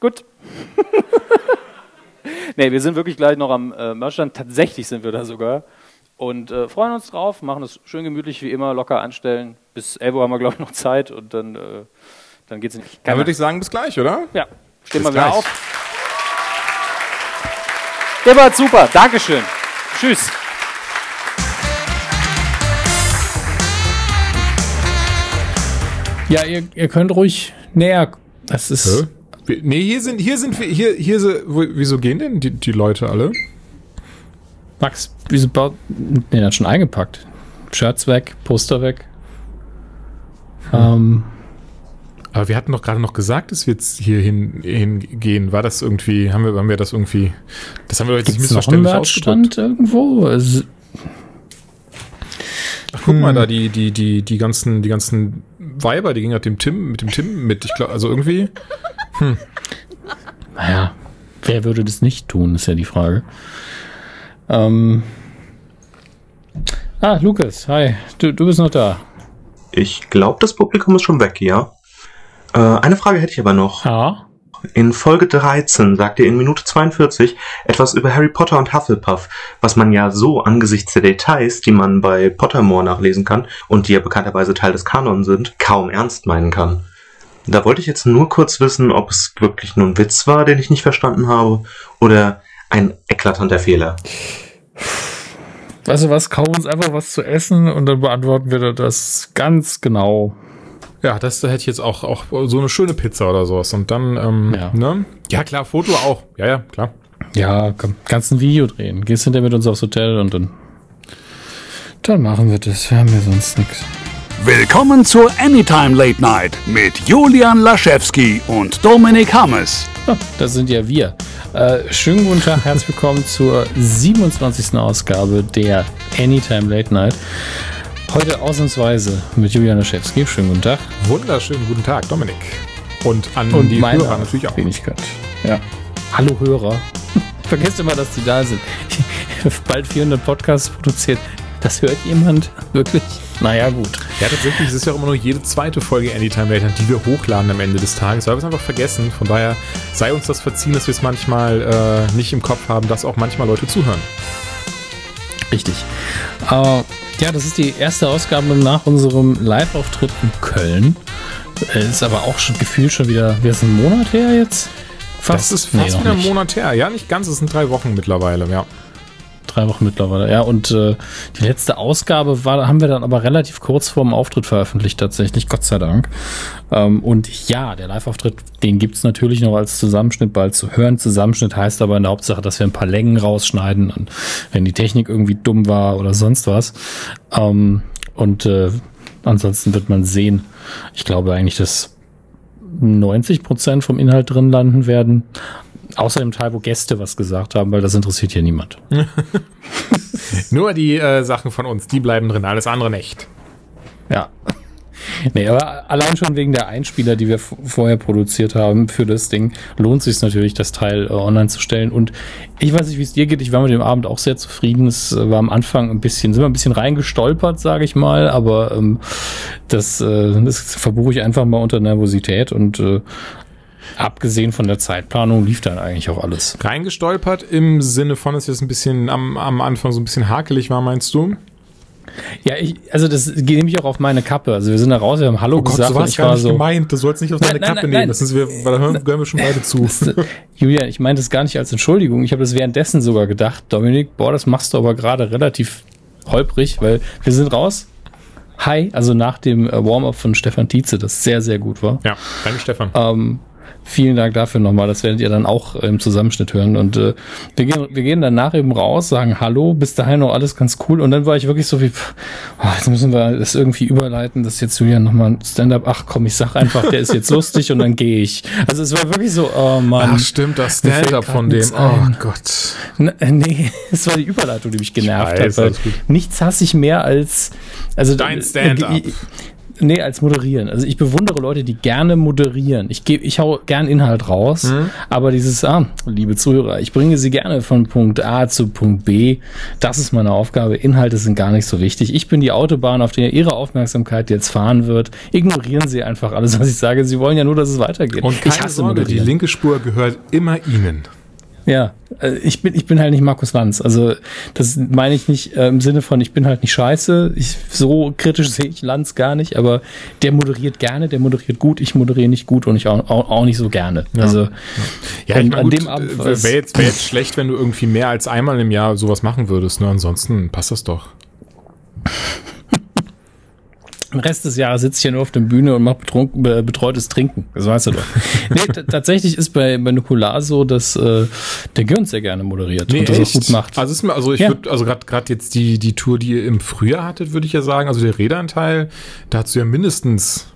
gut. nee, wir sind wirklich gleich noch am äh, Merchstand. Tatsächlich sind wir da sogar. Und äh, freuen uns drauf, machen es schön gemütlich wie immer, locker anstellen. Bis 11 Uhr haben wir, glaube ich, noch Zeit und dann, äh, dann geht es nicht. Dann würde ich sagen, bis gleich, oder? Ja, stehen wir wieder gleich. auf. Ihr wart super. Dankeschön. Tschüss. Ja, ihr, ihr könnt ruhig näher. Das ist. Hä? Nee, hier sind, hier sind wir, hier, hier wieso gehen denn die, die Leute alle? Max, wieso baut. Den hat schon eingepackt. Shirts weg, Poster weg. Ähm, Aber wir hatten doch gerade noch gesagt, dass wir jetzt hier hin, hingehen. War das irgendwie, haben wir, haben wir das irgendwie, das haben wir jetzt missverständlich ausgedrückt. Irgendwo? Also, Ach, guck mal da, die, die, die, die ganzen, die ganzen Weiber, die gingen mit dem Tim, mit dem Tim mit. Ich glaube, also irgendwie, naja, wer würde das nicht tun, ist ja die Frage. Ähm. Ah, Lukas, hi. Du, du bist noch da. Ich glaube, das Publikum ist schon weg, ja. Äh, eine Frage hätte ich aber noch. Ja. In Folge 13 sagt ihr in Minute 42 etwas über Harry Potter und Hufflepuff, was man ja so angesichts der Details, die man bei Pottermore nachlesen kann und die ja bekannterweise Teil des Kanon sind, kaum ernst meinen kann. Da wollte ich jetzt nur kurz wissen, ob es wirklich nur ein Witz war, den ich nicht verstanden habe, oder ein eklatanter Fehler. Weißt du was, kauf uns einfach was zu essen und dann beantworten wir das ganz genau. ja, das da hätte ich jetzt auch, auch so eine schöne Pizza oder sowas. Und dann, ähm, Ja. ne? Ja, klar, Foto auch. Ja, ja, klar. Ja, komm, kannst ein Video drehen. Gehst hinterher mit uns aufs Hotel und dann. Dann machen wir das. Wir haben ja sonst nichts. Willkommen zur Anytime Late Night mit Julian Laschewski und Dominik Hammes. Das sind ja wir. Äh, schönen guten Tag, herzlich willkommen zur 27. Ausgabe der Anytime Late Night. Heute ausnahmsweise mit Julian Laschewski. Schönen guten Tag. Wunderschönen guten Tag, Dominik. Und an Und die meine Hörer natürlich auch. Wenigkeit. Ja. Hallo Hörer. Vergesst immer, dass die da sind. Bald 400 Podcasts produziert. Das hört jemand? Wirklich? Naja, gut. Ja, tatsächlich, es ist ja auch immer nur jede zweite Folge Anytime Later, die wir hochladen am Ende des Tages, weil wir es einfach vergessen. Von daher sei uns das verziehen, dass wir es manchmal äh, nicht im Kopf haben, dass auch manchmal Leute zuhören. Richtig. Äh, ja, das ist die erste Ausgabe nach unserem Live-Auftritt in Köln. Äh, Ist aber auch schon gefühlt schon wieder, wie ist ein Monat her jetzt? Das ist Nee, fast noch wieder ein. Monat her. Ja, nicht ganz, es sind drei Wochen mittlerweile, ja. Drei Wochen mittlerweile, ja. Und äh, die letzte Ausgabe war, haben wir dann aber relativ kurz vor dem Auftritt veröffentlicht, tatsächlich, Gott sei Dank. Ähm, und ja, der Live-Auftritt, den gibt's natürlich noch als Zusammenschnitt bald zu hören. Zusammenschnitt heißt aber in der Hauptsache, dass wir ein paar Längen rausschneiden, und wenn die Technik irgendwie dumm war oder sonst was. Ähm, und äh, ansonsten wird man sehen. Ich glaube eigentlich, dass 90 Prozent vom Inhalt drin landen werden. Außer dem Teil, wo Gäste was gesagt haben, weil das interessiert hier niemand. Nur die äh, Sachen von uns, die bleiben drin, alles andere nicht. Ja. Nee, aber allein schon wegen der Einspieler, die wir vorher produziert haben für das Ding, lohnt sich natürlich, das Teil äh, online zu stellen. Und ich weiß nicht, wie es dir geht. Ich war mit dem Abend auch sehr zufrieden. Es äh, war am Anfang ein bisschen, sind wir ein bisschen reingestolpert, sage ich mal, aber ähm, das, äh, das verbuche ich einfach mal unter Nervosität und äh, abgesehen von der Zeitplanung lief dann eigentlich auch alles. Reingestolpert im Sinne von, dass es ein bisschen am, am Anfang so ein bisschen hakelig war, meinst du? Ja, ich, also das nehme ich auch auf meine Kappe. Also wir sind da raus, wir haben Hallo Oh Gott, gesagt so und es ich gar war nicht so. gemeint. Du sollst nicht auf deine Nein, Kappe nein, nehmen. nein. Das ist, wir, weil da hören, gehören wir schon beide zu. Julian, ich meine das gar nicht als Entschuldigung. Ich habe das währenddessen sogar gedacht. Dominik, boah, das machst du aber gerade relativ holprig, weil wir sind raus. Hi, also nach dem äh, Warm-up von Stefan Tietze, das sehr, sehr gut war. Ja, danke Stefan. Ähm, vielen Dank dafür nochmal. Das werdet ihr dann auch im Zusammenschnitt hören. Und äh, wir, gehen, wir gehen danach eben raus, sagen Hallo, bis dahin noch alles ganz cool. Und dann war ich wirklich so wie, oh, jetzt müssen wir das irgendwie überleiten, dass jetzt Julian nochmal ein Stand-up, ach komm, ich sag einfach, der ist jetzt lustig und dann gehe ich. Also es war wirklich so, oh Mann. Ach stimmt, das Stand-up von dem. Oh. Gott. N äh, nee, es war die Überleitung, die mich genervt weiß, hat. Nichts hasse ich mehr als also Dein äh, Stand-up. Nee, als moderieren. Also ich bewundere Leute, die gerne moderieren. Ich gebe, ich hau gern Inhalt raus, Mhm. aber dieses, ah, liebe Zuhörer, ich bringe sie gerne von Punkt A zu Punkt B. Das ist meine Aufgabe. Inhalte sind gar nicht so wichtig. Ich bin die Autobahn, auf der ihre Aufmerksamkeit jetzt fahren wird. Ignorieren Sie einfach alles, was ich sage. Sie wollen ja nur, dass es weitergeht. Und ich keine hasse Sorge, die moderieren. linke Spur gehört immer Ihnen. Ja, äh, ich bin, ich bin halt nicht Markus Lanz. Also das meine ich nicht äh, im Sinne von, ich bin halt nicht scheiße. Ich, so kritisch sehe ich Lanz gar nicht, aber der moderiert gerne, der moderiert gut, ich moderiere nicht gut und ich auch, auch, auch nicht so gerne. Also Ja, ich meine, an gut, dem Abend äh, wäre jetzt, wär jetzt schlecht, wenn du irgendwie mehr als einmal im Jahr sowas machen würdest. Ne? Ansonsten passt das doch. den Rest des Jahres sitze ich ja nur auf der Bühne und mache betreutes Trinken. Das weißt du doch. nee, tatsächlich ist bei, bei Nukular so, dass äh, der Gürn sehr gerne moderiert und das auch gut macht. Also, ist mir, also ich Ja. würde, also gerade jetzt die, die Tour, die ihr im Frühjahr hattet, würde ich ja sagen, also der Redeanteil, da hast du ja mindestens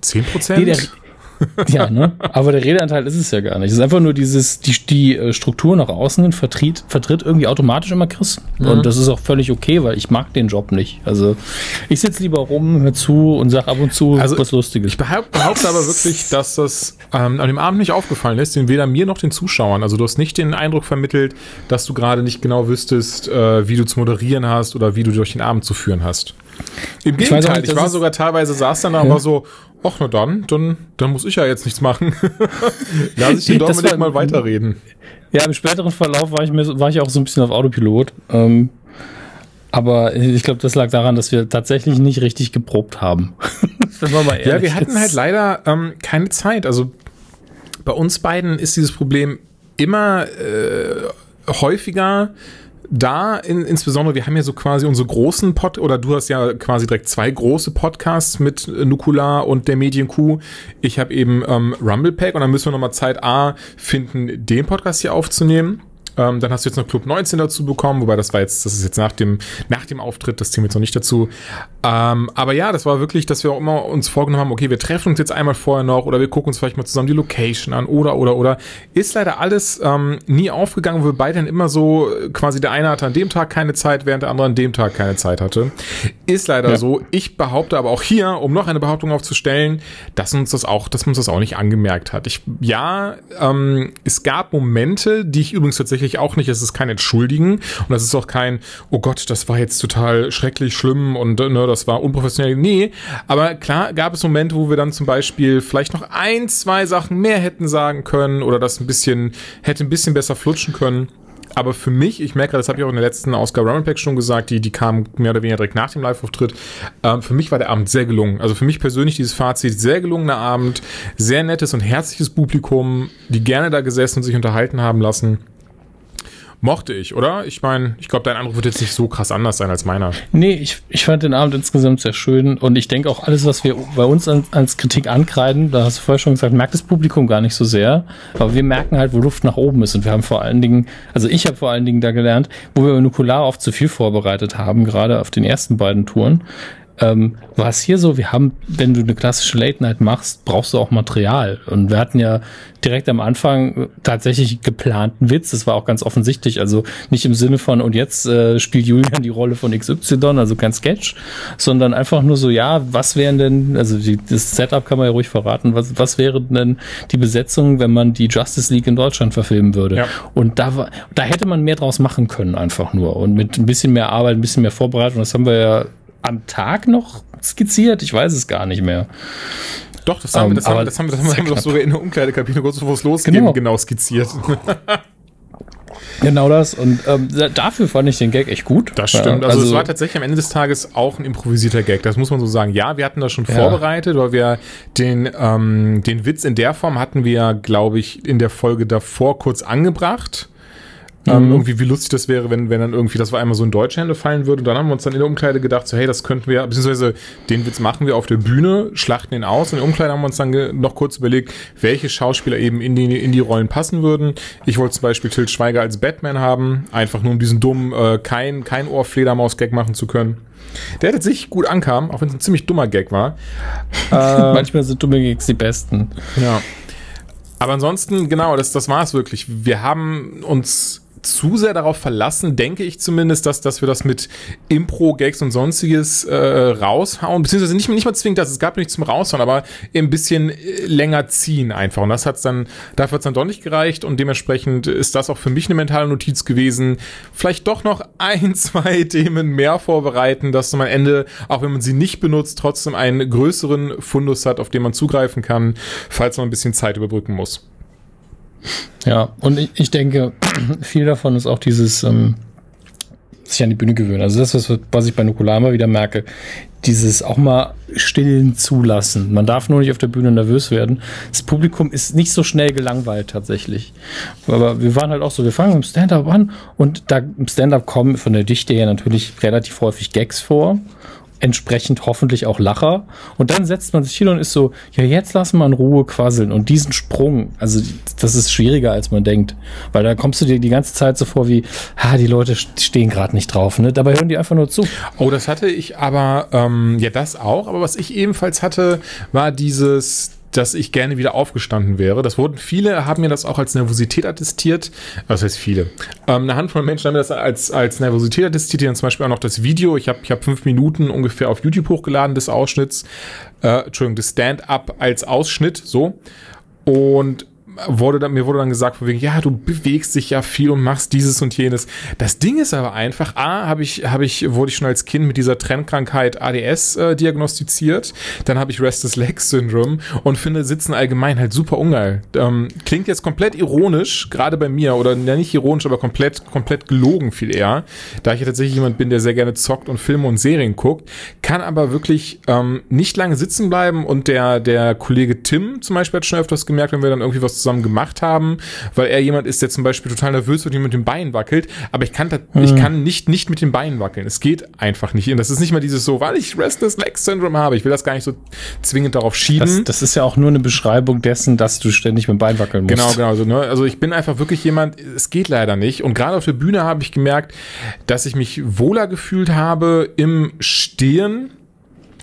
10 Prozent. Nee, der, ja, ne? Aber der Redeanteil ist es ja gar nicht. Es ist einfach nur dieses, die, die äh, Struktur nach außen hin vertritt, vertritt irgendwie automatisch immer Chris. Und das ist auch völlig okay, weil ich mag den Job nicht. Also ich sitze lieber rum, hör zu und sag ab und zu Also, was Lustiges. Ich behaupt, behaupte aber wirklich, dass das ähm, an dem Abend nicht aufgefallen ist, den weder mir noch den Zuschauern. Also du hast nicht den Eindruck vermittelt, dass du gerade nicht genau wüsstest, äh, wie du zu moderieren hast oder wie du durch den Abend zu führen hast. Im Ich Gegenteil, nicht, ich, war sogar teilweise, saß dann da und war so, ach na dann, dann, dann muss ich ja jetzt nichts machen. Lass ich den Dominik war- mal weiterreden. Ja, im späteren Verlauf war ich, mir, war ich auch so ein bisschen auf Autopilot. Ähm, aber ich glaube, das lag daran, dass wir tatsächlich nicht richtig geprobt haben. Wenn man mal Ja, ehrlich wir hatten halt leider ähm, keine Zeit. Also bei uns beiden ist dieses Problem immer äh, häufiger da, in, insbesondere, wir haben ja so quasi unsere großen Pod, oder du hast ja quasi direkt zwei große Podcasts mit Nukular und der Medienkuh. Ich habe eben ähm, Rumblepack und dann müssen wir nochmal Zeit A finden, den Podcast hier aufzunehmen. Ähm, dann hast du jetzt noch Club 19 dazu bekommen, wobei das war jetzt, das ist jetzt nach dem, nach dem Auftritt, das Thema jetzt noch nicht dazu. Ähm, aber ja, das war wirklich, dass wir auch immer uns vorgenommen haben, okay, wir treffen uns jetzt einmal vorher noch oder wir gucken uns vielleicht mal zusammen die Location an oder, oder, oder. Ist leider alles ähm, nie aufgegangen, wo wir beide dann immer so, äh, quasi der eine hatte an dem Tag keine Zeit, während der andere an dem Tag keine Zeit hatte. Ist leider Ja. so. Ich behaupte aber auch hier, um noch eine Behauptung aufzustellen, dass uns das auch, dass man uns das auch nicht angemerkt hat. Ich, ja, ähm, es gab Momente, die ich übrigens tatsächlich auch nicht, es ist kein Entschuldigen und das ist auch kein, oh Gott, das war jetzt total schrecklich schlimm und äh, ne, das war unprofessionell. Nee, aber klar gab es Momente, wo wir dann zum Beispiel vielleicht noch ein, zwei Sachen mehr hätten sagen können oder das ein bisschen, hätte ein bisschen besser flutschen können. Aber für mich, ich merke, das habe ich auch in der letzten Ausgabe Rumblepack schon gesagt, die, die kam mehr oder weniger direkt nach dem Live-Auftritt. Ähm, für mich war der Abend sehr gelungen. Also für mich persönlich dieses Fazit, sehr gelungener Abend, sehr nettes und herzliches Publikum, die gerne da gesessen und sich unterhalten haben lassen. Mochte ich, oder? Ich meine, ich glaube, dein Eindruck wird jetzt nicht so krass anders sein als meiner. Nee, ich, ich fand den Abend insgesamt sehr schön und ich denke auch alles, was wir bei uns an, als Kritik ankreiden, da hast du vorher schon gesagt, merkt das Publikum gar nicht so sehr, aber wir merken halt, wo Luft nach oben ist und wir haben vor allen Dingen, also ich habe vor allen Dingen da gelernt, wo wir Nukular oft zu viel vorbereitet haben, gerade auf den ersten beiden Touren, ähm, war es hier so, wir haben, wenn du eine klassische Late Night machst, brauchst du auch Material. Und wir hatten ja direkt am Anfang tatsächlich geplanten Witz. Das war auch ganz offensichtlich. Also nicht im Sinne von, und jetzt äh, spielt Julian die Rolle von XY, also kein Sketch, sondern einfach nur so, ja, was wären denn, also die, das Setup kann man ja ruhig verraten, was, was wäre denn die Besetzung, wenn man die Justice League in Deutschland verfilmen würde? Ja. Und da, war, da hätte man mehr draus machen können, einfach nur. Und mit ein bisschen mehr Arbeit, ein bisschen mehr Vorbereitung, das haben wir ja am Tag noch skizziert. Ich weiß es gar nicht mehr. Doch, das haben, Ähm, wir, das haben, das haben, wir, das haben wir doch sogar in der Umkleidekabine kurz bevor es losging, Genau. genau skizziert. Genau das. Und ähm, da- dafür fand ich den Gag echt gut. Das stimmt. Ja, also, es war tatsächlich am Ende des Tages auch ein improvisierter Gag. Das muss man so sagen. Ja, wir hatten das schon Ja. vorbereitet, weil wir den, ähm, den Witz in der Form hatten wir, glaube ich, in der Folge davor kurz angebracht. Ähm, Mhm. irgendwie, wie lustig das wäre, wenn, wenn dann irgendwie, das war einmal so in Deutschhände fallen würde. Und dann haben wir uns dann in der Umkleide gedacht, so, hey, das könnten wir, beziehungsweise den Witz machen wir auf der Bühne, schlachten ihn aus. Und in der Umkleide haben wir uns dann noch kurz überlegt, welche Schauspieler eben in die, in die Rollen passen würden. Ich wollte zum Beispiel Til Schweiger als Batman haben, einfach nur um diesen dummen, äh, kein, kein Ohrfledermaus-Gag machen zu können. Der tatsächlich gut ankam, auch wenn es ein ziemlich dummer Gag war. Äh, Manchmal sind dumme Gags die besten. ja. Aber ansonsten, genau, das, das war es wirklich. Wir haben uns zu sehr darauf verlassen, denke ich zumindest, dass, dass wir das mit Impro-Gags und sonstiges äh, raushauen, beziehungsweise nicht, nicht mal zwingend das, es gab nichts zum Raushauen, aber ein bisschen äh, länger ziehen einfach. Und das hat's dann, dafür hat's dann doch nicht gereicht und dementsprechend ist das auch für mich eine mentale Notiz gewesen. Vielleicht doch noch ein, zwei Themen mehr vorbereiten, dass man am Ende, auch wenn man sie nicht benutzt, trotzdem einen größeren Fundus hat, auf den man zugreifen kann, falls man ein bisschen Zeit überbrücken muss. Ja, und ich, ich denke, viel davon ist auch dieses ähm, sich an die Bühne gewöhnen. Also das, was, was ich bei Nukular immer wieder merke, dieses auch mal stillen zulassen. Man darf nur nicht auf der Bühne nervös werden. Das Publikum ist nicht so schnell gelangweilt tatsächlich. Aber wir waren halt auch so, wir fangen im Stand-up an und da im Stand-up kommen von der Dichte her natürlich relativ häufig Gags vor entsprechend hoffentlich auch Lacher. Und dann setzt man sich hin und ist so, ja, jetzt lassen wir in Ruhe quasseln. Und diesen Sprung, also das ist schwieriger, als man denkt. Weil da kommst du dir die ganze Zeit so vor wie, ha, die Leute stehen gerade nicht drauf. Ne? Dabei hören die einfach nur zu. Oh, das hatte ich aber, ähm, ja, das auch. Aber was ich ebenfalls hatte, war dieses dass ich gerne wieder aufgestanden wäre. Das wurden viele, haben mir das auch als Nervosität attestiert. Was heißt viele? Ähm, eine Handvoll Menschen haben mir das als, als Nervosität attestiert. Haben zum Beispiel auch noch das Video. Ich habe ich hab fünf Minuten ungefähr auf YouTube hochgeladen des Ausschnitts. Äh, Entschuldigung, des Stand-up als Ausschnitt, so. Und wurde dann, mir wurde dann gesagt, wegen, ja, du bewegst dich ja viel und machst dieses und jenes. Das Ding ist aber einfach, A, habe ich, habe ich, wurde ich schon als Kind mit dieser Trendkrankheit ADS äh, diagnostiziert. Dann habe ich Restless Legs Syndrome und finde Sitzen allgemein halt super ungeil. Ähm, klingt jetzt komplett ironisch, gerade bei mir, oder ja nicht ironisch, aber komplett, komplett gelogen viel eher. Da ich ja tatsächlich jemand bin, der sehr gerne zockt und Filme und Serien guckt, kann aber wirklich ähm, nicht lange sitzen bleiben und der, der Kollege Tim zum Beispiel hat schon öfters gemerkt, wenn wir dann irgendwie was zusammen gemacht haben, weil er jemand ist, der zum Beispiel total nervös wird und mit den Beinen wackelt, aber ich kann, da, mhm. ich kann nicht, nicht mit den Beinen wackeln. Es geht einfach nicht. Und das ist nicht mal dieses so, weil ich Restless Leg Syndrome habe. Ich will das gar nicht so zwingend darauf schieben. Das, das ist ja auch nur eine Beschreibung dessen, dass du ständig mit dem Bein wackeln musst. Genau, genau. So, ne? Also ich bin einfach wirklich jemand, es geht leider nicht. Und gerade auf der Bühne habe ich gemerkt, dass ich mich wohler gefühlt habe im Stehen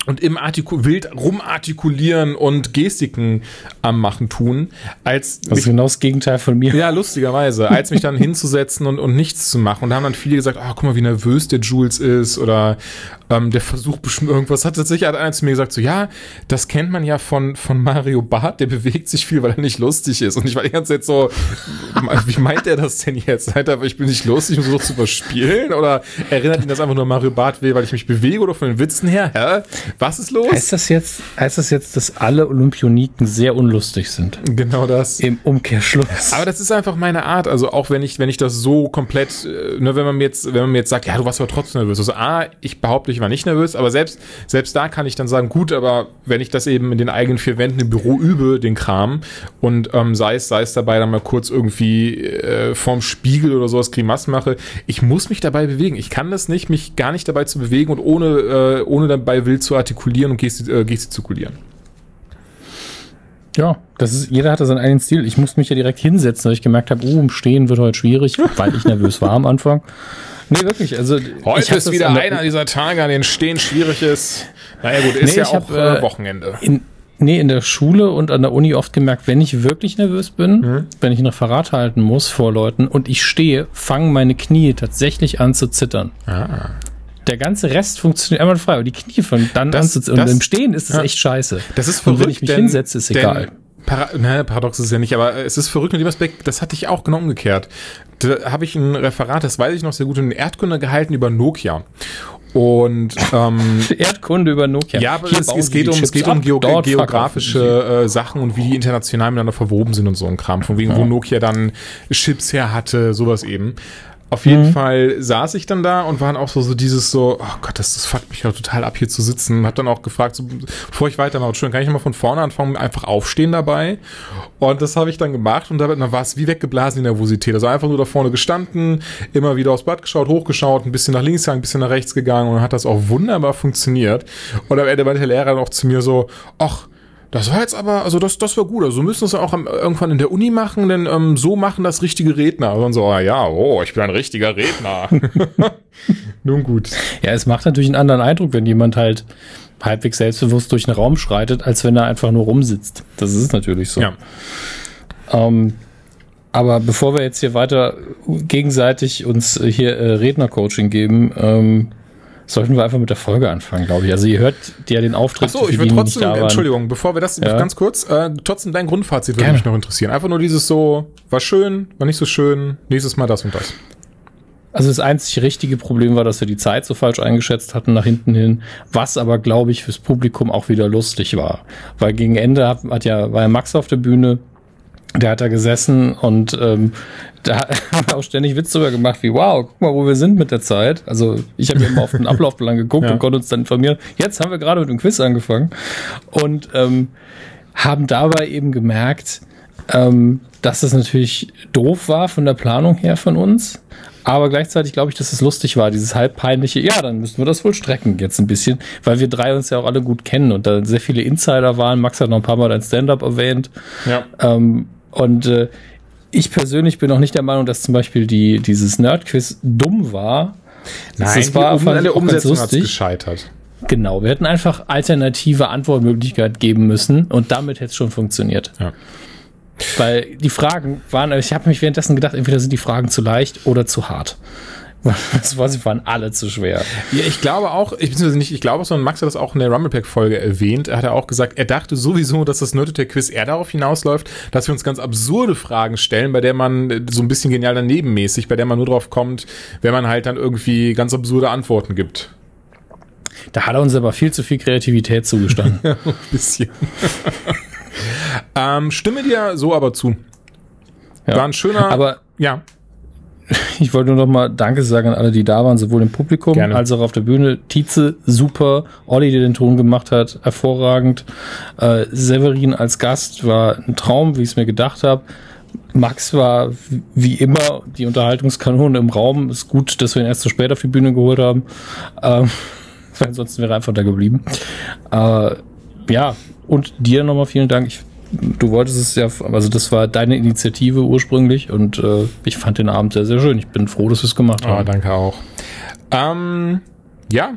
und im Artiku wild rumartikulieren und Gestiken am machen tun, als das ist genau das Gegenteil von mir. Ja, lustigerweise, als mich dann hinzusetzen und, und nichts zu machen. Und da haben dann viele gesagt, oh, guck mal, wie nervös der Jules ist oder ähm, der versucht bestimmt irgendwas. Hat tatsächlich hat einer zu mir gesagt, so ja, das kennt man ja von, von Mario Barth, der bewegt sich viel, weil er nicht lustig ist. Und ich war die ganze Zeit so, wie meint er das denn jetzt? Alter, ich bin nicht lustig und versuche zu verspielen? Oder erinnert ihn das einfach nur Mario Barth will, weil ich mich bewege oder von den Witzen her? Hä? Was ist los? Heißt das jetzt, heißt das jetzt, dass alle Olympioniken sehr unlustig sind? Genau das. Im Umkehrschluss. Aber das ist einfach meine Art. Also auch wenn ich, wenn ich das so komplett, äh, ne, wenn man mir jetzt, wenn man mir jetzt sagt, ja, du warst aber trotzdem nervös. Also A, ich behaupte, ich war nicht nervös, aber selbst, selbst da kann ich dann sagen, gut, aber wenn ich das eben in den eigenen vier Wänden im Büro übe, den Kram, und ähm, sei es, sei es dabei dann mal kurz irgendwie äh, vorm Spiegel oder sowas Grimassen mache, ich muss mich dabei bewegen. Ich kann das nicht, mich gar nicht dabei zu bewegen und ohne, äh, ohne dabei wild zu artikulieren und gesti äh, gestikulieren. Ja, das ist, jeder hatte seinen eigenen Stil. Ich musste mich ja direkt hinsetzen, weil ich gemerkt habe, oh, Stehen wird heute schwierig, weil ich nervös war am Anfang. Nee, wirklich. Also heute ist wieder einer dieser Tage, an denen Stehen schwierig ist. Naja gut, ist nee, ja auch hab, äh, Wochenende. In, nee, in der Schule und an der Uni oft gemerkt, wenn ich wirklich nervös bin, mhm. wenn ich ein Referat halten muss vor Leuten und ich stehe, fangen meine Knie tatsächlich an zu zittern. Ah. Der ganze Rest funktioniert einmal frei, aber die Knie fangen dann das, an zu zittern. Und im Stehen ist es ja. echt scheiße. Das ist verrückt, und wenn ich mich denn, hinsetze, ist egal. Para ne, paradox ist es ja nicht, aber es ist verrückt mit dem Aspekt, das hatte ich auch genau umgekehrt. Da habe ich ein Referat, das weiß ich noch sehr gut, in Erdkunde gehalten über Nokia. Und ähm, Erdkunde über Nokia. Ja, aber es, es, geht um, es geht um Geo geografische äh, Sachen und wie die international miteinander verwoben sind und so ein Kram. Von wegen, ja. wo Nokia dann Chips her hatte, sowas eben. Auf jeden mhm. Fall saß ich dann da und waren auch so, so dieses so, oh Gott, das, das fuckt mich ja total ab, hier zu sitzen. Hab dann auch gefragt, so, bevor ich weitermache, schön, kann ich mal von vorne anfangen, einfach aufstehen dabei? Und das habe ich dann gemacht und dann war es wie weggeblasen die Nervosität. Also einfach nur da vorne gestanden, immer wieder aufs Blatt geschaut, hochgeschaut, ein bisschen nach links gegangen, ein bisschen nach rechts gegangen und dann hat das auch wunderbar funktioniert. Und am Ende meinte der Lehrer dann auch zu mir so, ach, das war jetzt aber, also das, das war gut. Also müssen wir es auch am, irgendwann in der Uni machen, denn ähm, so machen das richtige Redner. Und so, ah, ja, oh, ich bin ein richtiger Redner. Nun gut. Ja, es macht natürlich einen anderen Eindruck, wenn jemand halt halbwegs selbstbewusst durch den Raum schreitet, als wenn er einfach nur rumsitzt. Das ist natürlich so. Ja. Ähm, Aber bevor wir jetzt hier weiter gegenseitig uns hier äh, Rednercoaching geben, ähm, sollten wir einfach mit der Folge anfangen, glaube ich. Also ihr hört ja den Auftritt. Achso, ich würde trotzdem, Entschuldigung, bevor wir das ja. ganz kurz, äh, trotzdem dein Grundfazit würde mich noch interessieren. Einfach nur dieses so, war schön, war nicht so schön, nächstes Mal das und das. Also das einzig richtige Problem war, dass wir die Zeit so falsch eingeschätzt hatten nach hinten hin, was aber, glaube ich, fürs Publikum auch wieder lustig war. Weil gegen Ende hat, hat ja, war ja Max auf der Bühne der hat da gesessen und ähm, da haben wir auch ständig Witz drüber gemacht, wie wow, guck mal, wo wir sind mit der Zeit. Also ich habe immer auf den Ablaufplan geguckt ja. und konnte uns dann informieren. Jetzt haben wir gerade mit dem Quiz angefangen und ähm, haben dabei eben gemerkt, ähm, dass das natürlich doof war von der Planung her von uns. Aber gleichzeitig glaube ich, dass es lustig war, dieses halb peinliche, ja, dann müssen wir das wohl strecken jetzt ein bisschen, weil wir drei uns ja auch alle gut kennen und da sehr viele Insider waren. Max hat noch ein paar Mal dein Stand-up erwähnt. Ja. Ähm, und äh, ich persönlich bin auch nicht der Meinung, dass zum Beispiel die, dieses Nerdquiz dumm war. Nein, das war die um, Umsetzung hat gescheitert. Genau, wir hätten einfach alternative Antwortmöglichkeit geben müssen und damit hätte es schon funktioniert. Ja. Weil die Fragen waren, ich habe mich währenddessen gedacht, entweder sind die Fragen zu leicht oder zu hart. Das waren alle zu schwer. Ja, ich glaube auch, ich beziehungsweise nicht, ich glaube, sondern Max hat das auch in der Rumblepack-Folge erwähnt. Er hat ja auch gesagt, er dachte sowieso, dass das Nerdtech-Quiz eher darauf hinausläuft, dass wir uns ganz absurde Fragen stellen, bei der man so ein bisschen genial danebenmäßig, bei der man nur drauf kommt, wenn man halt dann irgendwie ganz absurde Antworten gibt. Da hat er uns aber viel zu viel Kreativität zugestanden. ja, ein bisschen. ähm, stimme dir so aber zu. Ja. War ein schöner. Aber ja. ich wollte nur noch mal Danke sagen an alle, die da waren, sowohl im Publikum Gerne. als auch auf der Bühne. Tietze, super. Olli, der den Ton gemacht hat, hervorragend. Äh, Severin als Gast war ein Traum, wie ich es mir gedacht habe. Max war wie immer die Unterhaltungskanone im Raum. Ist gut, dass wir ihn erst so spät auf die Bühne geholt haben. Ähm, ansonsten wäre er einfach da geblieben. Äh, ja, und dir nochmal vielen Dank. Ich du wolltest es ja, also das war deine Initiative ursprünglich und äh, ich fand den Abend sehr, sehr schön. Ich bin froh, dass wir es gemacht ah, haben. Oh, danke auch. Ähm, ja,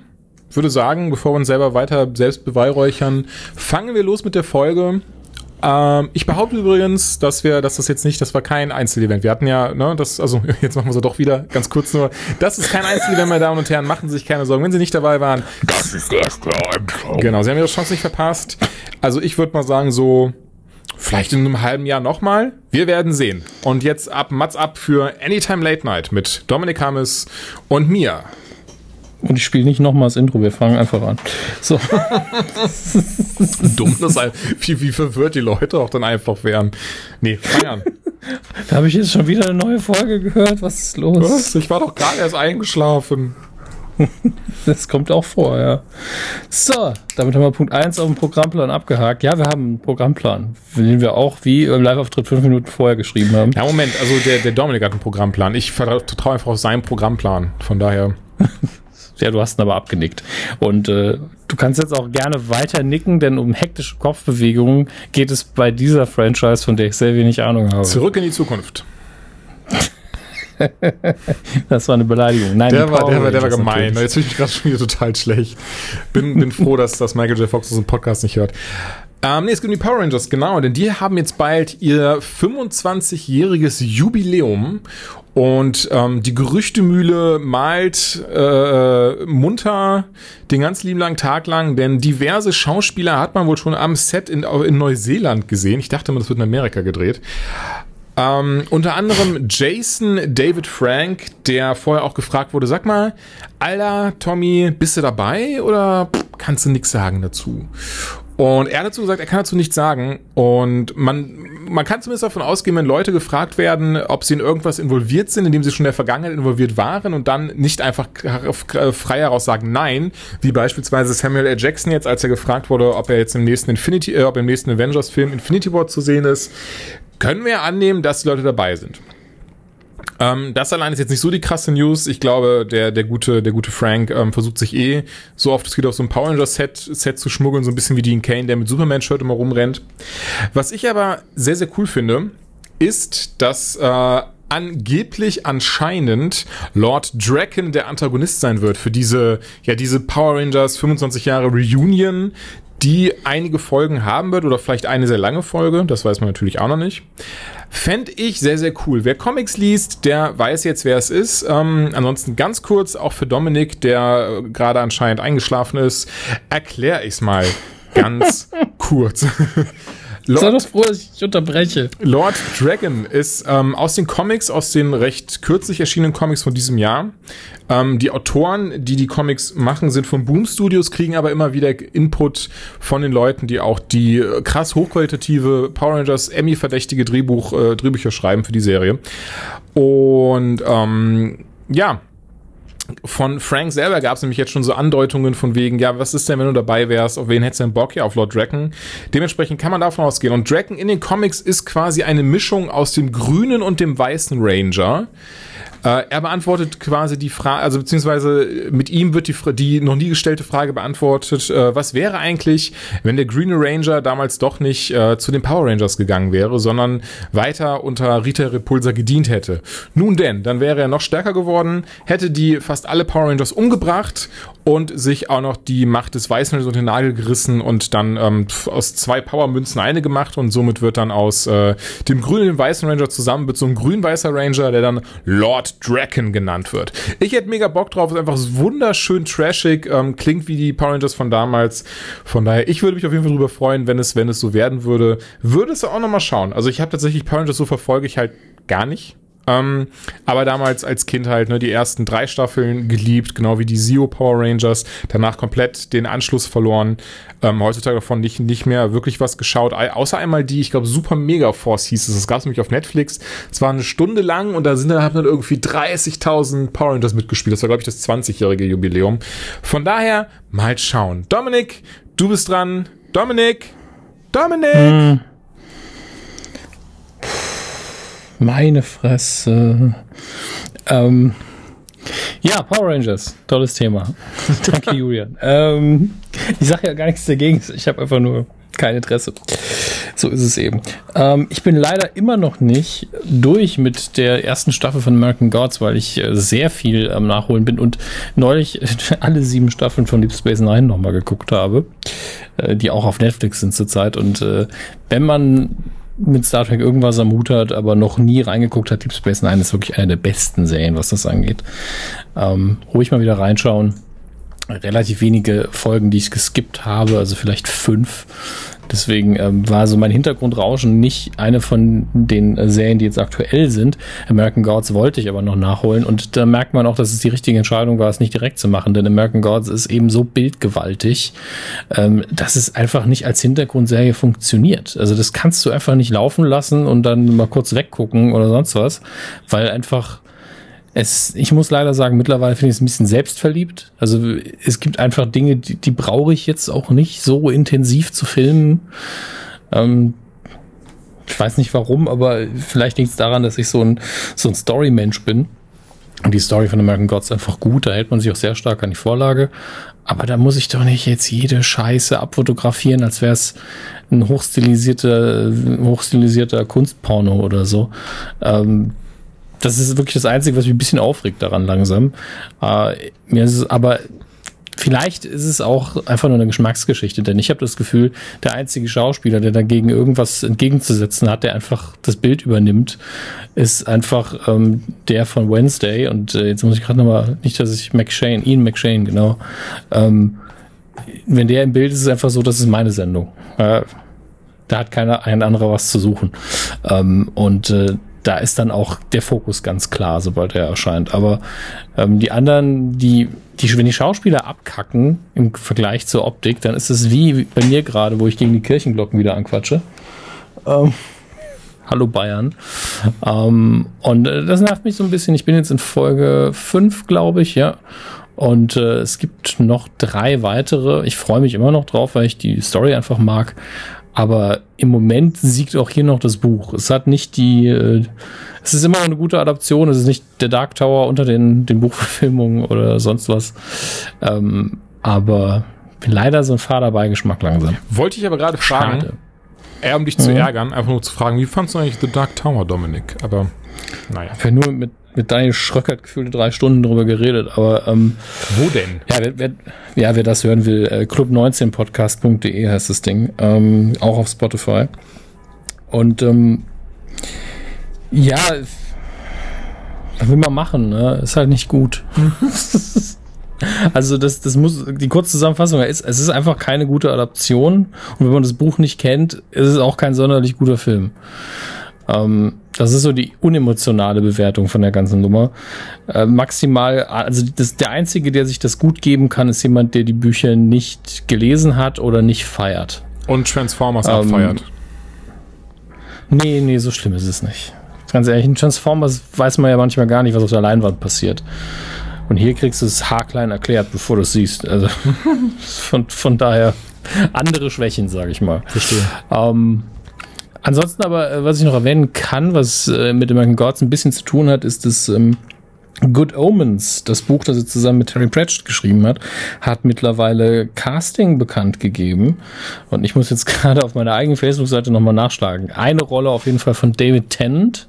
würde sagen, bevor wir uns selber weiter selbst beweihräuchern, fangen wir los mit der Folge. Ähm, ich behaupte übrigens, dass wir, dass das jetzt nicht, das war kein Einzelevent. Wir hatten ja, ne, das, also jetzt machen wir es doch wieder, ganz kurz nur. Das ist kein Einzelevent, meine Damen und Herren, machen Sie sich keine Sorgen, wenn Sie nicht dabei waren. Das ist das Genau, Sie haben Ihre Chance nicht verpasst. Also ich würde mal sagen, so Vielleicht in einem halben Jahr nochmal. Wir werden sehen. Und jetzt ab Mats ab für Anytime Late Night mit Dominik Hammes und mir. Und ich spiele nicht nochmal das Intro, wir fangen einfach an. So. Dumm, dass wie, wie verwirrt die Leute auch dann einfach wären. Nee, feiern. Da habe ich jetzt schon wieder eine neue Folge gehört. Was ist los? Was? Ich war doch gerade erst eingeschlafen. das kommt auch vor, ja. So, damit haben wir Punkt 1 auf dem Programmplan abgehakt. Ja, wir haben einen Programmplan, den wir auch wie im Live-Auftritt fünf Minuten vorher geschrieben haben. Ja, Moment, also der, der Dominik hat einen Programmplan. Ich vertraue einfach auf seinen Programmplan. Von daher. ja, du hast ihn aber abgenickt. Und äh, du kannst jetzt auch gerne weiter nicken, denn um hektische Kopfbewegungen geht es bei dieser Franchise, von der ich sehr wenig Ahnung habe. Zurück in die Zukunft. das war eine Beleidigung. Nein, der war, der war, der war gemein. Jetzt fühle ich mich gerade schon wieder total schlecht. Bin, bin froh, dass, dass Michael J. Fox unseren Podcast nicht hört. Ähm, nee, es gibt die Power Rangers, genau, denn die haben jetzt bald ihr 25-jähriges Jubiläum und ähm, die Gerüchtemühle malt äh, munter den ganz lieben langen Tag lang, denn diverse Schauspieler hat man wohl schon am Set in, in Neuseeland gesehen. Ich dachte immer, das wird in Amerika gedreht. Ähm, unter anderem Jason David Frank, der vorher auch gefragt wurde, sag mal, Alter, Tommy, bist du dabei oder kannst du nichts sagen dazu? Und er hat dazu gesagt, er kann dazu nichts sagen. Und man, man kann zumindest davon ausgehen, wenn Leute gefragt werden, ob sie in irgendwas involviert sind, in dem sie schon in der Vergangenheit involviert waren und dann nicht einfach frei heraus sagen Nein, wie beispielsweise Samuel L. Jackson jetzt, als er gefragt wurde, ob er jetzt im nächsten Infinity, äh, ob im nächsten Avengers-Film Infinity War zu sehen ist, können wir annehmen, dass die Leute dabei sind. Ähm, das allein ist jetzt nicht so die krasse News. Ich glaube, der, der, gute, der gute Frank ähm, versucht sich eh so oft es geht auf so ein Power Rangers Set, Set zu schmuggeln, so ein bisschen wie Dean Kane, der mit Superman-Shirt immer rumrennt. Was ich aber sehr, sehr cool finde, ist, dass äh, angeblich anscheinend Lord Draken der Antagonist sein wird für diese, ja, diese Power Rangers 25 Jahre Reunion, die einige Folgen haben wird oder vielleicht eine sehr lange Folge, das weiß man natürlich auch noch nicht. Fände ich sehr, sehr cool. Wer Comics liest, der weiß jetzt, wer es ist. Ähm, ansonsten ganz kurz, auch für Dominik, der gerade anscheinend eingeschlafen ist, erkläre ich es mal ganz kurz. Lord, Sei doch froh, dass ich dich unterbreche. Lord Dragon ist ähm, aus den Comics, aus den recht kürzlich erschienenen Comics von diesem Jahr. Ähm, die Autoren, die die Comics machen, sind von Boom Studios, kriegen aber immer wieder Input von den Leuten, die auch die äh, krass hochqualitative Power Rangers Emmy-verdächtige Drehbuch, äh, Drehbücher schreiben für die Serie. Und ähm, ja, von Frank selber gab es nämlich jetzt schon so Andeutungen von wegen, ja, was ist denn, wenn du dabei wärst, auf wen hättest du denn Bock? Ja, auf Lord Draken. Dementsprechend kann man davon ausgehen. Und Draken in den Comics ist quasi eine Mischung aus dem grünen und dem weißen Ranger. Äh, er beantwortet quasi die Frage, also beziehungsweise mit ihm wird die, die noch nie gestellte Frage beantwortet, äh, was wäre eigentlich, wenn der Green Ranger damals doch nicht äh, zu den Power Rangers gegangen wäre, sondern weiter unter Rita Repulsa gedient hätte. Nun denn, dann wäre er noch stärker geworden, hätte die fast alle Power Rangers umgebracht und sich auch noch die Macht des Weißen unter den Nagel gerissen und dann ähm, aus zwei Power-Münzen eine gemacht und somit wird dann aus äh, dem grünen und dem weißen Ranger zusammen wird so ein grün-weißer Ranger, der dann Lord Draken genannt wird. Ich hätte mega Bock drauf, ist einfach wunderschön trashig, ähm, klingt wie die Power Rangers von damals. Von daher, ich würde mich auf jeden Fall darüber freuen, wenn es, wenn es so werden würde. Würde es auch nochmal schauen. Also ich habe tatsächlich Power Rangers so verfolge ich halt gar nicht. Ähm, aber damals als Kind halt ne, die ersten drei Staffeln geliebt, genau wie die Zeo Power Rangers. Danach komplett den Anschluss verloren. Ähm, heutzutage davon nicht, nicht mehr wirklich was geschaut. Außer einmal die, ich glaube, Super Mega Force hieß es. Das gab es nämlich auf Netflix. Es war eine Stunde lang und da sind dann, haben dann irgendwie 30.000 Power Rangers mitgespielt. Das war, glaube ich, das 20-jährige Jubiläum. Von daher mal schauen. Dominik, du bist dran. Dominik! Dominik! Hm. Meine Fresse. Ähm, ja, Power Rangers, tolles Thema. Danke, Julian. Ähm, ich sage ja gar nichts dagegen. Ich habe einfach nur kein Interesse. So ist es eben. Ähm, ich bin leider immer noch nicht durch mit der ersten Staffel von American Gods, weil ich äh, sehr viel am Nachholen bin und neulich alle sieben Staffeln von Deep Space Nine nochmal geguckt habe, äh, die auch auf Netflix sind zurzeit. Und äh, wenn man mit Star Trek irgendwas am Hut hat, aber noch nie reingeguckt hat, Deep Space Nine ist wirklich eine der besten Serien, was das angeht. Ähm, ruhig mal wieder reinschauen. Relativ wenige Folgen, die ich geskippt habe, also vielleicht fünf. Deswegen ähm, war so mein Hintergrundrauschen nicht eine von den äh, Serien, die jetzt aktuell sind. American Gods wollte ich aber noch nachholen und da merkt man auch, dass es die richtige Entscheidung war, es nicht direkt zu machen, denn American Gods ist eben so bildgewaltig, ähm, dass es einfach nicht als Hintergrundserie funktioniert. Also das kannst du einfach nicht laufen lassen und dann mal kurz weggucken oder sonst was, weil einfach es, ich muss leider sagen, mittlerweile finde ich es ein bisschen selbstverliebt. Also es gibt einfach Dinge, die, die brauche ich jetzt auch nicht so intensiv zu filmen. Ähm, ich weiß nicht warum, aber vielleicht liegt es daran, dass ich so ein, so ein Story-Mensch bin. Und die Story von American Gods einfach gut, da hält man sich auch sehr stark an die Vorlage. Aber da muss ich doch nicht jetzt jede Scheiße abfotografieren, als wäre es ein hochstilisierter, hochstilisierter Kunstporno oder so. Ähm, das ist wirklich das Einzige, was mich ein bisschen aufregt daran langsam. Äh, mir ist es aber Vielleicht ist es auch einfach nur eine Geschmacksgeschichte, denn ich habe das Gefühl, der einzige Schauspieler, der dagegen irgendwas entgegenzusetzen hat, der einfach das Bild übernimmt, ist einfach ähm, der von Wednesday. Und äh, jetzt muss ich gerade nochmal, nicht, dass ich McShane, Ian McShane, genau. Ähm, wenn der im Bild ist, ist es einfach so, das ist meine Sendung. Äh, da hat keiner ein anderer was zu suchen. Ähm, und äh, da ist dann auch der Fokus ganz klar, sobald er erscheint. Aber ähm, die anderen, die, die, wenn die Schauspieler abkacken im Vergleich zur Optik, dann ist es wie bei mir gerade, wo ich gegen die Kirchenglocken wieder anquatsche. Ähm, Hallo Bayern. Ähm, und äh, das nervt mich so ein bisschen. Ich bin jetzt in Folge 5, glaube ich, ja. Und äh, es gibt noch drei weitere. Ich freue mich immer noch drauf, weil ich die Story einfach mag. Aber im Moment siegt auch hier noch das Buch. Es hat nicht die, äh, es ist immer noch eine gute Adaption. Es ist nicht der Dark Tower unter den, den Buchverfilmungen oder sonst was. Ähm, aber leider so ein fader Beigeschmack langsam. Wollte ich aber gerade fragen. Eher um dich zu ärgern, einfach nur zu fragen, wie fandst du eigentlich The Dark Tower, Dominik? Aber naja. Habe nur mit, mit Daniel Schröckert gefühlte drei Stunden drüber geredet, aber ähm, Wo denn? ja, wer, wer, ja, wer das hören will, äh, club19podcast.de heißt das Ding, ähm, auch auf Spotify. Und ähm, ja, was will man machen, ne? Ist halt nicht gut. Also das, das muss die kurze Zusammenfassung ist, es ist einfach keine gute Adaption und wenn man das Buch nicht kennt, ist es auch kein sonderlich guter Film. Ähm, das ist so die unemotionale Bewertung von der ganzen Nummer. Äh, maximal, also das, der einzige, der sich das gut geben kann, ist jemand, der die Bücher nicht gelesen hat oder nicht feiert. Und Transformers Ähm, abfeiert. Nee, nee, so schlimm ist es nicht. Ganz ehrlich, in Transformers weiß man ja manchmal gar nicht, was auf der Leinwand passiert. Und hier kriegst du es haarklein erklärt, bevor du es siehst. Also von, von daher andere Schwächen, sage ich mal. Verstehe. Ähm, ansonsten aber, äh, was ich noch erwähnen kann, was äh, mit American Gods ein bisschen zu tun hat, ist das ähm, Good Omens, das Buch, das er zusammen mit Terry Pratchett geschrieben hat, hat mittlerweile Casting bekannt gegeben. Und ich muss jetzt gerade auf meiner eigenen Facebook-Seite nochmal nachschlagen. Eine Rolle auf jeden Fall von David Tennant,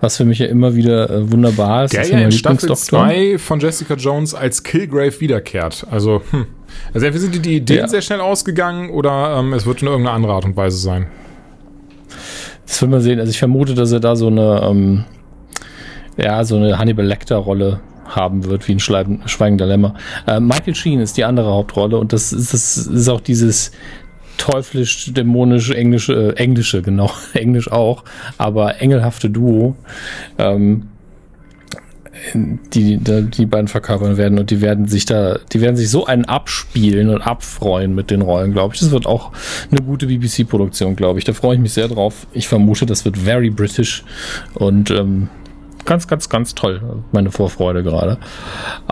was für mich ja immer wieder äh, wunderbar ist. Der ist ja in Staffel Lieblingsdoktor. 2 von Jessica Jones als Killgrave wiederkehrt. Also, hm. Also entweder sind die, die Ideen Ja. sehr schnell ausgegangen oder ähm, es wird in irgendeiner anderen Art und Weise sein. Das will man sehen. Also ich vermute, dass er da so eine, ähm, ja, so eine Hannibal Lecter-Rolle haben wird, wie ein schweigender Lämmer. Äh, Michael Sheen ist die andere Hauptrolle und das ist, das ist auch dieses teuflisch, dämonisch, englische, äh, englische, genau, englisch auch, aber engelhafte Duo, ähm, die, die, die beiden verkörpern werden und die werden sich da, die werden sich so einen abspielen und abfreuen mit den Rollen, glaube ich. Das wird auch eine gute BBC-Produktion, glaube ich. Da freue ich mich sehr drauf. Ich vermute, das wird very British und ähm, ganz, ganz, ganz toll. Meine Vorfreude gerade.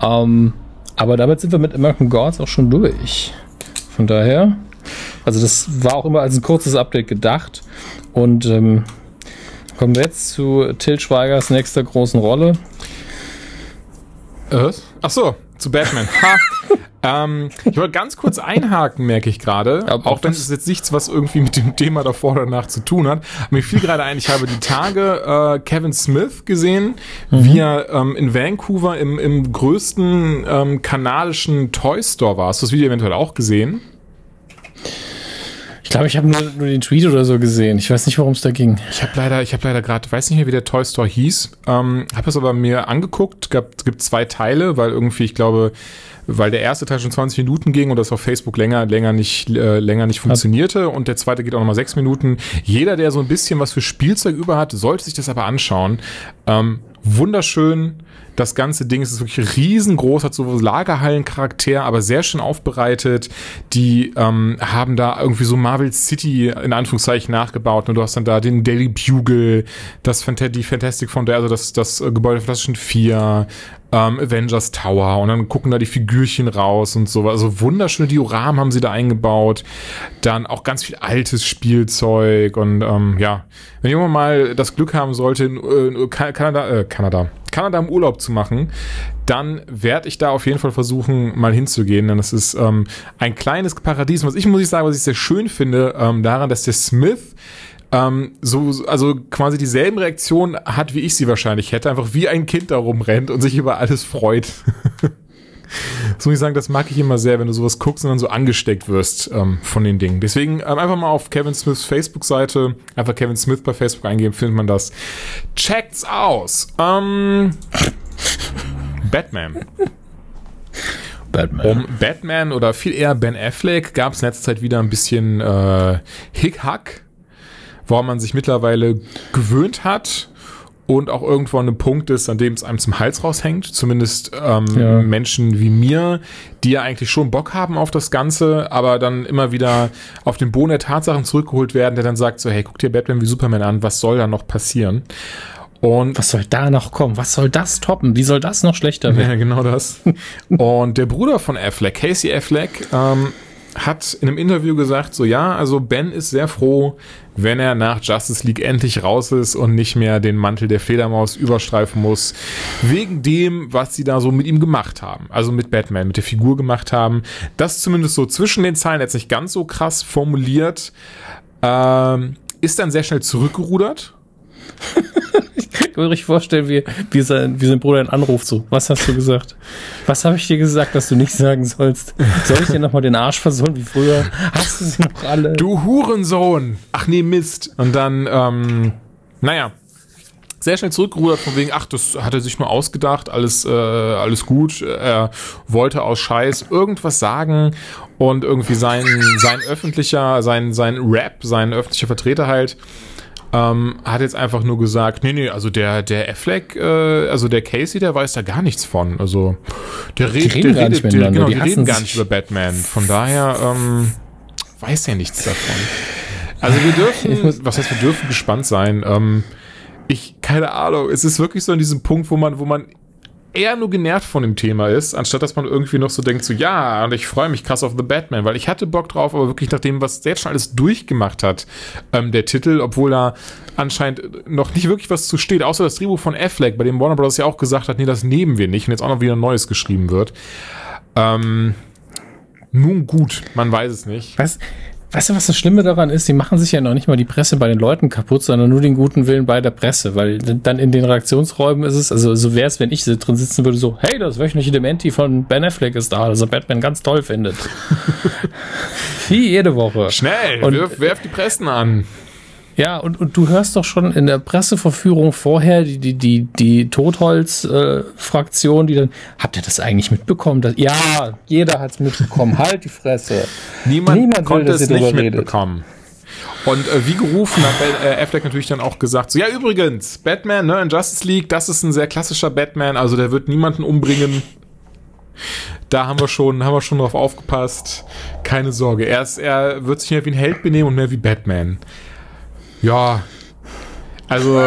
Ähm, aber damit sind wir mit American Gods auch schon durch. Von daher, also das war auch immer als ein kurzes Update gedacht. Und ähm, kommen wir jetzt zu Till Schweigers nächster großen Rolle. Äh? Ach so, zu Batman. Ha. ähm, ich wollte ganz kurz einhaken, merke ich gerade. Aber auch wenn das- es jetzt nichts, was irgendwie mit dem Thema davor oder danach zu tun hat. Mir fiel gerade ein, ich habe die Tage äh, Kevin Smith gesehen, wie er ähm, in Vancouver im, im größten ähm, kanadischen Toy Store war. Hast du das Video eventuell auch gesehen? Ich glaube, ich habe nur, nur den Tweet oder so gesehen. Ich weiß nicht, worum es da ging. Ich habe leider, ich habe leider gerade, weiß nicht mehr, wie der Toy Store hieß. Ähm, habe es aber mir angeguckt. Gab, gibt zwei Teile, weil irgendwie, ich glaube, weil der erste Teil schon 20 Minuten ging und das auf Facebook länger, länger nicht, äh, länger nicht funktionierte und der zweite geht auch nochmal sechs Minuten. Jeder, der so ein bisschen was für Spielzeug über hat, sollte sich das aber anschauen. Ähm, wunderschön. Das ganze Ding ist wirklich riesengroß, hat so Lagerhallencharakter, aber sehr schön aufbereitet. Die ähm, haben da irgendwie so Marvel City in Anführungszeichen nachgebaut. Und du hast dann da den Daily Bugle, das Fanta die Fantastic Foundation, also das, das äh, Gebäude der Flaschen 4, ähm, Avengers Tower und dann gucken da die Figürchen raus und so. Also wunderschöne Dioramen haben sie da eingebaut. Dann auch ganz viel altes Spielzeug und ähm, ja, wenn jemand mal das Glück haben sollte, in, äh, in Ka- Kanada, äh, Kanada, Kanada im Urlaub zu machen, dann werde ich da auf jeden Fall versuchen, mal hinzugehen. Denn es ist ähm, ein kleines Paradies. Was ich muss ich sagen, was ich sehr schön finde, ähm, daran, dass der Smith ähm, so, also quasi dieselben Reaktionen hat, wie ich sie wahrscheinlich hätte, einfach wie ein Kind da rumrennt und sich über alles freut. Das muss ich sagen, das mag ich immer sehr, wenn du sowas guckst und dann so angesteckt wirst ähm, von den Dingen. Deswegen ähm, einfach mal auf Kevin Smiths Facebook-Seite, einfach Kevin Smith bei Facebook eingeben, findet man das. Checkt's aus. Ähm, Batman. Batman. Um Batman oder viel eher Ben Affleck gab es in letzter Zeit wieder ein bisschen äh, Hickhack, woran man sich mittlerweile gewöhnt hat und auch irgendwo an einem Punkt ist, an dem es einem zum Hals raushängt. Zumindest ähm, Ja. Menschen wie mir, die ja eigentlich schon Bock haben auf das Ganze, aber dann immer wieder auf den Boden der Tatsachen zurückgeholt werden, der dann sagt so, hey, guck dir Batman wie Superman an, was soll da noch passieren? Und Was soll da noch kommen? Was soll das toppen? Wie soll das noch schlechter werden? ja, genau das. Und der Bruder von Affleck, Casey Affleck, ähm, hat in einem Interview gesagt, so ja, also Ben ist sehr froh, wenn er nach Justice League endlich raus ist und nicht mehr den Mantel der Fledermaus überstreifen muss, wegen dem, was sie da so mit ihm gemacht haben. Also mit Batman, mit der Figur gemacht haben. Das zumindest so zwischen den Zeilen jetzt nicht ganz so krass formuliert. Ähm, ist dann sehr schnell zurückgerudert. Ich kann mir richtig vorstellen, wie, wie, sein, wie sein Bruder ihn anruft. So, was hast du gesagt? Was habe ich dir gesagt, dass du nicht sagen sollst? Soll ich dir nochmal den Arsch versohlen wie früher? Hast du sie noch alle? Du Hurensohn! Ach nee, Mist. Und dann, ähm, naja, sehr schnell zurückgerudert von wegen, ach, das hat er sich nur ausgedacht, alles, äh, alles gut. Er wollte aus Scheiß irgendwas sagen und irgendwie sein, sein öffentlicher, sein, sein Rap, sein öffentlicher Vertreter halt, ähm, hat jetzt einfach nur gesagt, nee, nee, also der, der Affleck, äh, also der Casey, der weiß da gar nichts von. Also der, red, reden der gar nicht redet, der, genau, die die reden gar nicht über Batman. Von daher, ähm, weiß er nichts davon. Also wir dürfen, was heißt, wir dürfen gespannt sein. Ähm, ich, keine Ahnung, es ist wirklich so an diesem Punkt, wo man, wo man eher nur genervt von dem Thema ist, anstatt dass man irgendwie noch so denkt, so ja, und ich freue mich krass auf The Batman, weil ich hatte Bock drauf, aber wirklich nach dem, was der jetzt schon alles durchgemacht hat, ähm, der Titel, obwohl da anscheinend noch nicht wirklich was zu steht, außer das Drehbuch von Affleck, bei dem Warner Bros. ja auch gesagt hat, nee, das nehmen wir nicht und jetzt auch noch wieder ein neues geschrieben wird. Ähm, nun gut, man weiß es nicht. Weißt, weißt du, was das Schlimme daran ist? Sie machen sich ja noch nicht mal die Presse bei den Leuten kaputt, sondern nur den guten Willen bei der Presse, weil dann in den Redaktionsräumen ist es, also so wäre es, wenn ich drin sitzen würde, so, hey, das wöchentliche Dementi von Ben Affleck ist da, das er Batman ganz toll findet. Wie jede Woche. Schnell, Und- wirf, werf die Pressen an. Ja, und, und du hörst doch schon in der Presseverführung vorher die, die, die, die Totholz-Fraktion, die dann, habt ihr das eigentlich mitbekommen? Dass, ja, jeder hat's mitbekommen. halt die Fresse. Niemand, Niemand will, konnte dass es nicht drüber redet. mitbekommen. Und äh, wie gerufen hat Ben- äh, Affleck natürlich dann auch gesagt, so ja übrigens, Batman ne, in Justice League, das ist ein sehr klassischer Batman, also der wird niemanden umbringen. Da haben wir schon, haben wir schon drauf aufgepasst. Keine Sorge, er, ist, er wird sich mehr wie ein Held benehmen und mehr wie Batman. Ja, also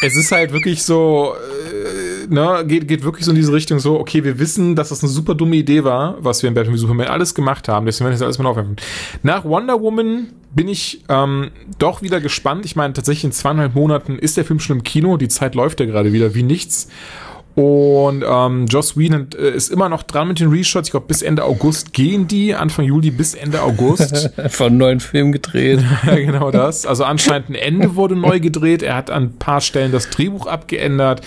es ist halt wirklich so, äh, ne, geht, geht wirklich so in diese Richtung so, okay, wir wissen, dass das eine super dumme Idee war, was wir in Batman wie Superman alles gemacht haben, deswegen werden wir das alles mal aufwerfen. Nach Wonder Woman bin ich ähm, doch wieder gespannt. Ich meine, tatsächlich in zweieinhalb Monaten ist der Film schon im Kino, die Zeit läuft ja gerade wieder wie nichts. Und ähm, Joss Whedon äh, ist immer noch dran mit den Reshots. Ich glaube, bis Ende August gehen die, Anfang Juli bis Ende August. Einfach einen neuen Film gedreht. Ja, genau das. Also anscheinend ein Ende wurde neu gedreht. Er hat an ein paar Stellen das Drehbuch abgeändert.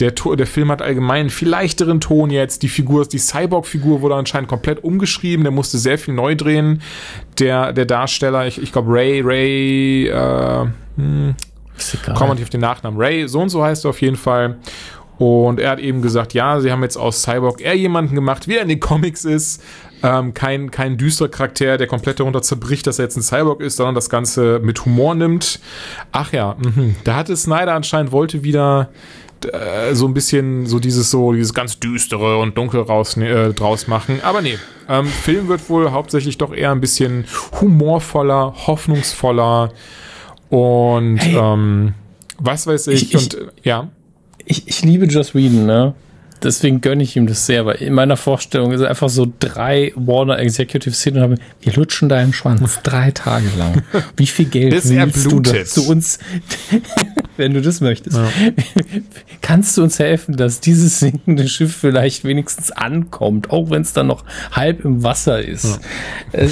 Der, der Film hat allgemein einen viel leichteren Ton jetzt. Die Figur, die Cyborg-Figur wurde anscheinend komplett umgeschrieben. Der musste sehr viel neu drehen. Der, der Darsteller, ich, ich glaube Ray, Ray, äh, hm, wir nicht auf den Nachnamen. Ray, so und so heißt er auf jeden Fall. Und er hat eben gesagt, ja, sie haben jetzt aus Cyborg eher jemanden gemacht, wie er in den Comics ist. Ähm, kein, kein düsterer Charakter, der komplett darunter zerbricht, dass er jetzt ein Cyborg ist, sondern das Ganze mit Humor nimmt. Ach ja, mhm. da hatte Snyder anscheinend wollte wieder äh, so ein bisschen so dieses so dieses ganz düstere und dunkel raus äh, draus machen. Aber nee, ähm, Film wird wohl hauptsächlich doch eher ein bisschen humorvoller, hoffnungsvoller und Hey. ähm, was weiß ich, Ich- ich- und äh, ja. Ich, ich liebe Joss Whedon, ne? Deswegen gönne ich ihm das sehr, weil in meiner Vorstellung ist er einfach so drei Warner Executive Szenen und haben, wir lutschen deinen Schwanz drei Tage lang. Wie viel Geld Bis willst du du uns, wenn du das möchtest, kannst du uns helfen, dass dieses sinkende Schiff vielleicht wenigstens ankommt, auch wenn es dann noch halb im Wasser ist. Äh,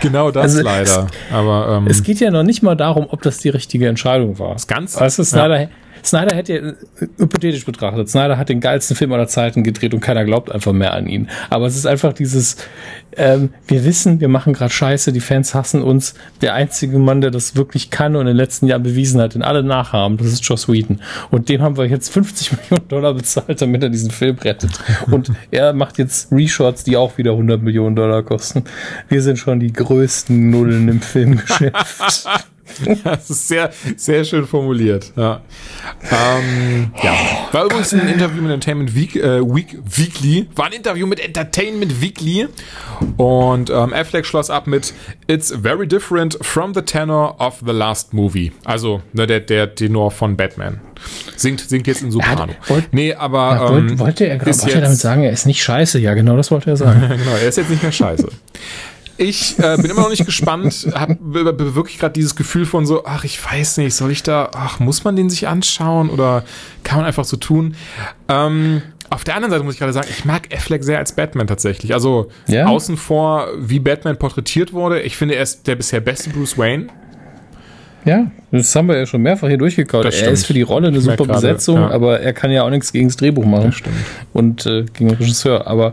Genau das Also, leider. Aber ähm, Es geht ja noch nicht mal darum, ob das die richtige Entscheidung war. Das Ganze. Weißt du, Snyder, Snyder hätte äh, hypothetisch betrachtet, Snyder hat den geilsten Film aller Zeiten gedreht und keiner glaubt einfach mehr an ihn. Aber es ist einfach dieses, ähm, wir wissen, wir machen gerade Scheiße, die Fans hassen uns. Der einzige Mann, der das wirklich kann und in den letzten Jahren bewiesen hat, den alle nachahmen, das ist Joss Whedon. Und dem haben wir jetzt 50 Millionen Dollar bezahlt, damit er diesen Film rettet. Und er macht jetzt Reshots, die auch wieder 100 Millionen Dollar kosten. Wir sind schon die größten Nullen im Filmgeschäft. Das ist sehr, sehr schön formuliert. Ja. Ähm, ja. War übrigens ein Interview mit Entertainment Week, äh, Week, Weekly. War ein Interview mit Entertainment Weekly. Und ähm, Affleck schloss ab mit It's very different from the tenor of the last movie. Also ne, der, der Tenor von Batman. Singt, singt jetzt in Soprano. nee, aber ähm, wollte, er, ist wollte er damit jetzt- sagen, er ist nicht scheiße? Ja, genau, das wollte er sagen. genau, er ist jetzt nicht mehr scheiße. Ich äh, bin immer noch nicht gespannt, habe wirklich gerade dieses Gefühl von so, ach, ich weiß nicht, soll ich da, ach, muss man den sich anschauen oder kann man einfach so tun? Ähm, Auf der anderen Seite muss ich gerade sagen, ich mag Affleck sehr als Batman tatsächlich. Also Ja? außen vor, wie Batman porträtiert wurde. Ich finde, er ist der bisher beste Bruce Wayne. Ja, das haben wir ja schon mehrfach hier durchgekaut. Das Er stimmt. ist für die Rolle eine Ich super Besetzung, ja. aber er kann ja auch nichts gegen das Drehbuch machen. Und äh, gegen den Regisseur. Aber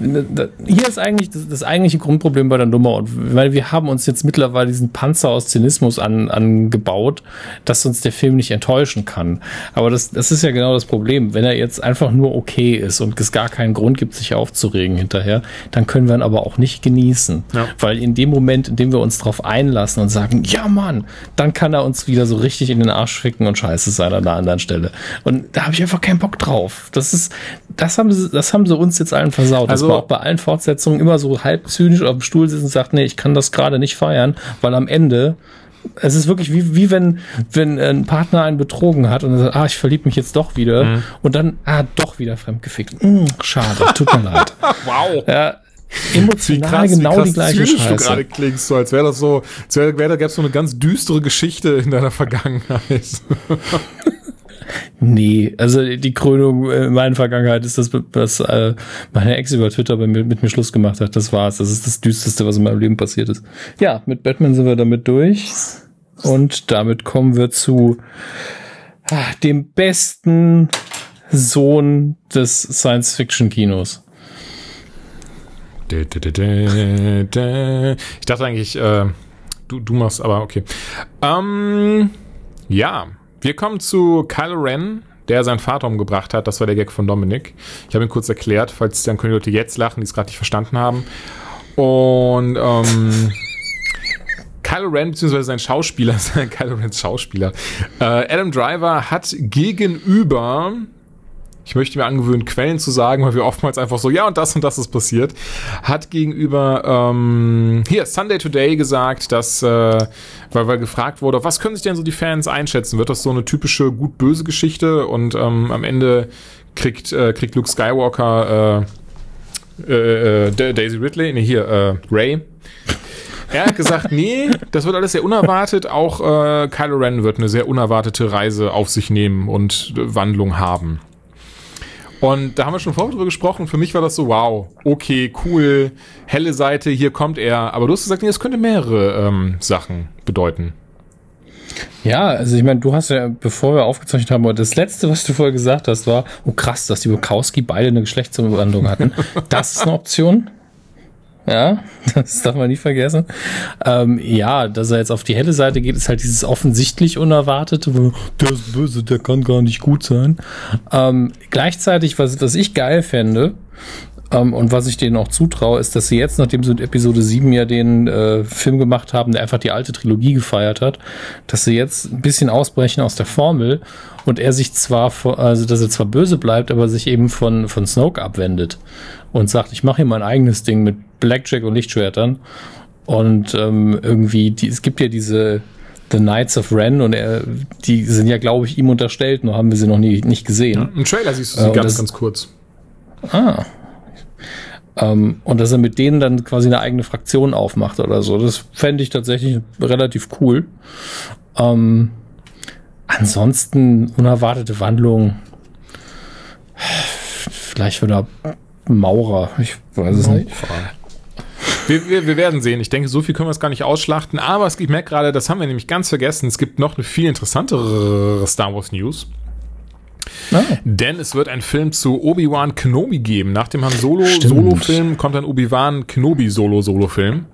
hier ist eigentlich das, das eigentliche Grundproblem bei der Nummer. Und weil wir haben uns jetzt mittlerweile diesen Panzer aus Zynismus an, angebaut, dass uns der Film nicht enttäuschen kann. Aber das, das ist ja genau das Problem. Wenn er jetzt einfach nur okay ist und es gar keinen Grund gibt, sich aufzuregen hinterher, dann können wir ihn aber auch nicht genießen. Ja. Weil in dem Moment, in dem wir uns darauf einlassen und sagen, ja Mann, dann kann er uns wieder so richtig in den Arsch ficken und scheiße sein an einer anderen Stelle. Und da habe ich einfach keinen Bock drauf. Das ist, das haben sie, das haben sie uns jetzt allen versaut. Also- war auch bei allen Fortsetzungen immer so halb zynisch auf dem Stuhl sitzen und sagt, nee, ich kann das gerade nicht feiern, weil am Ende es ist wirklich wie, wie wenn, wenn ein Partner einen betrogen hat und er sagt, ah, ich verliebe mich jetzt doch wieder Mhm. und dann, ah, doch wieder fremdgefickt. Mm, schade, tut mir leid. Wow. Ja, emotional krass, genau die gleiche zynisch du Scheiße. gerade klingst, so als wäre das so, als wäre wär, da gäbe es so eine ganz düstere Geschichte in deiner Vergangenheit. Nee, also die Krönung in meiner Vergangenheit ist das, was äh, meine Ex über Twitter bei mir, mit mir Schluss gemacht hat. Das war's. Das ist das Düsterste, was in meinem Leben passiert ist. Ja, mit Batman sind wir damit durch. Und damit kommen wir zu ah, dem besten Sohn des Science-Fiction-Kinos. Ich dachte eigentlich, äh, du, du machst, aber okay. Ähm, ja, wir kommen zu Kylo Ren, der seinen Vater umgebracht hat. Das war der Gag von Dominik. Ich habe ihn kurz erklärt, falls dann können die Leute jetzt lachen, die es gerade nicht verstanden haben. Und ähm, Kylo Ren, beziehungsweise sein Schauspieler, Kylo Rens Schauspieler, äh, Adam Driver hat gegenüber ich möchte mir angewöhnen, Quellen zu sagen, weil wir oftmals einfach so, ja, und das und das ist passiert, hat gegenüber ähm, hier Sunday Today gesagt, dass, äh, weil, weil gefragt wurde, was können sich denn so die Fans einschätzen? Wird das so eine typische gut-böse Geschichte? Und ähm, am Ende kriegt, äh, kriegt Luke Skywalker äh, äh, äh, Da- Daisy Ridley, nee, hier, äh, Ray. Er hat gesagt, nee, das wird alles sehr unerwartet. Auch äh, Kylo Ren wird eine sehr unerwartete Reise auf sich nehmen und äh, Wandlung haben. Und da haben wir schon vorher drüber gesprochen. Für mich war das so, wow, okay, cool, helle Seite, hier kommt er. Aber du hast gesagt, nee, das könnte mehrere ähm, Sachen bedeuten. Ja, also ich meine, du hast ja, bevor wir aufgezeichnet haben, das letzte, was du vorher gesagt hast, war, oh krass, dass die Bukowski beide eine Geschlechtsumwandlung hatten. Das ist eine Option. Ja, das darf man nie vergessen. Ähm, ja, dass er jetzt auf die helle Seite geht, ist halt dieses offensichtlich Unerwartete, wo der ist böse, der kann gar nicht gut sein. Ähm, gleichzeitig, was, was ich geil fände, ähm, und was ich denen auch zutraue, ist, dass sie jetzt, nachdem sie in Episode 7 ja den äh, Film gemacht haben, der einfach die alte Trilogie gefeiert hat, dass sie jetzt ein bisschen ausbrechen aus der Formel und er sich zwar, also dass er zwar böse bleibt, aber sich eben von, von Snoke abwendet und sagt, ich mache hier mein eigenes Ding mit Blackjack und Lichtschwertern. Und ähm, irgendwie, die, es gibt ja diese The Knights of Ren und er, die sind ja, glaube ich, ihm unterstellt, nur haben wir sie noch nie, nicht gesehen. Im Trailer siehst du Äh, sie und ganz, das- ganz kurz. Ah. Ähm, und dass er mit denen dann quasi eine eigene Fraktion aufmacht oder so. Das fände ich tatsächlich relativ cool. Ähm, ansonsten unerwartete Wandlung. Vielleicht wieder Maurer. Ich weiß es nicht. Wir, wir, wir werden sehen. Ich denke, so viel können wir es gar nicht ausschlachten. Aber es, ich merke gerade, das haben wir nämlich ganz vergessen. Es gibt noch eine viel interessantere Star Wars News. Ah. Denn es wird einen Film zu Obi-Wan Kenobi geben. Nach dem Han Solo Stimmt. Solo-Film kommt ein Obi-Wan Kenobi Solo-Solo-Film.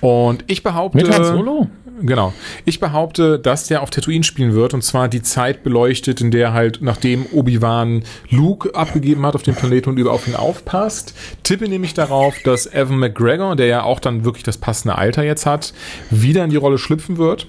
Und ich behaupte. Mit Han Solo? Genau. Ich behaupte, dass der auf Tatooine spielen wird und zwar die Zeit beleuchtet, in der halt, nachdem Obi-Wan Luke abgegeben hat auf dem Planeten und über auf ihn aufpasst, tippe nämlich darauf, dass Evan McGregor, der ja auch dann wirklich das passende Alter jetzt hat, wieder in die Rolle schlüpfen wird.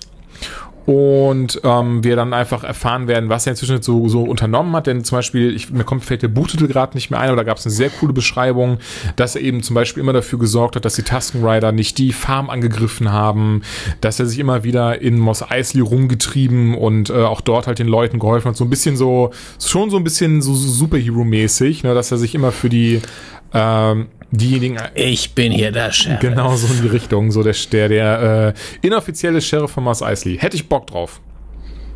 Und ähm, wir dann einfach erfahren werden, was er inzwischen so, so unternommen hat. Denn zum Beispiel, ich, mir kommt fällt der Buchtitel gerade nicht mehr ein, aber da gab es eine sehr coole Beschreibung, dass er eben zum Beispiel immer dafür gesorgt hat, dass die Tusken Rider nicht die Farm angegriffen haben, dass er sich immer wieder in Mos Eisley rumgetrieben und äh, auch dort halt den Leuten geholfen hat. So ein bisschen so, schon so ein bisschen so, so Superhero-mäßig, ne, dass er sich immer für die ähm, diejenigen Ich bin hier der Chef. Genau so in die Richtung, so der, der, der äh, inoffizielle Sheriff von Mars Eisley. Hätte ich Bock drauf.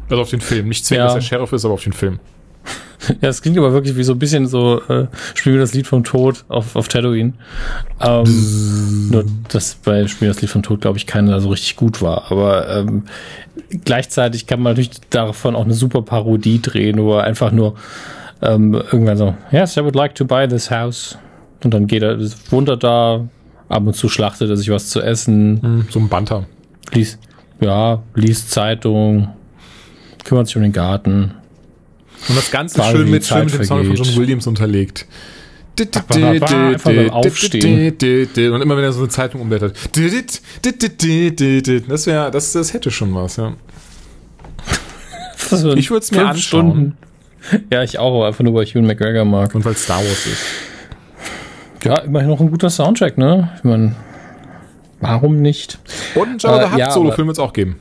Also auf den Film. Nicht zwingend, Ja. dass er Sheriff ist, aber auf den Film. Ja, es klingt aber wirklich wie so ein bisschen so, äh, spielen wir das Lied vom Tod auf, auf Tatooine. Ähm, nur, dass bei Spiel das Lied vom Tod, glaube ich, keiner so richtig gut war. Aber ähm, gleichzeitig kann man natürlich davon auch eine super Parodie drehen, wo er einfach nur ähm, irgendwann so, yes, I would like to buy this house. Und dann geht er, wundert da, ab und zu schlachtet er sich was zu essen, Hm, so ein Banter. liest, ja, liest Zeitung, kümmert sich um den Garten. Und das Ganze Weil schön mit, schön mit dem Song von. John Williams unterlegt. Aufstehen. Und immer wenn er so eine Zeitung umblättert. Das wäre, das, das hätte schon was, ja. Ich würd's mir fünf anschauen. Ja, ich auch, aber einfach nur, weil ich Ewan McGregor mag. Und weil Star Wars ist. Ja, immerhin noch ein guter Soundtrack, ne? Ich meine, warum nicht? Und ein Jabba Äh, the Hutt ja, Solo-Film wird es auch geben.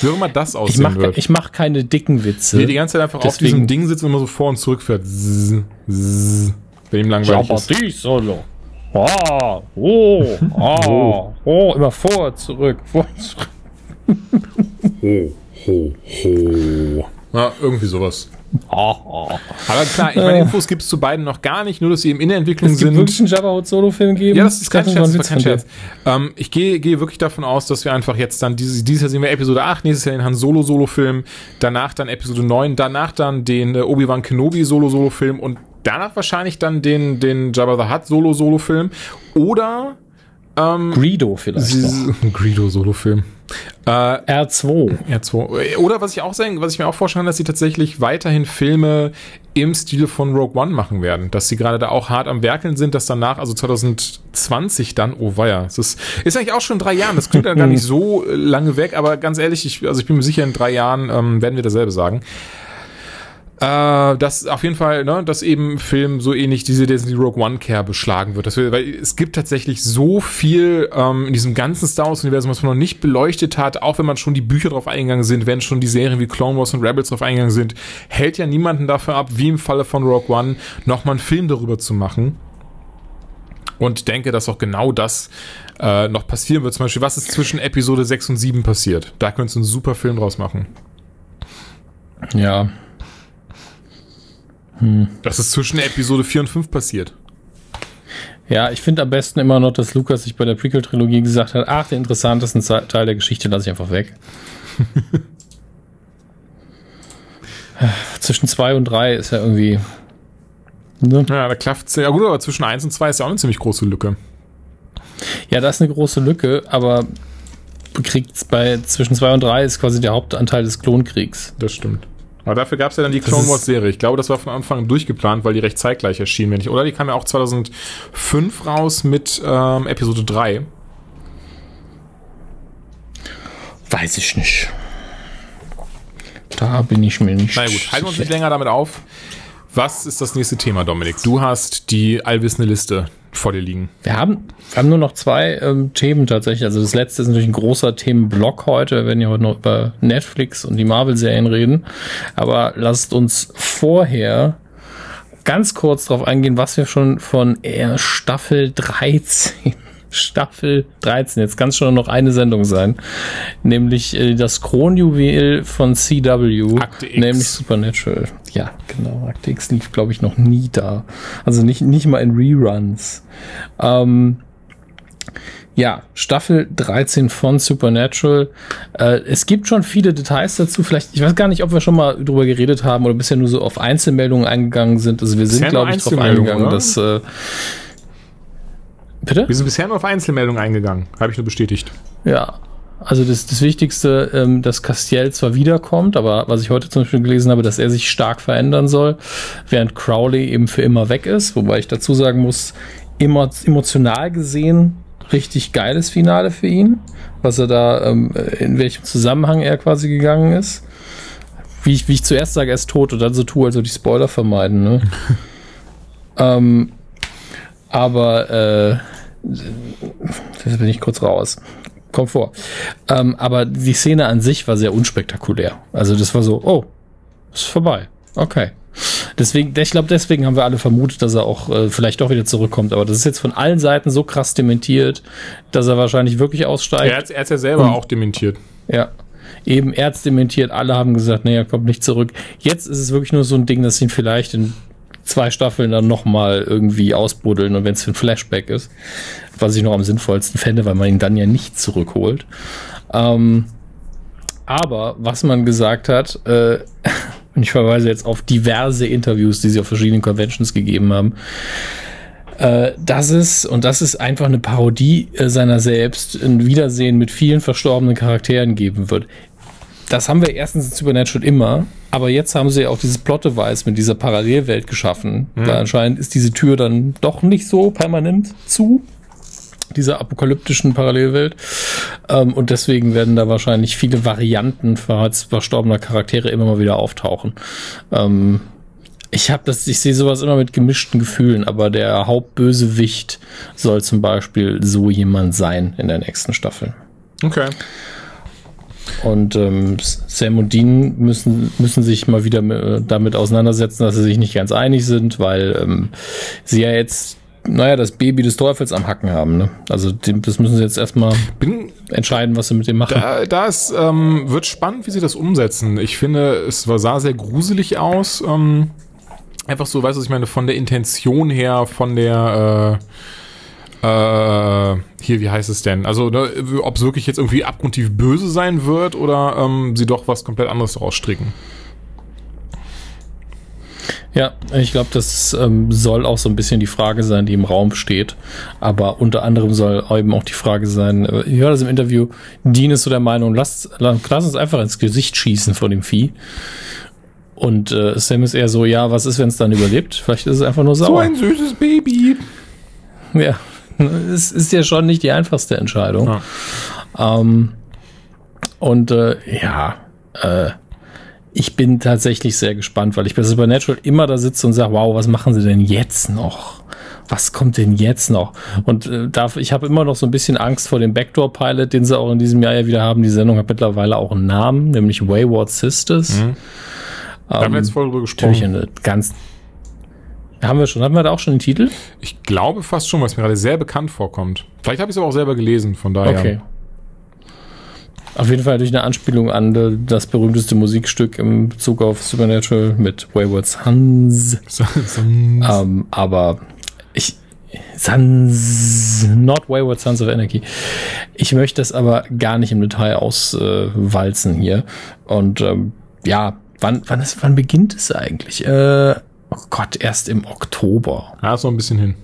Wie immer das Ich aussehen mache wird. ich mach keine dicken Witze. Er die ganze Zeit einfach auf Deswegen- diesem Ding sitzt und immer so vor und zurück fährt. Zzz, zzz, wenn ihm langweilig ist. die Solo. Ah, oh, ah, oh, immer vor, zurück, vor, zurück. Ja, irgendwie sowas. Ah, ah. Aber klar, ich meine, Infos gibt es zu beiden noch gar nicht, nur dass sie eben in der Entwicklung Es gibt sind. wirklich einen Jabba Hutt Solo-Film geben. Ja, das ist kein Scherz, das war kein. Scherz. Ähm, ich gehe gehe wirklich davon aus, dass wir einfach jetzt dann, dieses, dieses Jahr sehen wir Episode 8, nächstes Jahr den Han Solo Solo-Film, danach dann Episode 9, danach dann den äh, Obi-Wan Kenobi Solo-Solo-Film und danach wahrscheinlich dann den, den Jabba the Hutt Solo-Solo-Film oder ähm, Greedo vielleicht noch. Greedo Solo-Film. Äh, R2. ja, zwei. Oder was ich auch sagen, was ich mir auch vorstellen kann, dass sie tatsächlich weiterhin Filme im Stil von Rogue One machen werden. Dass sie gerade da auch hart am Werkeln sind, dass danach, also 2020 dann, oh weia, es ist, ist eigentlich auch schon in drei Jahren. Das klingt dann gar nicht so äh, lange weg, aber ganz ehrlich, ich, also ich bin mir sicher, in drei Jahren ähm, werden wir dasselbe sagen. Äh, das auf jeden Fall, ne, dass eben Film so ähnlich diese Disney Rogue One Kerbe schlagen wird. Wir, weil es gibt tatsächlich so viel ähm, in diesem ganzen Star Wars Universum, was man noch nicht beleuchtet hat, auch wenn man schon die Bücher drauf eingegangen sind, wenn schon die Serien wie Clone Wars und Rebels drauf eingegangen sind, hält ja niemanden dafür ab, wie im Falle von Rogue One, nochmal einen Film darüber zu machen. Und denke, dass auch genau das äh, noch passieren wird. Zum Beispiel, was ist zwischen Episode 6 und 7 passiert? Da könntest du einen super Film draus machen. Ja. Das ist zwischen Episode 4 und 5 passiert. Ja, ich finde am besten immer noch, dass Lukas sich bei der Prequel-Trilogie gesagt hat, ach, den interessantesten Teil der Geschichte lasse ich einfach weg. Zwischen zwei und drei ist ja irgendwie. Ne? Ja, da klafft's. Ja gut, aber zwischen 1 und 2 ist ja auch eine ziemlich große Lücke. Ja, da ist eine große Lücke, aber kriegt's bei zwischen zwei und drei ist quasi der Hauptanteil des Klonkriegs. Das stimmt. Aber dafür gab's ja dann die Clone Wars Serie. Ich glaube, das war von Anfang an durchgeplant, weil die recht zeitgleich erschienen, wenn ich. Oder die kam ja auch 2005 raus mit ähm, Episode 3. Weiß ich nicht. Da bin ich mir nicht. Na gut, halten wir uns nicht länger damit auf. Was ist das nächste Thema, Dominik? Du hast die allwissende Liste vor dir liegen. Wir haben, wir haben nur noch zwei ähm, Themen tatsächlich. Also das letzte ist natürlich ein großer Themenblock heute. Wir werden ja heute noch über Netflix und die Marvel-Serien reden. Aber lasst uns vorher ganz kurz darauf eingehen, was wir schon von äh, Staffel 13 Staffel 13, jetzt kann es schon noch eine Sendung sein, nämlich äh, das Kronjuwel von CW, Akte X. nämlich Supernatural. Ja, genau, Akte X lief, glaube ich, noch nie da. Also nicht, nicht mal in Reruns. Ähm, ja, Staffel 13 von Supernatural. Äh, es gibt schon viele Details dazu. Vielleicht, ich weiß gar nicht, ob wir schon mal drüber geredet haben oder bisher nur so auf Einzelmeldungen eingegangen sind. Also wir sind, glaube ich, Einzelmeldungen, eingegangen, oder? dass. Äh, bitte? Wir sind bisher nur auf Einzelmeldungen eingegangen. Habe ich nur bestätigt. Ja. Also das, das Wichtigste, ähm, dass Castiel zwar wiederkommt, aber was ich heute zum Beispiel gelesen habe, dass er sich stark verändern soll, während Crowley eben für immer weg ist. Wobei ich dazu sagen muss, emo emotional gesehen richtig geiles Finale für ihn, was er da, ähm, in welchem Zusammenhang er quasi gegangen ist. Wie ich, wie ich zuerst sage, er ist tot und dann so tue, als würde ich Spoiler vermeiden. Ne? ähm, aber äh, Jetzt bin ich kurz raus. Kommt vor. Ähm, aber die Szene an sich war sehr unspektakulär. Also das war so, oh, ist vorbei. Okay. Deswegen, ich glaube, deswegen haben wir alle vermutet, dass er auch äh, vielleicht doch wieder zurückkommt. Aber das ist jetzt von allen Seiten so krass dementiert, dass er wahrscheinlich wirklich aussteigt. Er hat er hat's ja selber Und- auch dementiert. Ja. eben Ärzte dementiert, alle haben gesagt, nee, er kommt nicht zurück. Jetzt ist es wirklich nur so ein Ding, dass ihn vielleicht in zwei Staffeln dann nochmal irgendwie ausbuddeln und wenn es für ein Flashback ist, was ich noch am sinnvollsten fände, weil man ihn dann ja nicht zurückholt. Ähm, aber was man gesagt hat, äh, und ich verweise jetzt auf diverse Interviews, die sie auf verschiedenen Conventions gegeben haben, äh, das ist, und das ist einfach eine Parodie äh, seiner selbst, ein Wiedersehen mit vielen verstorbenen Charakteren geben wird. Das haben wir erstens in Supernatural immer, aber jetzt haben sie auch dieses Plot-Device mit dieser Parallelwelt geschaffen. Mhm. Weil anscheinend ist diese Tür dann doch nicht so permanent zu, dieser apokalyptischen Parallelwelt. Ähm, und deswegen werden da wahrscheinlich viele Varianten verstorbener Charaktere immer mal wieder auftauchen. Ähm, ich habe das, ich sehe sowas immer mit gemischten Gefühlen, aber der Hauptbösewicht soll zum Beispiel so jemand sein in der nächsten Staffel. Okay. Und ähm, Sam und Dean müssen, müssen sich mal wieder äh, damit auseinandersetzen, dass sie sich nicht ganz einig sind, weil ähm, sie ja jetzt, naja, das Baby des Teufels am Hacken haben. Ne? Also das müssen sie jetzt erstmal entscheiden, was sie mit dem machen. Da, da ist, ähm, wird spannend, wie sie das umsetzen. Ich finde, es sah sehr gruselig aus. Ähm einfach so, weißt du, was ich meine, von der Intention her, von der äh, hier, wie heißt es denn? Also, ne, ob es wirklich jetzt irgendwie abgrundtief böse sein wird oder ähm, sie doch was komplett anderes daraus stricken. Ja, ich glaube, das ähm, soll auch so ein bisschen die Frage sein, die im Raum steht. Aber unter anderem soll eben auch die Frage sein, äh, ich höre das im Interview, Dean ist so der Meinung, lass, lass uns einfach ins Gesicht schießen vor dem Vieh. Und äh, Sam ist eher so, ja, was ist, wenn es dann überlebt? Vielleicht ist es einfach nur sauer. So ein süßes Baby. Ja, es ist ja schon nicht die einfachste Entscheidung. Ja. Ähm, und äh, ja, äh, ich bin tatsächlich sehr gespannt, weil ich bei Supernatural immer da sitze und sage, wow, was machen sie denn jetzt noch? Was kommt denn jetzt noch? Und äh, darf, ich habe immer noch so ein bisschen Angst vor dem Backdoor-Pilot, den sie auch in diesem Jahr ja wieder haben. Die Sendung hat mittlerweile auch einen Namen, nämlich Wayward Sisters. Mhm. Da haben wir jetzt voll drüber gesprochen. Natürlich eine ganz. Haben wir schon, haben wir da auch schon den Titel? Ich glaube fast schon, was mir gerade sehr bekannt vorkommt. Vielleicht habe ich es aber auch selber gelesen, von daher. Okay. Auf jeden Fall durch eine Anspielung an das berühmteste Musikstück im Bezug auf Supernatural mit Wayward Sons. Sons. ähm, aber ich. Sons, not Wayward Sons of Anarchy. Ich möchte das aber gar nicht im Detail auswalzen äh, hier. Und ähm, ja, Wann, wann, ist, wann beginnt es eigentlich? Äh, oh Gott, erst im Oktober. Ja, so ein bisschen hin.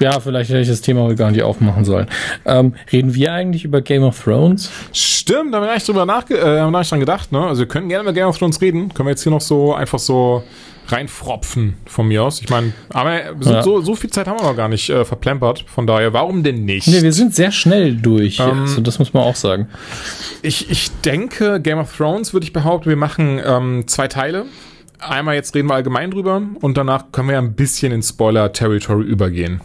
Ja, vielleicht hätte ich das Thema heute gar nicht aufmachen sollen. Ähm, reden wir eigentlich über Game of Thrones? Stimmt, da haben wir eigentlich drüber nachge äh, haben wir nicht dran gedacht. Ne? Also wir können gerne über Game of Thrones reden. Können wir jetzt hier noch so einfach so reinfropfen von mir aus. Ich meine, aber ja. so, so viel Zeit haben wir noch gar nicht äh, verplempert. Von daher, warum denn nicht? Nee, wir sind sehr schnell durch. Ähm, also das muss man auch sagen. Ich, ich denke, Game of Thrones würde ich behaupten, wir machen ähm, zwei Teile. Einmal jetzt reden wir allgemein drüber und danach können wir ja ein bisschen in Spoiler-Territory übergehen.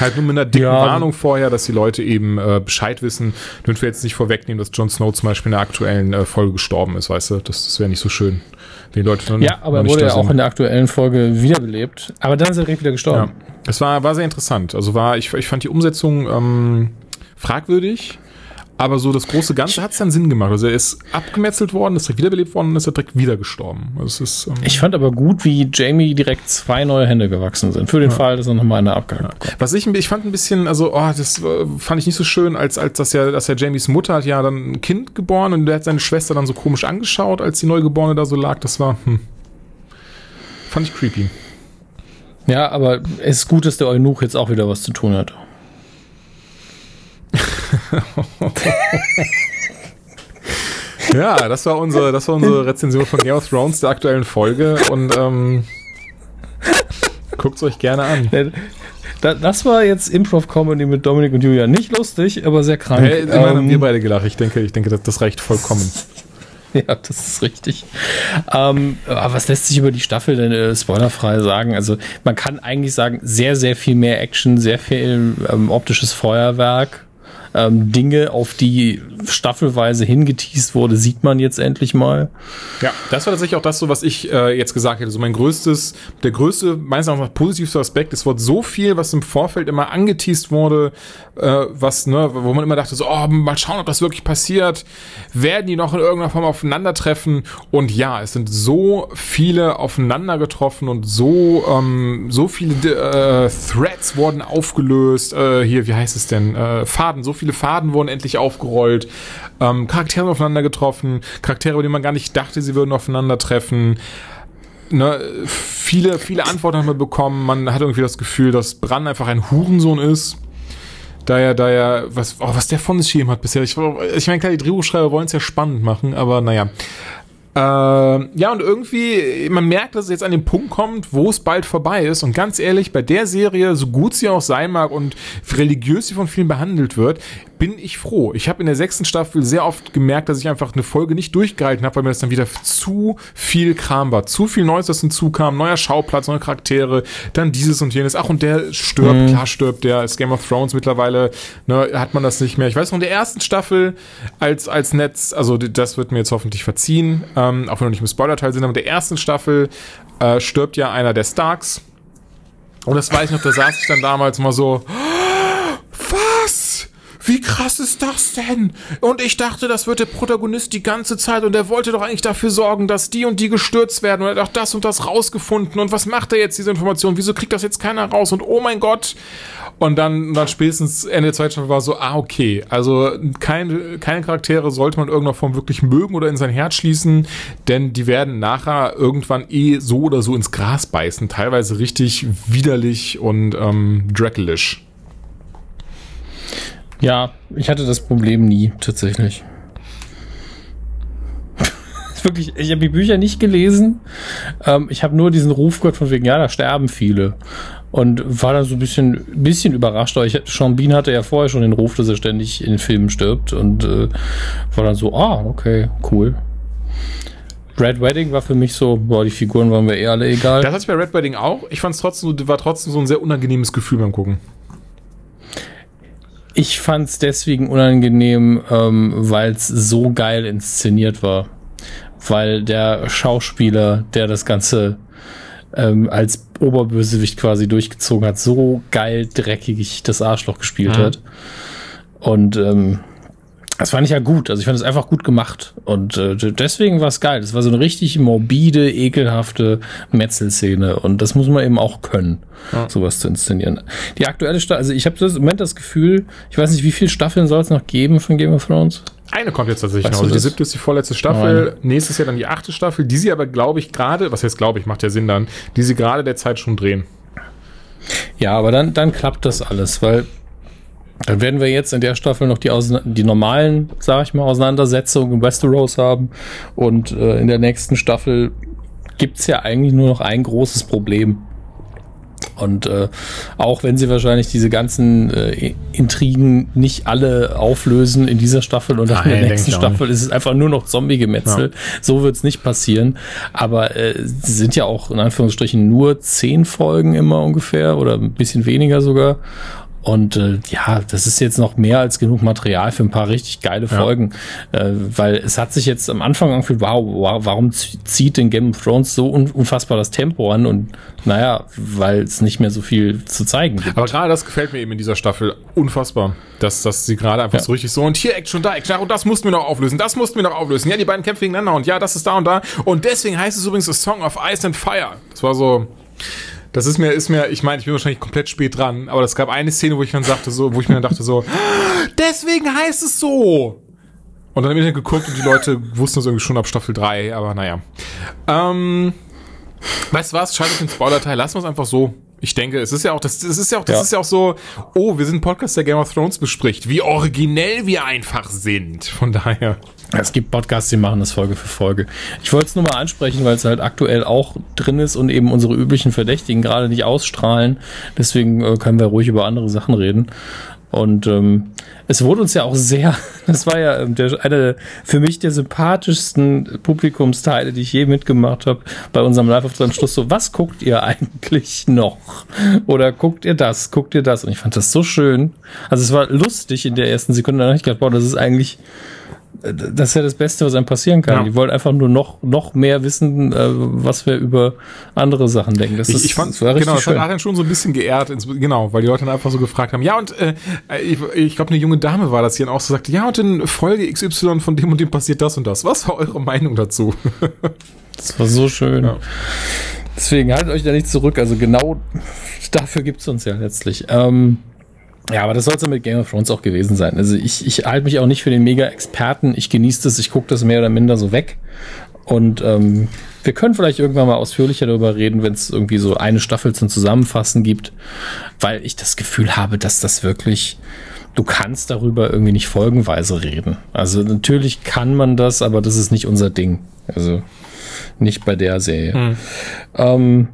Halt nur mit einer dicken ja. Warnung vorher, dass die Leute eben äh, Bescheid wissen, damit wir jetzt nicht vorwegnehmen, dass Jon Snow zum Beispiel in der aktuellen äh, Folge gestorben ist, weißt du? Das, das wäre nicht so schön. Die Leute dann Ja, aber er wurde ja auch in der aktuellen Folge wiederbelebt. Aber dann ist er direkt wieder gestorben. Ja. Es war, war sehr interessant. Also war, ich, ich fand die Umsetzung ähm, fragwürdig. Aber so das große Ganze hat es dann Sinn gemacht. Also er ist abgemetzelt worden, ist direkt wiederbelebt worden und ist direkt wieder gestorben. Also ist, ähm ich fand aber gut, wie Jamie direkt zwei neue Hände gewachsen sind. Für den ja. Fall, dass er nochmal eine abgehakt ja. Was ich, ich fand ein bisschen, also oh, das äh, fand ich nicht so schön, als, als dass ja, dass ja Jamies Mutter hat ja dann ein Kind geboren und der hat seine Schwester dann so komisch angeschaut, als die Neugeborene da so lag. Das war, hm. Fand ich creepy. Ja, aber es ist gut, dass der Eunuch jetzt auch wieder was zu tun hat. ja, das war unsere, das war unsere Rezension von Game of Thrones der aktuellen Folge und ähm, guckt es euch gerne an. Das war jetzt Improv-Comedy mit Dominik und Julia. Nicht lustig, aber sehr krank. Hey, immerhin ähm, haben wir beide gelacht. Ich denke, ich denke, das, das reicht vollkommen. Ja, das ist richtig. Ähm, aber was lässt sich über die Staffel denn äh, spoilerfrei sagen? Also man kann eigentlich sagen, sehr, sehr viel mehr Action, sehr viel ähm, optisches Feuerwerk, ähm, Dinge, auf die staffelweise hingeteased wurde, sieht man jetzt endlich mal. Ja, das war tatsächlich auch das, so was ich äh, jetzt gesagt hätte. So mein größtes, der größte, meines Erachtens positivste Aspekt. Es wurde so viel, was im Vorfeld immer angeteased wurde, äh, was, ne, wo man immer dachte, so, oh, mal schauen, ob das wirklich passiert. Werden die noch in irgendeiner Form aufeinandertreffen? Und ja, es sind so viele aufeinander getroffen und so, ähm, so viele äh, Threads wurden aufgelöst. Äh, hier, wie heißt es denn? Äh, Faden, so viele Faden wurden endlich aufgerollt. Ähm, Charaktere aufeinander getroffen, Charaktere, über die man gar nicht dachte, sie würden aufeinandertreffen. Ne, viele, viele Antworten haben wir bekommen. Man hat irgendwie das Gefühl, dass Bran einfach ein Hurensohn ist. Da er, da er, was, oh, was der von sich gegeben hat bisher. Ich, ich meine, klar, die Drehbuchschreiber wollen es ja spannend machen, aber naja. Äh, ja, und irgendwie, man merkt, dass es jetzt an den Punkt kommt, wo es bald vorbei ist. Und ganz ehrlich, bei der Serie, so gut sie auch sein mag und religiös sie von vielen behandelt wird, bin ich froh. Ich habe in der sechsten Staffel sehr oft gemerkt, dass ich einfach eine Folge nicht durchgehalten habe, weil mir das dann wieder zu viel Kram war. Zu viel Neues, das hinzukam, neuer Schauplatz, neue Charaktere, dann dieses und jenes. Ach, und der stirbt, mhm. klar stirbt der. Ist Game of Thrones mittlerweile, ne, hat man das nicht mehr. Ich weiß noch, in der ersten Staffel als, als Netz, also das wird mir jetzt hoffentlich verziehen, ähm, auch wenn wir nicht im Spoiler-Teil sind, aber in der ersten Staffel äh, stirbt ja einer der Starks. Und das weiß ich noch, da saß ich dann damals mal so? Wie krass ist das denn? Und ich dachte, das wird der Protagonist die ganze Zeit und er wollte doch eigentlich dafür sorgen, dass die und die gestürzt werden und er hat auch das und das rausgefunden und was macht er jetzt, diese Information? Wieso kriegt das jetzt keiner raus? Und oh mein Gott! Und dann, dann spätestens Ende der zweiten Staffel war so, ah, okay, also kein, keine Charaktere sollte man in irgendeiner Form wirklich mögen oder in sein Herz schließen, denn die werden nachher irgendwann eh so oder so ins Gras beißen, teilweise richtig widerlich und ähm, drakelisch. Ja, ich hatte das Problem nie, tatsächlich. Wirklich, ich habe die Bücher nicht gelesen. Ähm, ich habe nur diesen Ruf gehört von wegen, ja, da sterben viele. Und war dann so ein bisschen, bisschen überrascht. Aber ich, Sean Bean hatte ja vorher schon den Ruf, dass er ständig in Filmen stirbt. Und äh, war dann so, ah, okay, cool. Red Wedding war für mich so, boah, die Figuren waren mir eh alle egal. Das hatte ich bei Red Wedding auch. Ich fand es trotzdem, war trotzdem so ein sehr unangenehmes Gefühl beim Gucken. Ich fand es deswegen unangenehm, ähm, weil es so geil inszeniert war. Weil der Schauspieler, der das Ganze ähm, als Oberbösewicht quasi durchgezogen hat, so geil dreckig das Arschloch gespielt mhm. hat. Und ähm, das fand ich ja gut. Also ich fand es einfach gut gemacht. Und äh, deswegen war es geil. Das war so eine richtig morbide, ekelhafte Metzelszene. Und das muss man eben auch können, ja. sowas zu inszenieren. Die aktuelle Staffel, also ich habe im Moment das Gefühl, ich weiß nicht, wie viele Staffeln soll es noch geben von Game of Thrones? Eine kommt jetzt tatsächlich noch. Also die siebte ist die vorletzte Staffel. Nein. Nächstes Jahr dann die achte Staffel, die sie aber, glaube ich, gerade, was heißt glaube ich, macht ja Sinn dann, die sie gerade der Zeit schon drehen. Ja, aber dann, dann klappt das alles, weil dann werden wir jetzt in der Staffel noch die, die normalen, sag ich mal, Auseinandersetzungen in Westeros haben. Und äh, in der nächsten Staffel gibt's ja eigentlich nur noch ein großes Problem. Und äh, auch wenn sie wahrscheinlich diese ganzen äh, Intrigen nicht alle auflösen in dieser Staffel und Nein, in der nächsten Staffel ist es einfach nur noch Zombie-Gemetzel. Ja. So wird's nicht passieren. Aber äh, sind ja auch in Anführungsstrichen nur zehn Folgen immer ungefähr oder ein bisschen weniger sogar. Und äh, ja, das ist jetzt noch mehr als genug Material für ein paar richtig geile Folgen. Ja. Äh, weil es hat sich jetzt am Anfang angefühlt, wow, wow, warum zieht denn Game of Thrones so un unfassbar das Tempo an? Und naja, weil es nicht mehr so viel zu zeigen gibt. Aber gerade das gefällt mir eben in dieser Staffel unfassbar. Dass, dass sie gerade einfach ja. so richtig so, und hier Action, da Action, und das mussten wir noch auflösen, das mussten wir noch auflösen. Ja, die beiden kämpfen gegeneinander und ja, das ist da und da. Und deswegen heißt es übrigens A Song of Ice and Fire. Das war so. Das ist mir, ist mir, ich meine, ich bin wahrscheinlich komplett spät dran, aber es gab eine Szene, wo ich dann sagte, so, wo ich mir dann dachte, so, deswegen heißt es so. Und dann habe ich dann geguckt und die Leute wussten das irgendwie schon ab Staffel 3, aber naja. Ähm, weißt du was? Schaltet den Spoiler-Teil, lassen wir es einfach so. Ich denke, es ist ja auch, das, das ist ja auch, das ja. ist ja auch so, oh, wir sind ein Podcast, der Game of Thrones bespricht. Wie originell wir einfach sind. Von daher. Es gibt Podcasts, die machen das Folge für Folge. Ich wollte es nur mal ansprechen, weil es halt aktuell auch drin ist und eben unsere üblichen Verdächtigen gerade nicht ausstrahlen. Deswegen äh, können wir ruhig über andere Sachen reden. Und ähm, es wurde uns ja auch sehr, das war ja ähm, der, eine für mich der sympathischsten Publikumsteile, die ich je mitgemacht habe bei unserem Live-Auftritt am Schluss. So, was guckt ihr eigentlich noch? Oder guckt ihr das? Guckt ihr das? Und ich fand das so schön. Also es war lustig in der ersten Sekunde. Dann habe ich gedacht, boah, das ist eigentlich das ist ja das Beste, was einem passieren kann. Ja. Die wollen einfach nur noch, noch mehr wissen, äh, was wir über andere Sachen denken. Das Ich, ist, ich fand, das war genau, das hat. Adrian schon so ein bisschen geehrt, ins- genau, weil die Leute dann einfach so gefragt haben, ja, und äh, ich, ich glaube, eine junge Dame war das, die dann auch so sagte, ja, und in Folge XY von dem und dem passiert das und das. Was war eure Meinung dazu? Das war so schön. Ja. Deswegen haltet euch da nicht zurück. Also genau dafür gibt's uns ja letztlich. Ähm, ja, aber das soll es ja mit Game of Thrones auch gewesen sein. Also ich, ich halte mich auch nicht für den Mega-Experten. Ich genieße das, ich gucke das mehr oder minder so weg. Und ähm, wir können vielleicht irgendwann mal ausführlicher darüber reden, wenn es irgendwie so eine Staffel zum Zusammenfassen gibt, weil ich das Gefühl habe, dass das wirklich, du kannst darüber irgendwie nicht folgenweise reden. Also natürlich kann man das, aber das ist nicht unser Ding. Also nicht bei der Serie. Ähm,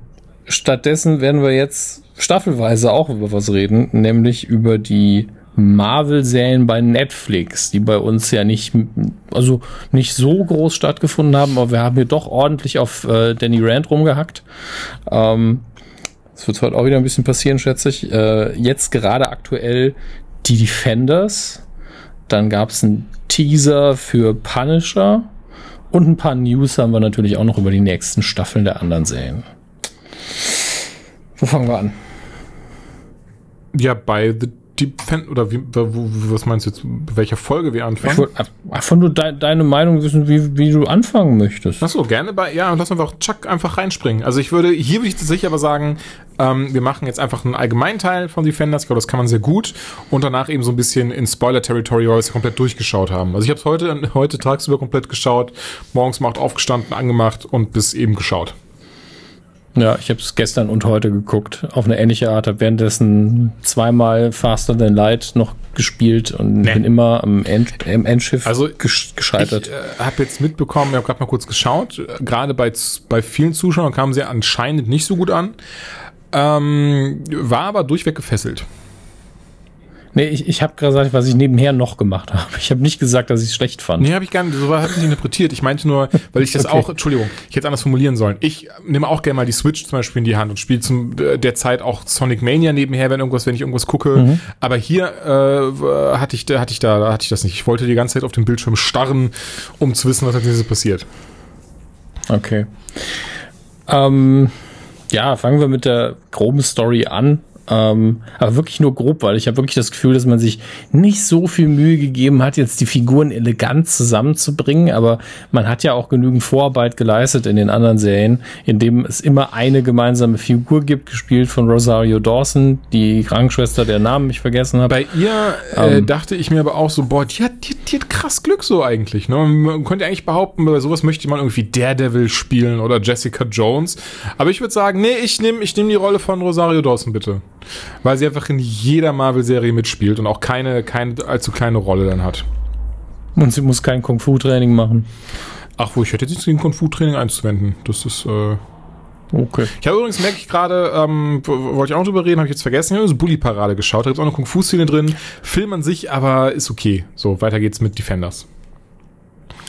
stattdessen werden wir jetzt staffelweise auch über was reden, nämlich über die Marvel-Serien bei Netflix, die bei uns ja nicht, also nicht so groß stattgefunden haben, aber wir haben hier doch ordentlich auf äh, Danny Rand rumgehackt. Ähm, das wird heute auch wieder ein bisschen passieren, schätze ich. Äh, jetzt gerade aktuell die Defenders. Dann gab es einen Teaser für Punisher. Und ein paar News haben wir natürlich auch noch über die nächsten Staffeln der anderen Serien. Wo fangen wir an? Ja, bei The Deep Fan, oder wie, wo, was meinst du jetzt, bei welcher Folge wir Ich anfangen? wollte einfach nur de deine Meinung wissen, wie, wie du anfangen möchtest. Ach so, gerne bei, ja, und lass einfach Chuck einfach reinspringen. Also ich würde, hier würde ich tatsächlich aber sagen, ähm, wir machen jetzt einfach einen allgemeinen Teil von Defenders, ich glaube, das kann man sehr gut und danach eben so ein bisschen in Spoiler-Territory, weil wir es komplett durchgeschaut haben. Also ich habe es heute, heute tagsüber komplett geschaut, morgens macht aufgestanden, angemacht und bis eben geschaut. Ja, ich habe es gestern und heute geguckt. Auf eine ähnliche Art. Habe währenddessen zweimal Faster Than Light noch gespielt und Nee. bin immer am, End, am Endschiff Also, gesch gescheitert. Ich äh, habe jetzt mitbekommen, ich habe gerade mal kurz geschaut, gerade bei, bei vielen Zuschauern kamen sie anscheinend nicht so gut an, ähm, war aber durchweg gefesselt. Nee, ich, ich habe gerade gesagt, was ich nebenher noch gemacht habe. Ich habe nicht gesagt, dass ich es schlecht fand. Nee, habe ich gar nicht, so habe ich nicht interpretiert. Ich meinte nur, weil ich das Okay. auch, Entschuldigung, ich hätte es anders formulieren sollen. Ich nehme auch gerne mal die Switch zum Beispiel in die Hand und spiele zum äh, der Zeit auch Sonic Mania nebenher, wenn irgendwas, wenn ich irgendwas gucke. Aber hier äh, hatte ich, da hatte ich da, hatte ich das nicht. Ich wollte die ganze Zeit auf dem Bildschirm starren, um zu wissen, was als nächstes passiert. Okay. Ähm, ja, fangen wir mit der groben Story an. Ähm, aber wirklich nur grob, weil ich habe wirklich das Gefühl, dass man sich nicht so viel Mühe gegeben hat, jetzt die Figuren elegant zusammenzubringen. Aber man hat ja auch genügend Vorarbeit geleistet in den anderen Serien, indem es immer eine gemeinsame Figur gibt, gespielt von Rosario Dawson, die Krankenschwester, der Namen ich vergessen habe. Bei ihr äh, Ähm. dachte ich mir aber auch so, boah, die hat, die, die hat krass Glück so eigentlich. Ne? Man könnte eigentlich behaupten, bei sowas möchte man irgendwie Daredevil spielen oder Jessica Jones. Aber ich würde sagen, nee, ich nehme ich nehm die Rolle von Rosario Dawson bitte. Weil sie einfach in jeder Marvel-Serie mitspielt und auch keine, keine allzu kleine Rolle dann hat. Und sie muss kein Kung-Fu-Training machen. Ach, wo ich hätte jetzt nichts gegen Kung-Fu-Training einzuwenden. Das ist, äh Okay. Ich habe übrigens, merke ich gerade, ähm, wo- wollte ich auch noch drüber reden, habe ich jetzt vergessen, ich habe so Bully-Parade geschaut, da gibt es auch eine Kung-Fu-Szene drin. Film an sich, aber ist okay. So, weiter geht's mit Defenders.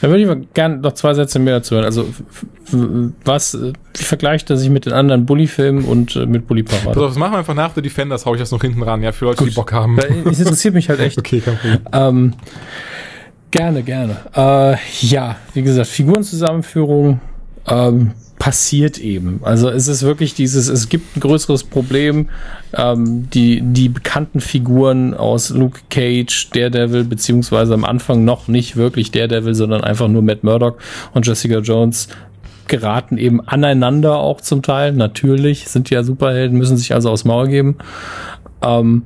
Da würde ich mal gerne noch zwei Sätze mehr dazu hören. Also, was, wie vergleicht er sich mit den anderen Bully-Filmen und äh, mit Bully Pass Parade? auf, das machen wir einfach nach The Defenders, hau ich das noch hinten ran, ja, für Leute, die Bock haben. Es interessiert mich halt echt. Okay, kein Problem. Ähm, gerne, gerne. Äh, ja, wie gesagt, Figurenzusammenführung ähm, passiert eben. Also es ist wirklich dieses, es gibt ein größeres Problem. Ähm, die, die bekannten Figuren aus Luke Cage, Daredevil, beziehungsweise am Anfang noch nicht wirklich Daredevil, sondern einfach nur Matt Murdock und Jessica Jones geraten eben aneinander auch zum Teil. Natürlich sind ja Superhelden, müssen sich also aus Maul geben. Ähm,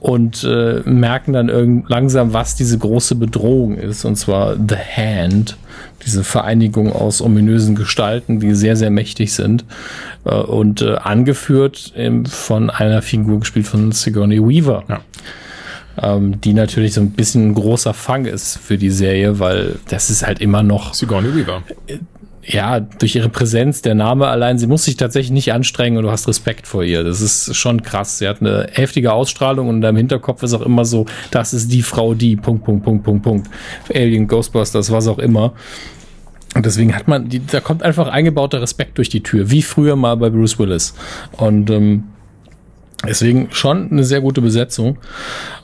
und äh, merken dann irgend langsam, was diese große Bedrohung ist, und zwar The Hand, diese Vereinigung aus ominösen Gestalten, die sehr, sehr mächtig sind äh, und äh, angeführt ähm, von einer Figur gespielt von Sigourney Weaver, Ja. ähm, die natürlich so ein bisschen ein großer Fang ist für die Serie, weil das ist halt immer noch Sigourney Weaver. Ja, durch ihre Präsenz, der Name allein, sie muss sich tatsächlich nicht anstrengen und du hast Respekt vor ihr. Das ist schon krass. Sie hat eine heftige Ausstrahlung und in deinem Hinterkopf ist auch immer so, das ist die Frau, die, Punkt, Punkt, Punkt, Punkt, Punkt. Alien, Ghostbusters, was auch immer. Und deswegen hat man, die, da kommt einfach eingebauter Respekt durch die Tür, wie früher mal bei Bruce Willis. Und ähm, deswegen schon eine sehr gute Besetzung.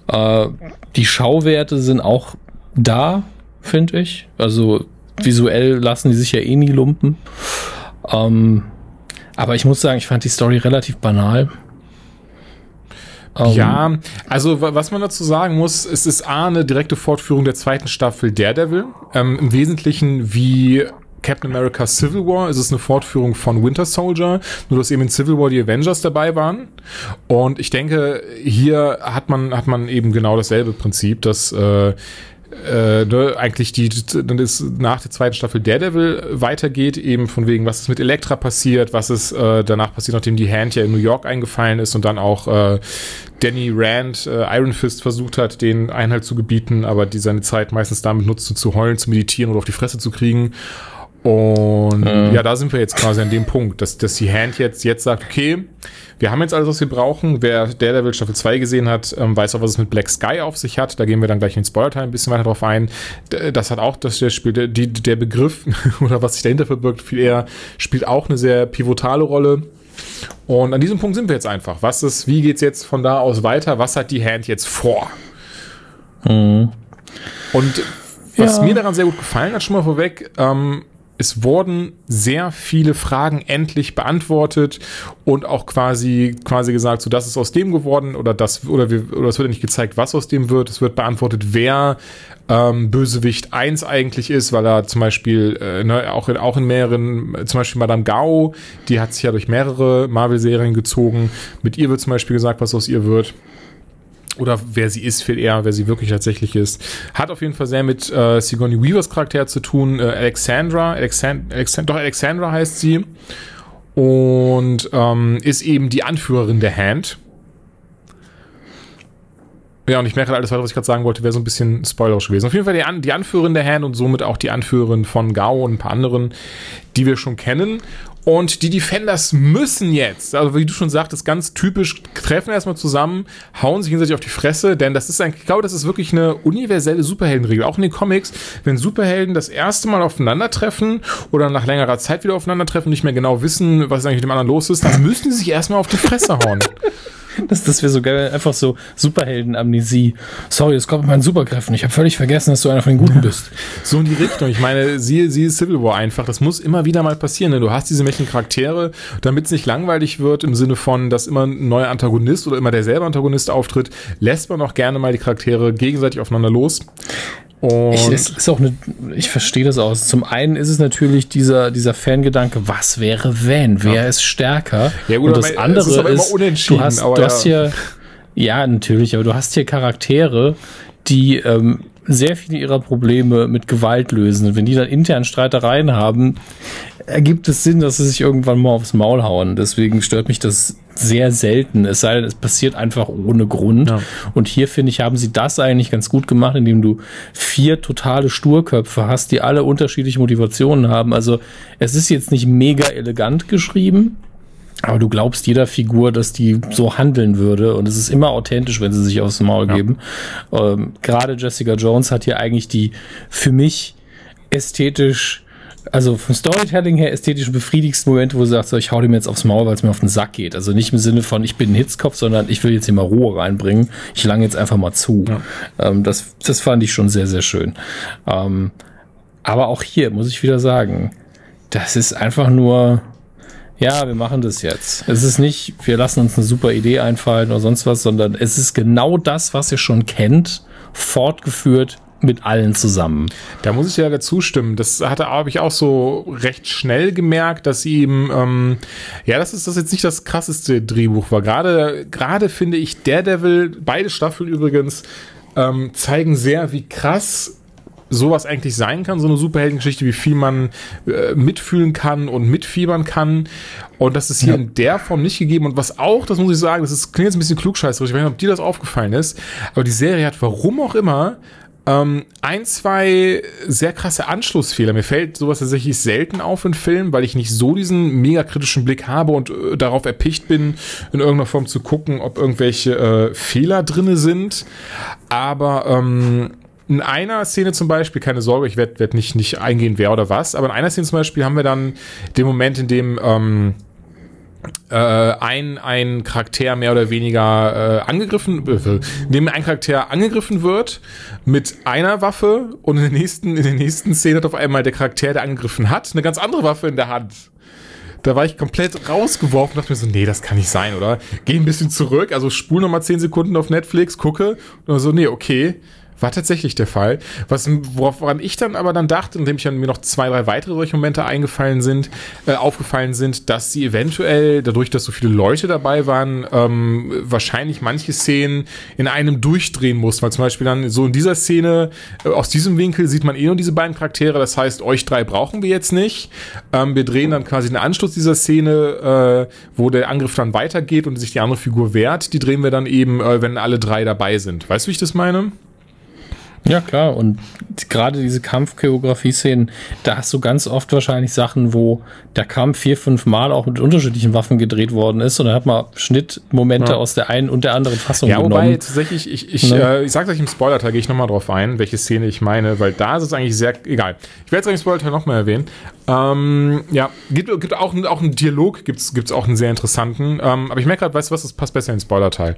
Äh, die Schauwerte sind auch da, finde ich. Also visuell lassen die sich ja eh nie lumpen. Ähm, aber ich muss sagen, ich fand die Story relativ banal. Ähm, ja, also was man dazu sagen muss, es ist A, eine direkte Fortführung der zweiten Staffel Daredevil. Ähm, Im Wesentlichen wie Captain America Civil War ist es eine Fortführung von Winter Soldier, nur dass eben in Civil War die Avengers dabei waren. Und ich denke, hier hat man, hat man eben genau dasselbe Prinzip, dass äh, äh, ne, eigentlich die, dann ist nach der zweiten Staffel Daredevil weitergeht, eben von wegen, was ist mit Elektra passiert, was ist äh, danach passiert, nachdem die Hand ja in New York eingefallen ist und dann auch äh, Danny Rand äh, Iron Fist versucht hat, den Einhalt zu gebieten, aber die seine Zeit meistens damit nutzte, zu heulen, zu meditieren oder auf die Fresse zu kriegen. Und mhm. ja, da sind wir jetzt quasi an dem Punkt, dass, dass die Hand jetzt, jetzt sagt, okay, wir haben jetzt alles, was wir brauchen. Wer Daredevil Staffel 2 gesehen hat, ähm, weiß auch, was es mit Black Sky auf sich hat. Da gehen wir dann gleich in den Spoiler-Teil ein bisschen weiter drauf ein. Das hat auch das, der Spiel, der, der Begriff oder was sich dahinter verbirgt, viel eher, spielt auch eine sehr pivotale Rolle. Und an diesem Punkt sind wir jetzt einfach. Was ist, wie geht's jetzt von da aus weiter? Was hat die Hand jetzt vor? Mhm. Und was ja. mir daran sehr gut gefallen hat, schon mal vorweg, ähm, es wurden sehr viele Fragen endlich beantwortet und auch quasi quasi gesagt, so das ist aus dem geworden oder das oder wir, oder es wird nicht gezeigt, was aus dem wird. Es wird beantwortet, wer ähm, Bösewicht 1 eigentlich ist, weil er zum Beispiel äh, ne, auch in auch in mehreren, zum Beispiel Madame Gao, die hat sich ja durch mehrere Marvel-Serien gezogen. Mit ihr wird zum Beispiel gesagt, was aus ihr wird oder wer sie ist, viel eher, wer sie wirklich tatsächlich ist. Hat auf jeden Fall sehr mit äh, Sigourney Weavers Charakter zu tun. Äh, Alexandra, Alexand Alexand doch Alexandra heißt sie. Und ähm, ist eben die Anführerin der Hand. Ja, und ich merke alles was ich gerade sagen wollte, wäre so ein bisschen spoilerisch gewesen. Auf jeden Fall die, An die Anführerin der Hand und somit auch die Anführerin von Gao und ein paar anderen, die wir schon kennen. Und die Defenders müssen jetzt, also wie du schon sagtest, ganz typisch, treffen erstmal zusammen, hauen sich gegenseitig auf die Fresse, denn das ist ein, ich glaube, das ist wirklich eine universelle Superheldenregel. Auch in den Comics, wenn Superhelden das erste Mal aufeinandertreffen oder nach längerer Zeit wieder aufeinandertreffen und nicht mehr genau wissen, was eigentlich mit dem anderen los ist, dann müssen sie sich erstmal auf die Fresse hauen. Das, das wäre so geil, einfach so Superhelden-Amnesie. Sorry, es kommt mit meinen Superkräften. Ich habe völlig vergessen, dass du einer von den Guten bist. So in die Richtung. Ich meine, sie, sie ist Civil War einfach. Das muss immer wieder mal passieren. Ne? Du hast diese mächtigen Charaktere, damit es nicht langweilig wird im Sinne von, dass immer ein neuer Antagonist oder immer derselbe Antagonist auftritt, lässt man auch gerne mal die Charaktere gegenseitig aufeinander los. Ich, es ist auch eine, ich verstehe das aus. Zum einen ist es natürlich dieser, dieser Fangedanke, was wäre wenn? Wer ja. ist stärker? Ja, gut, und das andere ist, ist du hast, du hast hier, ja, natürlich, aber du hast hier Charaktere, die ähm, sehr viele ihrer Probleme mit Gewalt lösen. Und wenn die dann intern Streitereien haben, ergibt es Sinn, dass sie sich irgendwann mal aufs Maul hauen. Deswegen stört mich das sehr selten. Es sei denn, es passiert einfach ohne Grund. Ja. Und hier finde ich, haben sie das eigentlich ganz gut gemacht, indem du vier totale Sturköpfe hast, die alle unterschiedliche Motivationen haben. Also es ist jetzt nicht mega elegant geschrieben, aber du glaubst jeder Figur, dass die so handeln würde. Und es ist immer authentisch, wenn sie sich aufs Maul ja. geben. Ähm, Gerade Jessica Jones hat hier eigentlich die für mich ästhetisch also vom Storytelling her ästhetisch befriedigsten Momente, wo sie sagt, so, ich hau dem jetzt aufs Maul, weil es mir auf den Sack geht. Also nicht im Sinne von, ich bin ein Hitzkopf, sondern ich will jetzt hier mal Ruhe reinbringen. Ich lange jetzt einfach mal zu. Ja. Ähm, das, das fand ich schon sehr, sehr schön. Ähm, aber auch hier muss ich wieder sagen, das ist einfach nur, ja, wir machen das jetzt. Es ist nicht, wir lassen uns eine super Idee einfallen oder sonst was, sondern es ist genau das, was ihr schon kennt, fortgeführt mit allen zusammen. Da muss ich ja dazu stimmen. Das hatte, habe ich auch so recht schnell gemerkt, dass sie eben, ähm, ja, das ist das jetzt nicht das krasseste Drehbuch war. Gerade, gerade finde ich Daredevil, beide Staffeln übrigens, ähm, zeigen sehr, wie krass sowas eigentlich sein kann, so eine Superheldengeschichte, wie viel man äh, mitfühlen kann und mitfiebern kann. Und das ist hier ja. in der Form nicht gegeben. Und was auch, das muss ich sagen, das ist, klingt jetzt ein bisschen klugscheißerisch, ich weiß nicht, ob dir das aufgefallen ist, aber die Serie hat warum auch immer Ähm, ein, zwei sehr krasse Anschlussfehler. Mir fällt sowas tatsächlich selten auf in Filmen, weil ich nicht so diesen mega kritischen Blick habe und äh, darauf erpicht bin, in irgendeiner Form zu gucken, ob irgendwelche äh, Fehler drinne sind. Aber ähm, in einer Szene zum Beispiel, keine Sorge, ich werde werd nicht, nicht eingehen, wer oder was, aber in einer Szene zum Beispiel haben wir dann den Moment, in dem ähm, äh, ein, ein Charakter mehr oder weniger äh, angegriffen, äh, indem ein Charakter angegriffen wird mit einer Waffe und in der nächsten, in der nächsten Szene hat auf einmal der Charakter, der angegriffen hat, eine ganz andere Waffe in der Hand. Da war ich komplett rausgeworfen, dachte mir so, nee, das kann nicht sein, oder? Geh ein bisschen zurück, also spul nochmal 10 Sekunden auf Netflix, gucke und so, nee, okay. War tatsächlich der Fall. Was, woran ich dann aber dann dachte, indem ich dann mir noch zwei, drei weitere solche Momente eingefallen sind, äh, aufgefallen sind, dass sie eventuell, dadurch, dass so viele Leute dabei waren, ähm, wahrscheinlich manche Szenen in einem durchdrehen mussten. Weil zum Beispiel dann so in dieser Szene, äh, aus diesem Winkel sieht man eh nur diese beiden Charaktere. Das heißt, euch drei brauchen wir jetzt nicht. Ähm, wir drehen dann quasi den Anschluss dieser Szene, äh, wo der Angriff dann weitergeht und sich die andere Figur wehrt. Die drehen wir dann eben, äh, wenn alle drei dabei sind. Weißt du, wie ich das meine? Ja, klar. Und gerade diese Kampfchoreografie-Szenen, da hast du ganz oft wahrscheinlich Sachen, wo der Kampf vier, fünf Mal auch mit unterschiedlichen Waffen gedreht worden ist. Und dann hat man Schnittmomente ja. aus der einen und der anderen Fassung ja, genommen. Ja, wobei tatsächlich, ich, ich, ne? äh, ich sage euch im Spoiler-Teil, gehe ich nochmal drauf ein, welche Szene ich meine, weil da ist es eigentlich sehr, egal. Ich werde es im Spoiler-Teil nochmal erwähnen. Ähm, ja, gibt, gibt auch, auch einen Dialog, gibt's gibt's auch einen sehr interessanten. Ähm, aber ich merke gerade, weißt du was, das passt besser ins Spoiler-Teil.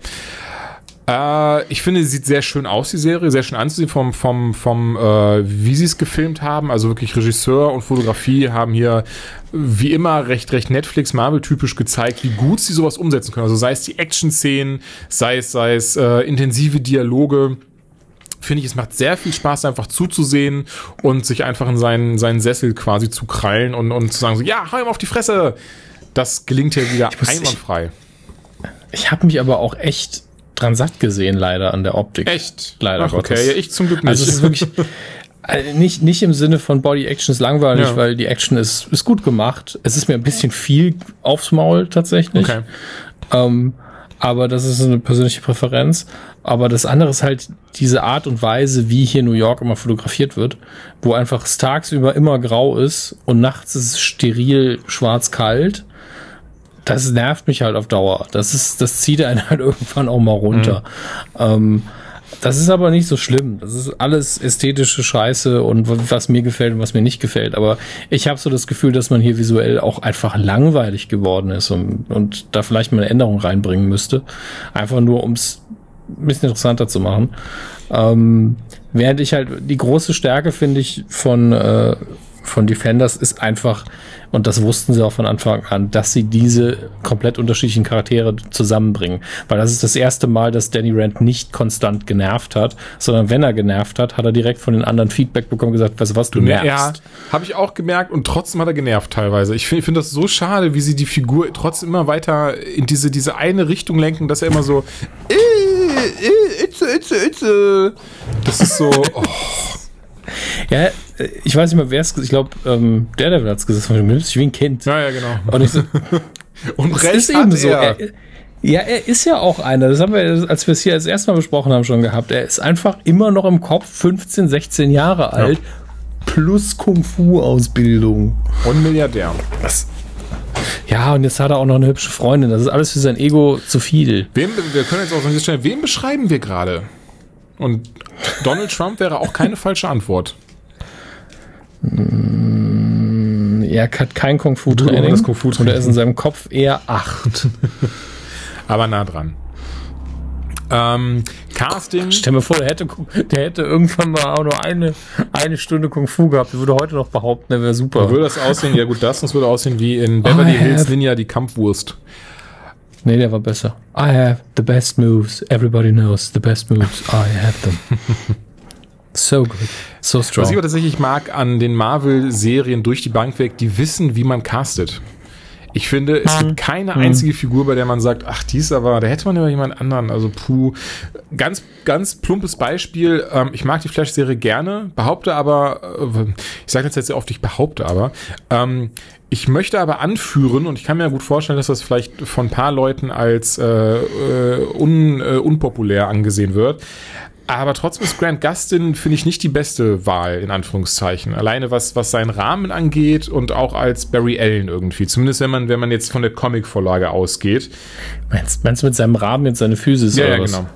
Äh, ich finde, sie sieht sehr schön aus, die Serie, sehr schön anzusehen vom, vom, vom äh, wie sie es gefilmt haben. Also wirklich Regisseur und Fotografie haben hier wie immer recht, recht Netflix-Marvel-typisch gezeigt, wie gut sie sowas umsetzen können. Also sei es die Action-Szenen, sei es, sei es äh, intensive Dialoge finde ich, es macht sehr viel Spaß, einfach zuzusehen und sich einfach in seinen, seinen Sessel quasi zu krallen und, und zu sagen so, ja, hau ihm auf die Fresse. Das gelingt hier wieder muss, einwandfrei. Ich, ich habe mich aber auch echt dran satt gesehen, leider an der Optik. Echt? Leider Ach, Gottes. Okay, ja, ich zum Glück nicht. Also es ist wirklich also nicht, nicht im Sinne von Body Action ist langweilig, ja. weil die Action ist, ist gut gemacht. Es ist mir ein bisschen viel aufs Maul tatsächlich. Okay. Ähm, aber das ist eine persönliche Präferenz. Aber das andere ist halt diese Art und Weise, wie hier New York immer fotografiert wird, wo einfach es tagsüber immer grau ist und nachts ist es steril schwarz-kalt das nervt mich halt auf Dauer. Das ist, das zieht einen halt irgendwann auch mal runter. Mhm. Ähm, das ist aber nicht so schlimm. Das ist alles ästhetische Scheiße und was mir gefällt und was mir nicht gefällt. Aber ich habe so das Gefühl, dass man hier visuell auch einfach langweilig geworden ist und, und da vielleicht mal eine Änderung reinbringen müsste. Einfach nur, um es ein bisschen interessanter zu machen. Ähm, während ich halt die große Stärke finde ich von, äh, von Defenders ist einfach, und das wussten sie auch von Anfang an, dass sie diese komplett unterschiedlichen Charaktere zusammenbringen. Weil das ist das erste Mal, dass Danny Rand nicht konstant genervt hat, sondern wenn er genervt hat, hat er direkt von den anderen Feedback bekommen gesagt, weißt du was, du nervst. Ja, habe ich auch gemerkt und trotzdem hat er genervt teilweise. Ich finde find das so schade, wie sie die Figur trotzdem immer weiter in diese, diese eine Richtung lenken, dass er immer so itze, itze, itze. Das ist so, oh. Ja, ich weiß nicht mehr, wer es Ich glaube, ähm, Daredevil hat es gesagt, du nimmst dich wie ein Kind. Ja, ja, genau. Und ich so, und das ist eben so. Er, ja, er ist ja auch einer. Das haben wir, als wir es hier als erstes Mal besprochen haben, schon gehabt. Er ist einfach immer noch im Kopf 15, 16 Jahre alt. Ja. Plus Kung-Fu-Ausbildung. Und Milliardär. Was? Ja, und jetzt hat er auch noch eine hübsche Freundin. Das ist alles für sein Ego zu viel. Wem, wir können jetzt auch so schnell, wem beschreiben wir gerade? Und Donald Trump wäre auch keine falsche Antwort. Mm, er hat kein Kung-Fu-Training. Kung -Fu und er ist in seinem Kopf eher acht. Aber nah dran. Ähm, Casting. Stell mir vor, der hätte, der hätte irgendwann mal auch nur eine, eine Stunde Kung Fu gehabt. Der würde heute noch behaupten, der wäre super. Würde das aussehen? Ja, gut, das, das würde aussehen wie in Beverly Hills Ninja die Kampfwurst. Nee, der war besser. I have the best moves. Everybody knows the best moves. I have them. so good. So strong. Was ich aber tatsächlich mag an den Marvel-Serien durch die Bank weg, die wissen, wie man castet. Ich finde, es gibt keine einzige Figur, bei der man sagt, ach, die ist aber, da hätte man ja jemand anderen. Also, puh. Ganz, ganz plumpes Beispiel. Ähm, ich mag die Flash-Serie gerne, behaupte aber, äh, ich sage jetzt sehr oft, ich behaupte aber, ähm, ich möchte aber anführen, und ich kann mir gut vorstellen, dass das vielleicht von ein paar Leuten als äh, äh, un, äh, unpopulär angesehen wird. Aber trotzdem ist Grant Gustin, finde ich, nicht die beste Wahl, in Anführungszeichen. Alleine was, was seinen Rahmen angeht und auch als Barry Allen irgendwie. Zumindest wenn man, wenn man jetzt von der Comic-Vorlage ausgeht. Meinst, meinst du mit seinem Rahmen jetzt seine Physis Ja, oder ja, was? genau.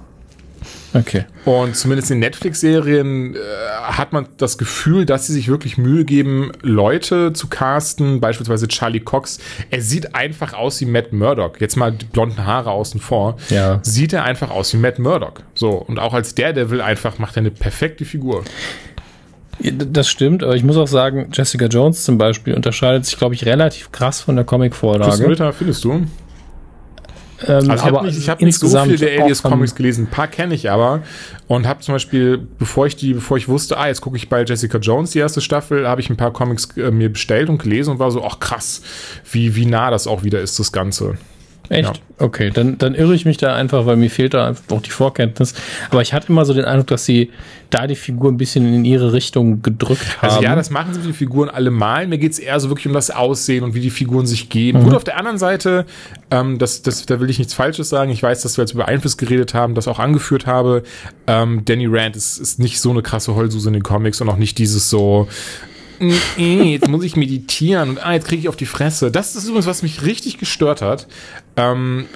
Okay. Und zumindest in Netflix-Serien äh, hat man das Gefühl, dass sie sich wirklich Mühe geben, Leute zu casten, beispielsweise Charlie Cox. Er sieht einfach aus wie Matt Murdock. Jetzt mal die blonden Haare außen vor. Ja. Sieht er einfach aus wie Matt Murdock. So. Und auch als Daredevil einfach macht er eine perfekte Figur. Das stimmt, aber ich muss auch sagen, Jessica Jones zum Beispiel unterscheidet sich, glaube ich, relativ krass von der Comic-Vorlage. Ritter findest du? Ähm, Also ich habe nicht, ich hab nicht so viele der Alias Comics gelesen. Ein paar kenne ich aber und habe zum Beispiel, bevor ich die, bevor ich wusste, ah, jetzt gucke ich bei Jessica Jones die erste Staffel, habe ich ein paar Comics äh, mir bestellt und gelesen und war so, ach krass, wie wie nah das auch wieder ist das Ganze. Echt? Ja. Okay, dann, dann irre ich mich da einfach, weil mir fehlt da einfach auch die Vorkenntnis. Aber ich hatte immer so den Eindruck, dass sie da die Figur ein bisschen in ihre Richtung gedrückt haben. Also ja, das machen sie mit den Figuren alle mal. Mir geht's eher so wirklich um das Aussehen und wie die Figuren sich Mhm. geben. Gut, auf der anderen Seite, ähm, das, das, da will ich nichts Falsches sagen. Ich weiß, dass wir jetzt über Einfluss geredet haben, das auch angeführt habe. Ähm, Danny Rand ist, ist nicht so eine krasse Heulsuse in den Comics und auch nicht dieses so, "Mm, äh, jetzt muss ich meditieren und ah, jetzt kriege ich auf die Fresse. Das ist übrigens, was mich richtig gestört hat. Ähm,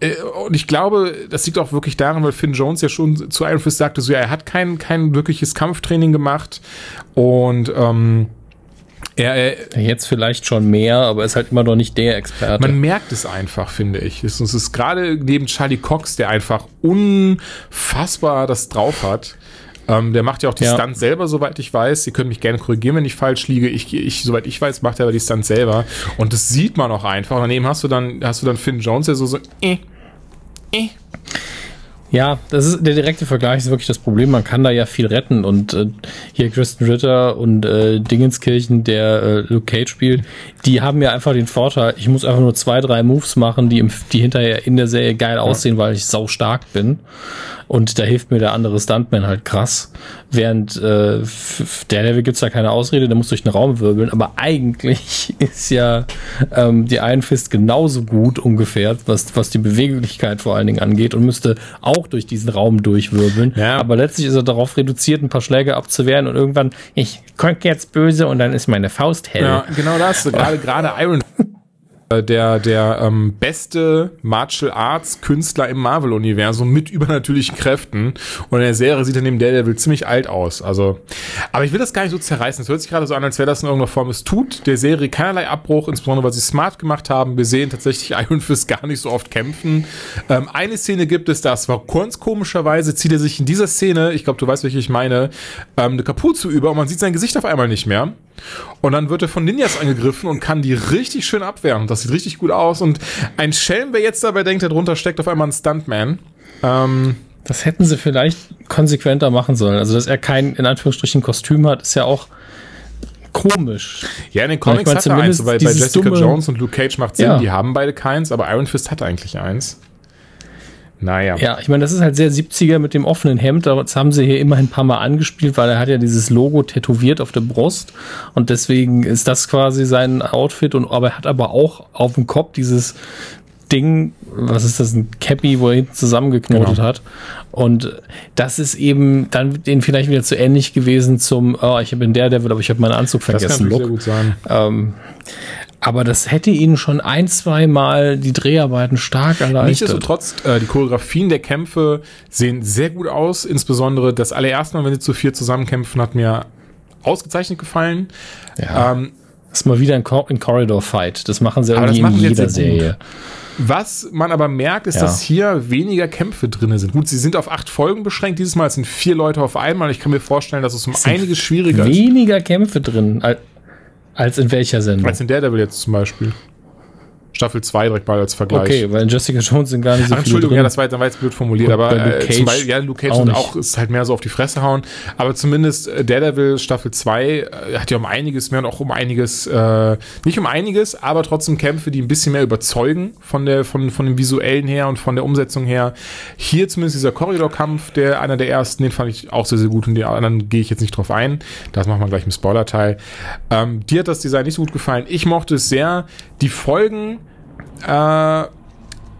äh, und ich glaube, das liegt auch wirklich daran, weil Finn Jones ja schon zu Iron Fist sagte, so ja, er hat kein, kein wirkliches Kampftraining gemacht und ähm, er, er, Jetzt vielleicht schon mehr, aber ist halt immer noch nicht der Experte. man merkt es einfach, finde ich. Es, es ist gerade neben Charlie Cox, der einfach unfassbar das drauf hat. Ähm, der macht ja auch die Ja. Stunts selber, soweit ich weiß. Ihr könnt mich gerne korrigieren, wenn ich falsch liege. Ich, ich, soweit ich weiß, macht er aber die Stunts selber. Und das sieht man auch einfach. Und daneben hast du dann, hast du dann Finn Jones, der so, so, äh, äh. Ja, das ist der direkte Vergleich ist wirklich das Problem. Man kann da ja viel retten und äh, hier Kristen Ritter und äh, Dingenskirchen, der äh, Luke Cage spielt, die haben ja einfach den Vorteil, ich muss einfach nur zwei, drei Moves machen, die, im, die hinterher in der Serie geil aussehen, weil ich sau stark bin. Und da hilft mir der andere Stuntman halt krass. Während äh, f- Daredevil gibt's da keine Ausrede, der muss durch den Raum wirbeln. Aber eigentlich ist ja ähm, die Iron Fist genauso gut ungefähr, was, was die Beweglichkeit vor allen Dingen angeht und müsste auch durch diesen Raum durchwirbeln. Ja. Aber letztlich ist er darauf reduziert, ein paar Schläge abzuwehren und irgendwann, ich guck jetzt böse und dann ist meine Faust hell. Ja, genau das. Gerade gerade Iron der der ähm, beste Martial Arts Künstler im Marvel Universum mit übernatürlichen Kräften und in der Serie sieht er neben Daredevil ziemlich alt aus. Also, aber ich will das gar nicht so zerreißen. Es hört sich gerade so an, als wäre das in irgendeiner Form. Es tut der Serie keinerlei Abbruch, insbesondere weil sie smart gemacht haben. Wir sehen tatsächlich Iron Fist gar nicht so oft kämpfen. Ähm, eine Szene gibt es, das war ganz komischerweise zieht er sich in dieser Szene, ich glaube, du weißt, welche ich meine, ähm, eine Kapuze über und man sieht sein Gesicht auf einmal nicht mehr. Und dann wird er von Ninjas angegriffen und kann die richtig schön abwehren. Das sieht richtig gut aus. Und ein Schelm, wer jetzt dabei denkt, darunter steckt auf einmal ein Stuntman. Ähm, Das hätten sie vielleicht konsequenter machen sollen. Also, dass er kein, in Anführungsstrichen, Kostüm hat, ist ja auch komisch. ja, in den Comics ich mein, hat er eins. bei, bei Jessica dumme- Jones und Luke Cage macht Sinn, Ja. die haben beide keins, aber Iron Fist hat eigentlich eins. Naja. Ja, ich meine, das ist halt sehr 70er mit dem offenen Hemd. Das haben sie hier immerhin ein paar Mal angespielt, weil er hat ja dieses Logo tätowiert auf der Brust. Und deswegen ist das quasi sein Outfit. Und, aber er hat aber auch auf dem Kopf dieses Ding, was ist das, ein Cappy, wo er hinten zusammengeknotet Genau. hat. Und das ist eben dann den vielleicht wieder zu ähnlich gewesen zum, oh, ich bin der Devil, aber ich habe meinen Anzug das kann vergessen. natürlich sehr Look. gut sein. Ähm, aber das hätte ihnen schon ein, zwei Mal die Dreharbeiten stark erleichtert. Nichtsdestotrotz, äh, die Choreografien der Kämpfe sehen sehr gut aus. Insbesondere das allererste Mal, wenn sie zu vier zusammenkämpfen, hat mir ausgezeichnet gefallen. Ja. Ähm, Das ist mal wieder ein, Cor ein Corridor-Fight. Das machen sie irgendwie in jeder gut. Serie. Was man aber merkt, ist, Ja. dass hier weniger Kämpfe drin sind. Gut, sie sind auf acht Folgen beschränkt. Dieses Mal sind vier Leute auf einmal. Ich kann mir vorstellen, dass es um einiges schwieriger ist Weniger Kämpfe drin, als in welcher Sendung. als in Daredevil jetzt zum Beispiel. Staffel 2 direkt mal als Vergleich. Okay, weil Jessica Jones sind gar nicht so Ach, Entschuldigung, drin. ja, das war jetzt, das war jetzt blöd formuliert, Und aber Luke äh, Cage Beispiel, ja, Luke Cage auch auch, ist halt mehr so auf die Fresse hauen, aber zumindest äh, Daredevil Staffel 2 äh, hat ja um einiges mehr und auch um einiges, äh, nicht um einiges, aber trotzdem Kämpfe, die ein bisschen mehr überzeugen von der, von, von dem visuellen her und von der Umsetzung her. Hier zumindest dieser Korridorkampf, der einer der ersten, den fand ich auch sehr, sehr gut und die anderen gehe ich jetzt nicht drauf ein. Das machen wir gleich im Spoiler-Teil. Ähm, dir hat das Design nicht so gut gefallen. Ich mochte es sehr. Die Folgen, äh,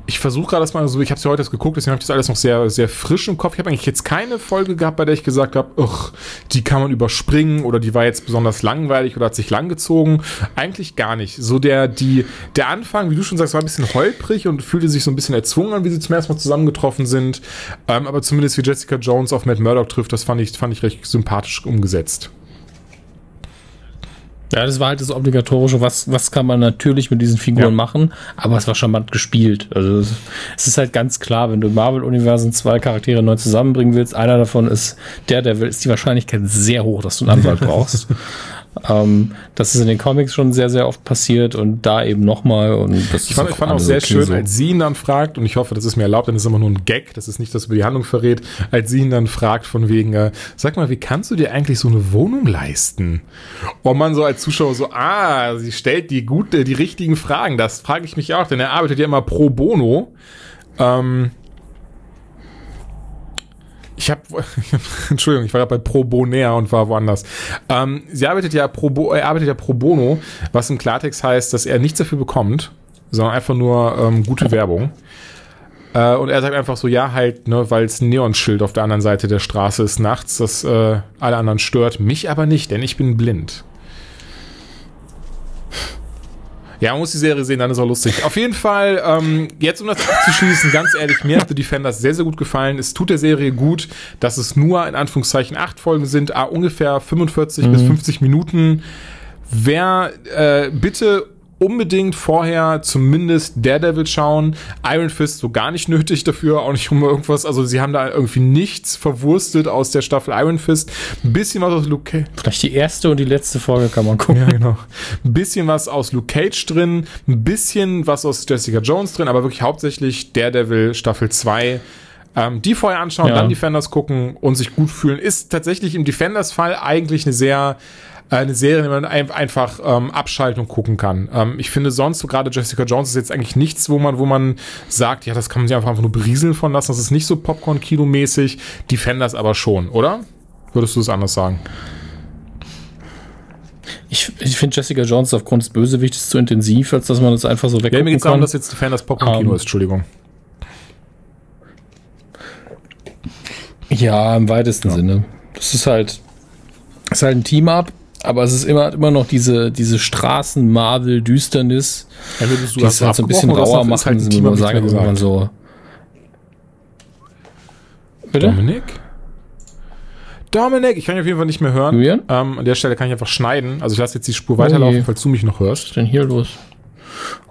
ich versuche gerade das mal so, ich habe es ja heute erst geguckt, deswegen habe ich das alles noch sehr, sehr frisch im Kopf. Ich habe eigentlich jetzt keine Folge gehabt, bei der ich gesagt habe, die kann man überspringen oder die war jetzt besonders langweilig oder hat sich langgezogen. Eigentlich gar nicht. So der, die, der Anfang, wie du schon sagst, war ein bisschen holprig und fühlte sich so ein bisschen erzwungen an, wie sie zum ersten Mal zusammengetroffen sind. Ähm, aber zumindest wie Jessica Jones auf Matt Murdock trifft, das fand ich, fand ich recht sympathisch umgesetzt. Ja, das war halt das Obligatorische, was, was kann man natürlich mit diesen Figuren ja. machen, aber es war charmant gespielt. Also es ist halt ganz klar, wenn du im Marvel-Universum zwei Charaktere neu zusammenbringen willst, einer davon ist der, der will, ist die Wahrscheinlichkeit sehr hoch, dass du einen Anwalt brauchst. Ähm, das ist in den Comics schon sehr, sehr oft passiert und da eben nochmal. Und das ich fand, ich fand auch sehr schön, so. als sie ihn dann fragt, und ich hoffe, das ist mir erlaubt, denn das ist immer nur ein Gag, das ist nicht, dass über die Handlung verrät, als sie ihn dann fragt von wegen, äh, sag mal, wie kannst du dir eigentlich so eine Wohnung leisten? Und man so als Zuschauer so, ah, sie stellt die gute, die richtigen Fragen. Das frage ich mich auch, denn er arbeitet ja immer pro bono. Ähm, ich habe, Entschuldigung, ich war gerade bei Pro Bonaire und war woanders. Ähm, sie arbeitet ja pro, er arbeitet ja pro bono, was im Klartext heißt, dass er nichts dafür bekommt, sondern einfach nur ähm, gute Werbung. Äh, und er sagt einfach so, ja, halt, ne, weil es ein Neonschild auf der anderen Seite der Straße ist nachts, das äh, alle anderen stört, mich aber nicht, denn ich bin blind. Ja, man muss die Serie sehen, dann ist auch lustig. Auf jeden Fall, ähm, jetzt um das abzuschließen, ganz ehrlich, mir hat The Defenders sehr, sehr gut gefallen. Es tut der Serie gut, dass es nur in Anführungszeichen acht Folgen sind, ah, ungefähr 45 mhm. bis 50 Minuten. Wer äh, bitte unbedingt vorher zumindest Daredevil schauen. Iron Fist so gar nicht nötig dafür, auch nicht um irgendwas. Also sie haben da irgendwie nichts verwurstet aus der Staffel Iron Fist. Ein bisschen was aus Luke Cage. Vielleicht die erste und die letzte Folge kann man gucken. Ja, genau. Ein bisschen was aus Luke Cage drin, ein bisschen was aus Jessica Jones drin, aber wirklich hauptsächlich Daredevil Staffel 2. Ähm, die vorher anschauen, ja. dann Defenders gucken und sich gut fühlen, ist tatsächlich im Defenders-Fall eigentlich eine sehr eine Serie, die man einfach ähm, abschalten und gucken kann. Ähm, ich finde sonst, so gerade Jessica Jones ist jetzt eigentlich nichts, wo man, wo man sagt, ja, das kann man sich einfach, einfach nur berieseln von lassen. Das ist nicht so Popcorn-Kino-mäßig. Defenders aber schon, oder? Würdest du es anders sagen? Ich, ich finde Jessica Jones aufgrund des Bösewichtes zu intensiv, als dass man das einfach so weggucken ja, mir geht's darum, dass jetzt Defenders Popcorn-Kino um, ähm. ist, Entschuldigung. Ja, im weitesten ja. Sinne. Das ist halt, ist halt ein Team-Up aber es ist immer, immer noch diese, diese Straßen-Marvel-Düsternis, ja, du die es halt so ein bisschen rauer machen, halt wie man sagen, irgendwann so. Bitte? Dominik? Dominik, ich kann dich auf jeden Fall nicht mehr hören. Ähm, an der Stelle kann ich einfach schneiden. Also ich lasse jetzt die Spur weiterlaufen, okay. falls du mich noch hörst. Was ist denn hier los?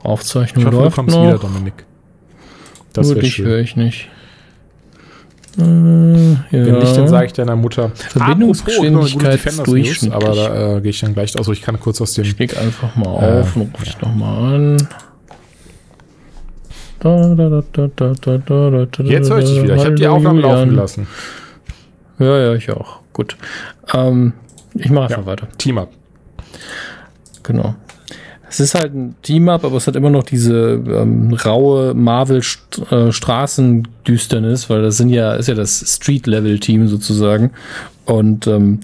Aufzeichnung ich hoffe, läuft du kommst noch. wieder, Dominik. Das Nur dich höre ich nicht. Äh, ja. Wenn nicht, dann sage ich deiner Mutter. Verbindungsgeschwindigkeit News, aber da äh, gehe ich dann gleich aus. Ich kann kurz aus dem. Ich leg einfach mal äh, auf und rufe ich ja. nochmal an. Da, da, da, Jetzt höre ich dich wieder. Ich habe die Aufnahme laufen gelassen. Ja, ja, ich auch. Gut. Ähm, ich mache einfach ja. weiter. Team up. Genau. Es ist halt ein Team-Up, aber es hat immer noch diese ähm, raue Marvel-Straßendüsternis, weil das sind ja, ist ja das Street-Level-Team sozusagen. Und ähm,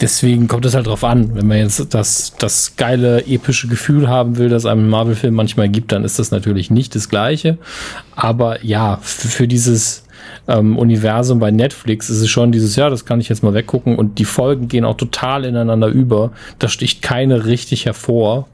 deswegen kommt es halt drauf an. Wenn man jetzt das, das geile, epische Gefühl haben will, das einem Marvel-Film manchmal gibt, dann ist das natürlich nicht das Gleiche. Aber ja, für dieses ähm, Universum bei Netflix ist es schon dieses, ja, das kann ich jetzt mal weggucken und die Folgen gehen auch total ineinander über. Da sticht keine richtig hervor.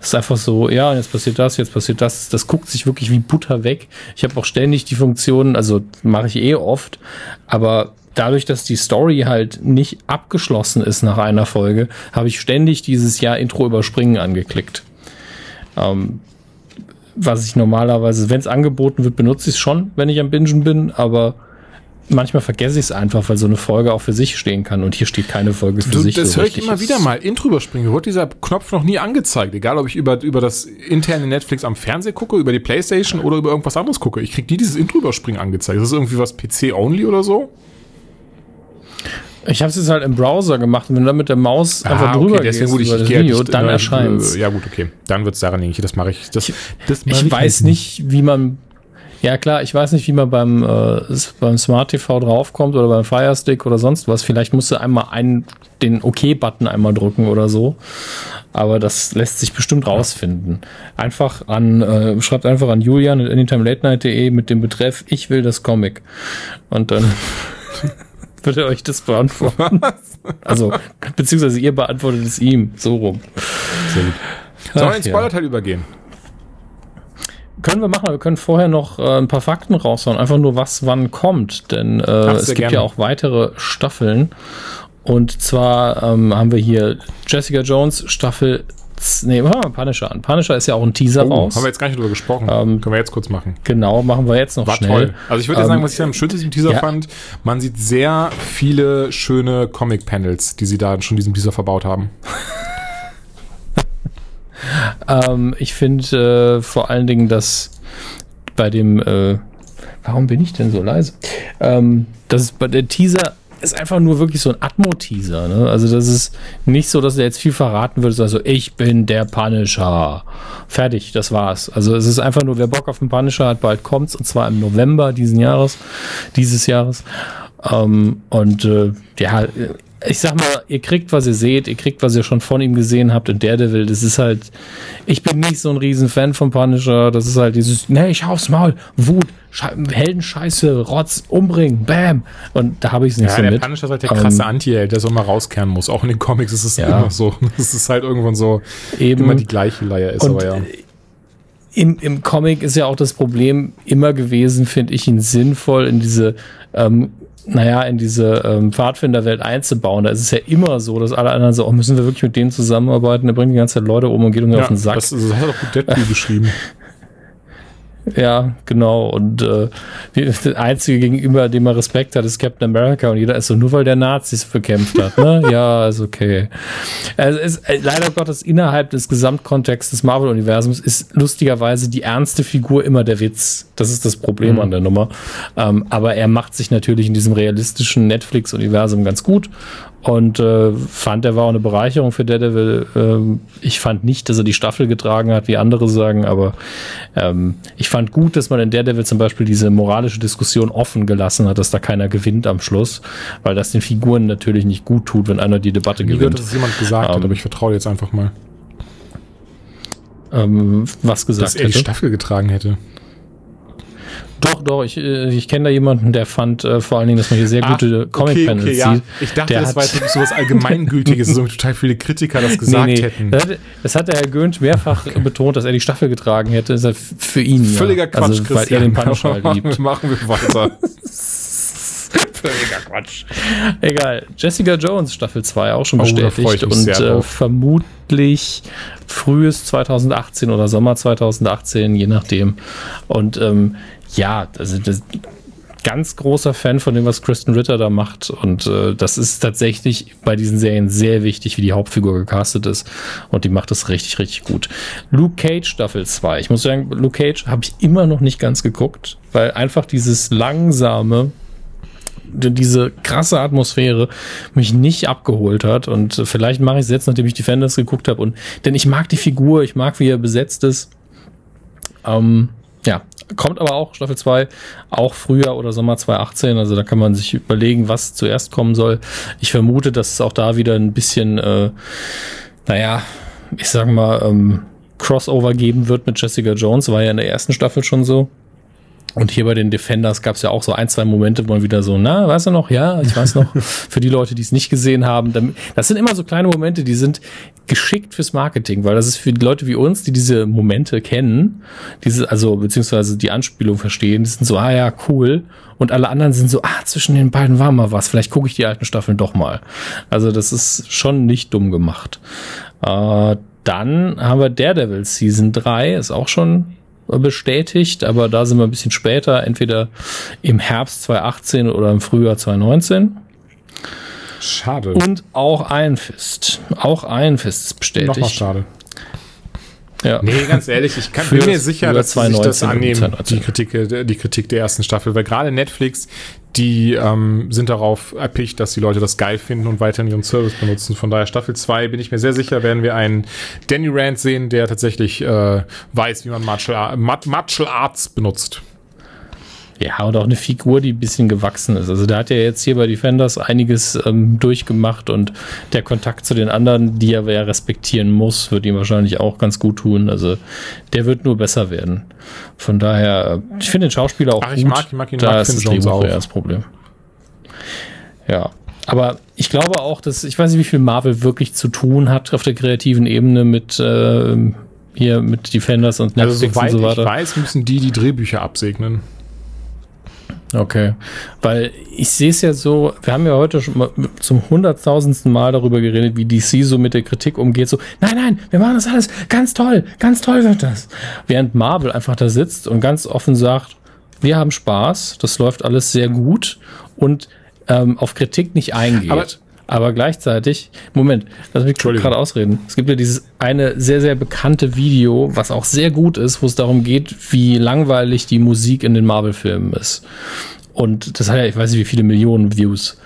Es ist einfach so, ja, jetzt passiert das, jetzt passiert das. Das guckt sich wirklich wie Butter weg. Ich habe auch ständig die Funktion, also mache ich eh oft, aber dadurch, dass die Story halt nicht abgeschlossen ist nach einer Folge, habe ich ständig dieses Jahr Intro überspringen angeklickt. Ähm, was ich normalerweise, wenn es angeboten wird, benutze ich es schon, wenn ich am Bingen bin, aber manchmal vergesse ich es einfach, weil so eine Folge auch für sich stehen kann und hier steht keine Folge für du, sich. Das so höre ich immer wieder mal. Intro überspringen. Wird dieser Knopf noch nie angezeigt. Egal, ob ich über, über das interne Netflix am Fernseher gucke, über die Playstation oder über irgendwas anderes gucke. Ich kriege nie dieses Intro überspringen angezeigt. Ist das irgendwie was PC-only oder so? Ich habe es jetzt halt im Browser gemacht und wenn du dann mit der Maus ah, einfach drüber okay, gehst gut, ich, über das Video, ich, dann erscheint es. Ja gut, okay. Dann wird es daran liegen. Das mache ich. Das, das ich, ich weiß nicht, wie man ja klar, ich weiß nicht, wie man beim, äh, beim Smart TV draufkommt oder beim Firestick oder sonst was. Vielleicht musst du einmal einen, den OK-Button einmal drücken oder so. aber das lässt sich bestimmt rausfinden. Einfach an, äh, schreibt einfach an Julian at anytimelatenight.de mit dem Betreff Ich will das Comic. Und dann wird er euch das beantworten. also, beziehungsweise ihr beantwortet es ihm, so rum. Sollen wir ins ja. Spoilerteil übergehen? Können wir machen, aber wir können vorher noch äh, ein paar Fakten raushauen, einfach nur was wann kommt, denn äh, es gibt gerne. ja auch weitere Staffeln. Und zwar ähm, haben wir hier Jessica Jones Staffel, nee, machen wir mal Punisher an. Punisher ist ja auch ein Teaser Oh, raus. haben wir jetzt gar nicht drüber gesprochen. Ähm, Können wir jetzt kurz machen. genau, machen wir jetzt noch War schnell. toll. Also ich würde Ähm, sagen, was ich am schönsten im Teaser ja. fand, man sieht sehr viele schöne Comic-Panels, die sie da schon in diesem Teaser verbaut haben. Ähm, ich finde äh, vor allen Dingen, dass bei dem, äh, warum bin ich denn so leise? Ähm, das ist bei der Teaser ist einfach nur wirklich so ein Atmo-Teaser. Ne? Also das ist nicht so, dass er jetzt viel verraten würde. Also ich bin der Punisher. Fertig, das war's. Also es ist einfach nur, wer Bock auf den Punisher hat, bald kommt's und zwar im November diesen Jahres, dieses Jahres. Ähm, und äh, ja, ich sag mal, ihr kriegt, was ihr seht, ihr kriegt, was ihr schon von ihm gesehen habt in Daredevil. Das ist halt, ich bin nicht so ein riesen Fan von Punisher. Das ist halt dieses, nee, ich hau's Maul, Wut, Sche Heldenscheiße, Rotz, umbringen, bam. Und da habe ich es nicht Ja, so der mit. Punisher ist halt der krasse Ähm, Anti-Held, der so mal rauskehren muss. Auch in den Comics ist es Ja. immer so. Es ist halt irgendwann so Eben. immer die gleiche Leier ist, Und aber ja. im, im Comic ist ja auch das Problem immer gewesen, finde ich ihn sinnvoll in diese, ähm, naja, in diese ähm, Pfadfinderwelt einzubauen. Da ist es ja immer so, dass alle anderen so, oh, müssen wir wirklich mit denen zusammenarbeiten? Der bringt die ganze Zeit Leute um und geht uns ja auf den Sack. das, das hat auch gut Deadpool geschrieben. Ja, genau. Und äh, der einzige gegenüber, dem er Respekt hat, ist Captain America. Und jeder ist so, nur weil der Nazis bekämpft hat. Ne? ja, ist okay. Also ist äh, leider Gottes innerhalb des Gesamtkontexts des Marvel-Universums ist lustigerweise die ernste Figur immer der Witz. Das ist das Problem an der Nummer. Ähm, aber er macht sich natürlich in diesem realistischen Netflix-Universum ganz gut. Und äh, fand, er war auch eine Bereicherung für Daredevil. Ähm, ich fand nicht, dass er die Staffel getragen hat, wie andere sagen, aber ähm, ich fand gut, dass man in Daredevil zum Beispiel diese moralische Diskussion offen gelassen hat, dass da keiner gewinnt am Schluss, weil das den Figuren natürlich nicht gut tut, wenn einer die Debatte Ich gehört, gewinnt. dass es jemand gesagt hat, Ähm, aber ich vertraue jetzt einfach mal, Ähm, was gesagt dass er die hätte. Staffel getragen hätte. Doch, doch, ich, äh, ich kenne da jemanden, der fand äh, vor allen Dingen, dass man hier sehr gute Comic-Panels ja. sieht. Ich dachte, Der das war jetzt so was Allgemeingültiges, so total viele Kritiker das gesagt hätten. Das hat, das hat der Herr Gönt mehrfach betont, dass er die Staffel getragen hätte. Das ist für ihn. Völliger ja. Quatsch, also, weil er den halt Machen liebt. wir- Machen wir weiter. Völliger Quatsch. Egal. Jessica Jones, Staffel 2, auch schon Oh, bestätigt. Und äh, vermutlich frühes 2018 oder Sommer 2018, je nachdem. Und ähm, ja, also das, ganz großer Fan von dem, was Kristen Ritter da macht. Und äh, das ist tatsächlich bei diesen Serien sehr wichtig, wie die Hauptfigur gecastet ist. Und die macht das richtig, richtig gut. Luke Cage Staffel 2. Ich muss sagen, Luke Cage habe ich immer noch nicht ganz geguckt, weil einfach dieses langsame, die- diese krasse Atmosphäre mich nicht abgeholt hat. Und vielleicht mache ich es jetzt, nachdem ich Defenders geguckt habe. Und denn ich mag die Figur, ich mag, wie er besetzt ist. Ähm, ja, kommt aber auch Staffel 2, auch Frühjahr oder Sommer 2018. Also da kann man sich überlegen, was zuerst kommen soll. Ich vermute, dass es auch da wieder ein bisschen, äh, naja, ich sag mal, ähm, Crossover geben wird mit Jessica Jones. War ja in der ersten Staffel schon so. Und hier bei den Defenders gab es ja auch so ein, zwei Momente, wo man wieder so, na, weißt du noch? Ja, ich weiß noch. Für die Leute, die es nicht gesehen haben. Das sind immer so kleine Momente, die sind geschickt fürs Marketing, weil das ist für die Leute wie uns, die diese Momente kennen, diese, also beziehungsweise die Anspielung verstehen, die sind so, ah ja, cool. Und alle anderen sind so, ah, zwischen den beiden war mal was. Vielleicht gucke ich die alten Staffeln doch mal. Also das ist schon nicht dumm gemacht. Äh, dann haben wir Daredevil Season 3, ist auch schon bestätigt, aber da sind wir ein bisschen später, entweder im Herbst 2018 oder im Frühjahr 2019. Schade. Und auch Iron Fist. Auch Iron Fist ist Nochmal bestätigt. schade. Ja. Nee, ganz ehrlich, ich kann, bin mir sicher, dass sie sich das 2019 und annehmen, 2019. die Kritik, äh, die Kritik der ersten Staffel, weil gerade Netflix, die ähm, sind darauf erpicht, dass die Leute das geil finden und weiterhin ihren Service benutzen. Von daher Staffel 2 bin ich mir sehr sicher, werden wir einen Danny Rand sehen, der tatsächlich äh, weiß, wie man Martial, Martial Arts benutzt. Ja, und auch eine Figur, die ein bisschen gewachsen ist. Also der hat ja jetzt hier bei Defenders einiges ähm, durchgemacht und der Kontakt zu den anderen, die er ja respektieren muss, wird ihm wahrscheinlich auch ganz gut tun. Also der wird nur besser werden. Von daher, ich finde den Schauspieler auch Ach, gut. ich mag- ich mag ihn, da mag ist das Drehbuch eher das Problem. Ja. Aber ich glaube auch, dass, ich weiß nicht, wie viel Marvel wirklich zu tun hat auf der kreativen Ebene mit äh, hier mit Defenders und Also Netflix soweit und so ich weiter. weiß, müssen die die Drehbücher absegnen. Okay. Weil ich sehe es ja so, wir haben ja heute schon mal zum hunderttausendsten Mal darüber geredet, wie DC so mit der Kritik umgeht. So, nein, nein, wir machen das alles ganz toll, ganz toll wird das. Während Marvel einfach da sitzt und ganz offen sagt, wir haben Spaß, das läuft alles sehr gut und ähm, auf Kritik nicht eingeht. Aber- Aber gleichzeitig, Moment, lass mich gerade ausreden. Es gibt ja dieses eine sehr, sehr bekannte Video, was auch sehr gut ist, wo es darum geht, wie langweilig die Musik in den Marvel-Filmen ist. Und das hat ja, ich weiß nicht, wie viele Millionen Views.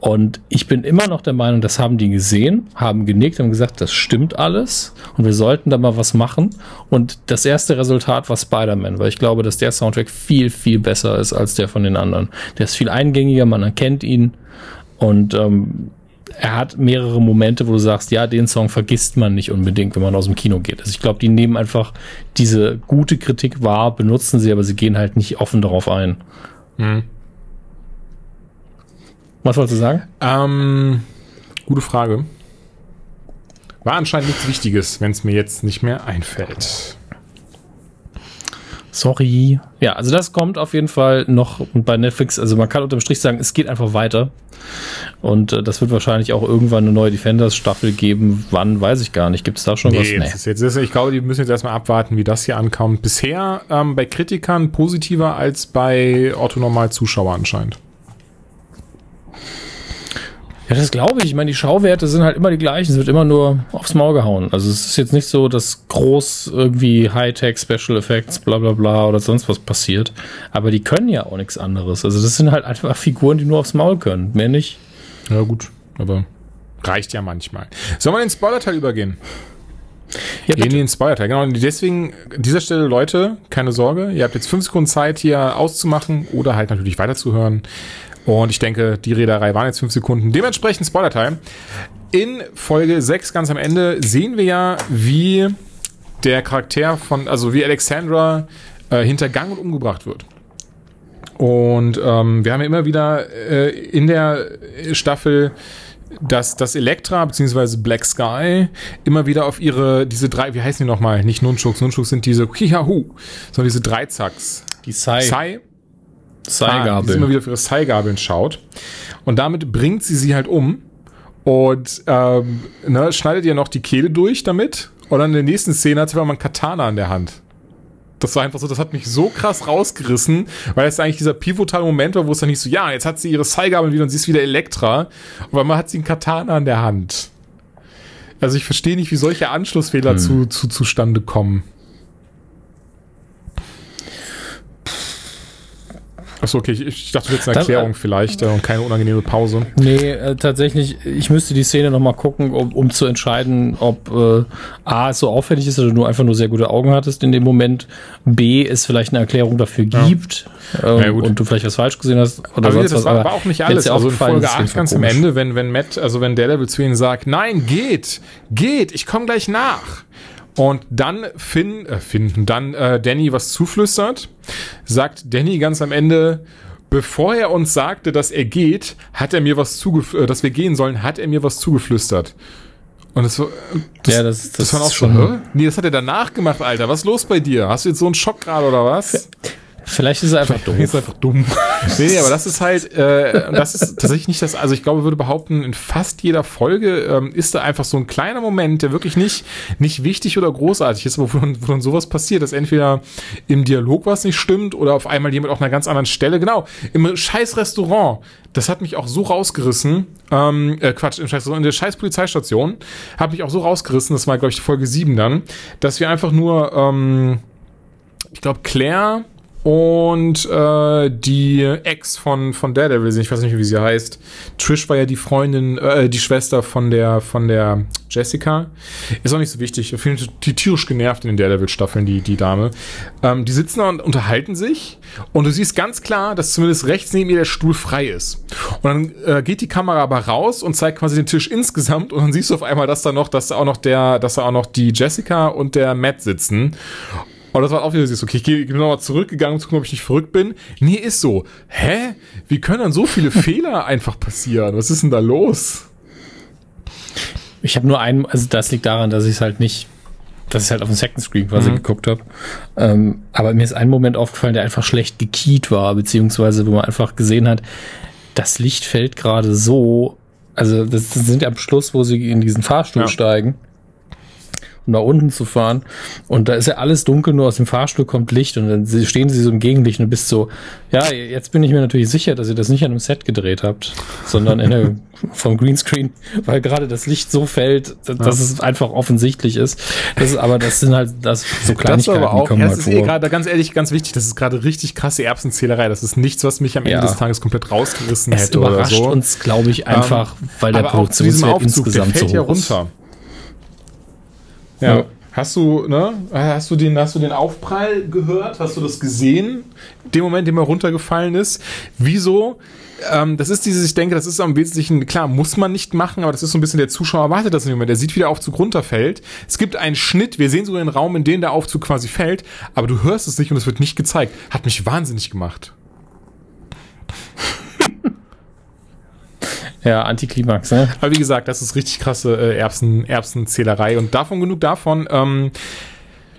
Und ich bin immer noch der Meinung, das haben die gesehen, haben genickt, haben gesagt, das stimmt alles und wir sollten da mal was machen. Und das erste Resultat war Spider-Man, weil ich glaube, dass der Soundtrack viel, viel besser ist als der von den anderen. Der ist viel eingängiger, man erkennt ihn und ähm, er hat mehrere Momente, wo du sagst, ja, den Song vergisst man nicht unbedingt, wenn man aus dem Kino geht. Also ich glaube, die nehmen einfach diese gute Kritik wahr, benutzen sie, aber sie gehen halt nicht offen darauf ein. Was wolltest du sagen? Ähm, gute Frage. War anscheinend nichts Wichtiges, wenn es mir jetzt nicht mehr einfällt. Sorry. Ja, also das kommt auf jeden Fall noch bei Netflix. Also man kann unterm Strich sagen, es geht einfach weiter. Und äh, das wird wahrscheinlich auch irgendwann eine neue Defenders-Staffel geben. Wann, weiß ich gar nicht. Gibt es da schon was? Nee, das ist jetzt, das ist, ich glaube, die müssen jetzt erstmal abwarten, wie das hier ankommt. Bisher ähm, bei Kritikern positiver als bei Orthonormal-Zuschauer anscheinend. Ja, das glaube ich. Ich meine, die Schauwerte sind halt immer die gleichen. Es wird immer nur aufs Maul gehauen. Also es ist jetzt nicht so, dass groß irgendwie Hightech, Special Effects, bla bla bla oder sonst was passiert. Aber die können ja auch nichts anderes. Also das sind halt einfach Figuren, die nur aufs Maul können. Mehr nicht. Ja, gut, aber reicht ja manchmal. Sollen wir in den Spoiler-Teil übergehen? Ja, Gehen in den Spoiler-Teil, genau. Und deswegen, an dieser Stelle, Leute, keine Sorge, ihr habt jetzt fünf Sekunden Zeit, hier auszumachen oder halt natürlich weiterzuhören. Und ich denke, die Reederei waren jetzt fünf Sekunden. Dementsprechend Spoiler-Teil. In Folge 6 ganz am Ende sehen wir ja, wie der Charakter von, also wie Alexandra äh, hintergangen und umgebracht wird. Und ähm, wir haben ja immer wieder äh, in der Staffel, dass, dass Elektra bzw. Black Sky immer wieder auf ihre, diese drei, wie heißen die nochmal? Nicht Nunchuks, Nunchuks sind diese Hihahu, sondern diese Dreizacks. Die Sai, Sai, Ah, die immer Gabel. wieder auf ihre Sai-Gabeln schaut. Und damit bringt sie sie halt um und ähm, ne, schneidet ihr noch die Kehle durch damit. Und dann in der nächsten Szene hat sie einfach mal ein Katana in der Hand. Das war einfach so, das hat mich so krass rausgerissen, weil es eigentlich dieser pivotale Moment war, wo es dann nicht so, ja, jetzt hat sie ihre Sai-Gabeln wieder und sie ist wieder Elektra. Und man hat sie ein Katana in der Hand. Also ich verstehe nicht, wie solche Anschlussfehler zu, zu, zustande kommen. Achso, okay, ich, ich dachte, du hättest eine Dann, Erklärung äh, vielleicht äh, und keine unangenehme Pause. Nee, äh, tatsächlich, ich müsste die Szene nochmal gucken, um, um zu entscheiden, ob äh, A, es so auffällig ist oder du einfach nur sehr gute Augen hattest in dem Moment, B, es vielleicht eine Erklärung dafür gibt ähm, Ja, und du vielleicht was falsch gesehen hast oder Also sonst das was. war, aber auch nicht alles. dir Also in Folge ist, ist 8 es ganz am. Ende, wenn, wenn Matt, also wenn Daredevil zu ihnen sagt, nein, geht, geht, ich komme gleich nach. Und dann Finn, äh, Finn, dann äh, Danny was zuflüstert, sagt Danny ganz am Ende, bevor er uns sagte, dass er geht, hat er mir was zugef äh, dass wir gehen sollen, hat er mir was zugeflüstert. Und das war, das, Ja, das- das war auch schon, schon- hä? Nee, das hat er danach gemacht, Alter. Was ist los bei dir? Hast du jetzt so einen Schock gerade oder was? Vielleicht ist er einfach Du bist doof. einfach dumm. nee, nee, aber das ist halt, äh, das ist tatsächlich nicht das, also ich glaube, ich würde behaupten, in fast jeder Folge ähm, ist da einfach so ein kleiner Moment, der wirklich nicht, nicht wichtig oder großartig ist, aber wo dann, wo dann sowas passiert, dass entweder im Dialog was nicht stimmt oder auf einmal jemand auf einer ganz anderen Stelle, genau, im scheiß Restaurant, das hat mich auch so rausgerissen, ähm, äh, Quatsch, im scheiß, in der scheiß Polizeistation, hat mich auch so rausgerissen, das war, glaube ich, Folge 7 dann, dass wir einfach nur, ähm, ich glaube, Claire und äh, die Ex von, von Daredevil, ich weiß nicht, wie sie heißt. Trish war ja die Freundin, äh, die Schwester von der, von der Jessica. Ist auch nicht so wichtig. Ich finde die tierisch genervt in den Daredevil-Staffeln, die, die Dame. Ähm, die sitzen da und unterhalten sich und du siehst ganz klar, dass zumindest rechts neben ihr der Stuhl frei ist. Und dann äh, geht die Kamera aber raus und zeigt quasi den Tisch insgesamt und dann siehst du auf einmal, dass da noch, dass da auch noch der, dass da auch noch die Jessica und der Matt sitzen. Und das war auch wieder so, okay, ich bin nochmal zurückgegangen, um zu gucken, ob ich nicht verrückt bin. Nee, ist so. Hä? Wie können dann so viele Fehler einfach passieren? Was ist denn da los? Ich habe nur einen, also das liegt daran, dass ich es halt nicht, dass ich halt auf dem Second Screen quasi mhm. geguckt habe. Ähm, aber mir ist ein Moment aufgefallen, der einfach schlecht gekeyt war, beziehungsweise wo man einfach gesehen hat, das Licht fällt gerade so, also das, das sind ja am Schluss, wo sie in diesen Fahrstuhl ja. steigen nach unten zu fahren. Und da ist ja alles dunkel, nur aus dem Fahrstuhl kommt Licht und dann stehen sie so im Gegenlicht und du bist so, ja, jetzt bin ich mir natürlich sicher, dass ihr das nicht an einem Set gedreht habt, sondern in der, vom Greenscreen, weil gerade das Licht so fällt, dass ja. es einfach offensichtlich ist. Das ist, aber das sind halt das so Kleinigkeiten, das aber auch, kommen ja, das halt ist eh gerade ganz ehrlich ganz wichtig, das ist gerade richtig krasse Erbsenzählerei. Das ist nichts, was mich am Ende ja. des Tages komplett rausgerissen es hätte überrascht oder so. uns, glaube ich, einfach, ähm, weil der Produktionswert insgesamt der fällt so ja runter. Ist. Ja. Hast du, ne, hast du den, hast du den Aufprall gehört? Hast du das gesehen? Dem Moment, dem er runtergefallen ist? Wieso? Ähm, das ist dieses, ich denke, das ist am wesentlichen, klar, muss man nicht machen, aber das ist so ein bisschen der Zuschauer erwartet das nicht mehr. Der sieht, wie der Aufzug runterfällt. Es gibt einen Schnitt, wir sehen sogar einen Raum, in dem der Aufzug quasi fällt, aber du hörst es nicht und es wird nicht gezeigt. Hat mich wahnsinnig gemacht. Ja, Antiklimax, ne? Aber wie gesagt, das ist richtig krasse äh, Erbsen, Erbsenzählerei. Und davon genug davon. Ähm,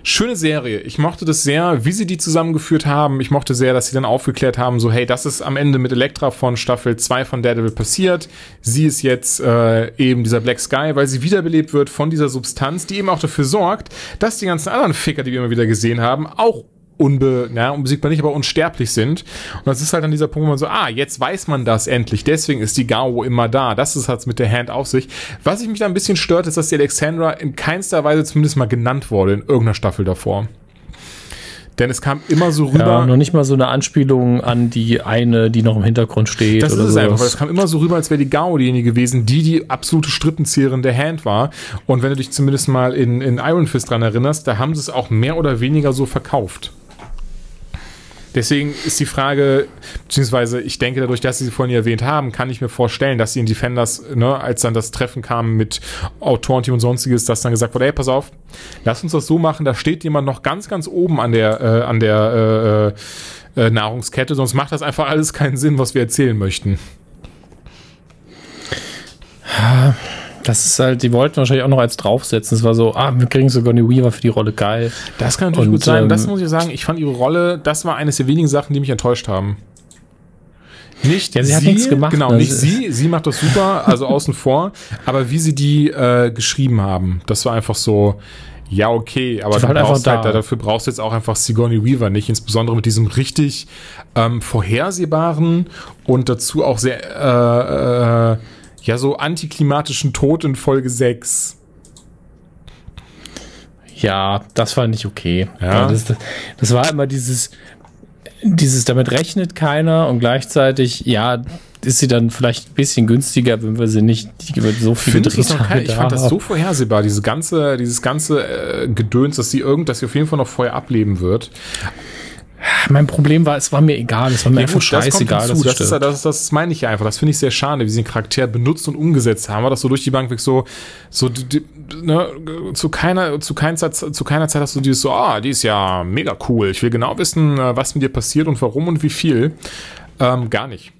Schöne Serie. Ich mochte das sehr, wie sie die zusammengeführt haben. Ich mochte sehr, dass sie dann aufgeklärt haben, so hey, das ist am Ende mit Elektra von Staffel 2 von Daredevil passiert. Sie ist jetzt äh, eben dieser Black Sky, weil sie wiederbelebt wird von dieser Substanz, die eben auch dafür sorgt, dass die ganzen anderen Ficker, die wir immer wieder gesehen haben, auch unbe, ja, unbesiegbar nicht, aber unsterblich sind. Und das ist halt an dieser Punkt, wo man so, ah, jetzt weiß man das endlich. Deswegen ist die Gao immer da. Das ist halt mit der Hand auf sich. Was ich mich da ein bisschen stört, ist, dass die Alexandra in keinster Weise zumindest mal genannt wurde in irgendeiner Staffel davor. Denn es kam immer so rüber. Ja, noch nicht mal so eine Anspielung an die eine, die noch im Hintergrund steht. Das ist es einfach, weil es kam immer so rüber, als wäre die Gao diejenige gewesen, die die absolute Strippenzieherin der Hand war. Und wenn du dich zumindest mal in, in Iron Fist dran erinnerst, da haben sie es auch mehr oder weniger so verkauft. Deswegen ist die Frage, beziehungsweise ich denke, dadurch, dass Sie sie vorhin erwähnt haben, kann ich mir vorstellen, dass sie in Defenders, ne, als dann das Treffen kam mit Autorenteam und sonstiges, dass dann gesagt wurde, hey, pass auf, lass uns das so machen, da steht jemand noch ganz, ganz oben an der, äh, an der äh, äh, Nahrungskette, sonst macht das einfach alles keinen Sinn, was wir erzählen möchten. Das ist halt, die wollten wahrscheinlich auch noch als draufsetzen. Es war so, ah, wir kriegen sogar eine Weaver für die Rolle, geil. Das kann natürlich Und, gut sein. Ähm, das muss ich sagen, ich fand ihre Rolle, das war eines der wenigen Sachen, die mich enttäuscht haben. Nicht ja, sie, sie hat nichts gemacht. Genau, nicht sie. Sie macht das super, also außen vor. Aber wie sie die äh, geschrieben haben, das war einfach so, ja, okay, aber halt brauchst halt, da. dafür brauchst du jetzt auch einfach Sigourney Weaver nicht, insbesondere mit diesem richtig ähm, vorhersehbaren und dazu auch sehr äh, äh, ja, so antiklimatischen Tod in Folge 6. Ja, das fand ich okay. Ja. Das, das, war immer dieses, dieses, damit rechnet keiner und gleichzeitig, ja, ist sie dann vielleicht ein bisschen günstiger, wenn wir sie nicht so viel ich, kein, ich fand das so vorhersehbar, diese ganze, dieses ganze äh, Gedöns, dass sie irgend, dass sie auf jeden Fall noch vorher ableben wird. Mein Problem war, es war mir egal, es war mir ja, einfach gut, scheißegal. Das, das, ist, das, das meine ich ja einfach. Das finde ich sehr schade, wie sie den Charakter benutzt und umgesetzt haben. War das so durch die Bank weg so, so die, ne, zu keiner, zu keiner Zeit, zu keiner Zeit hast du dieses so, ah, die ist ja mega cool. Ich will genau wissen, äh, was mit dir passiert und warum und wie viel. Ähm, gar nicht.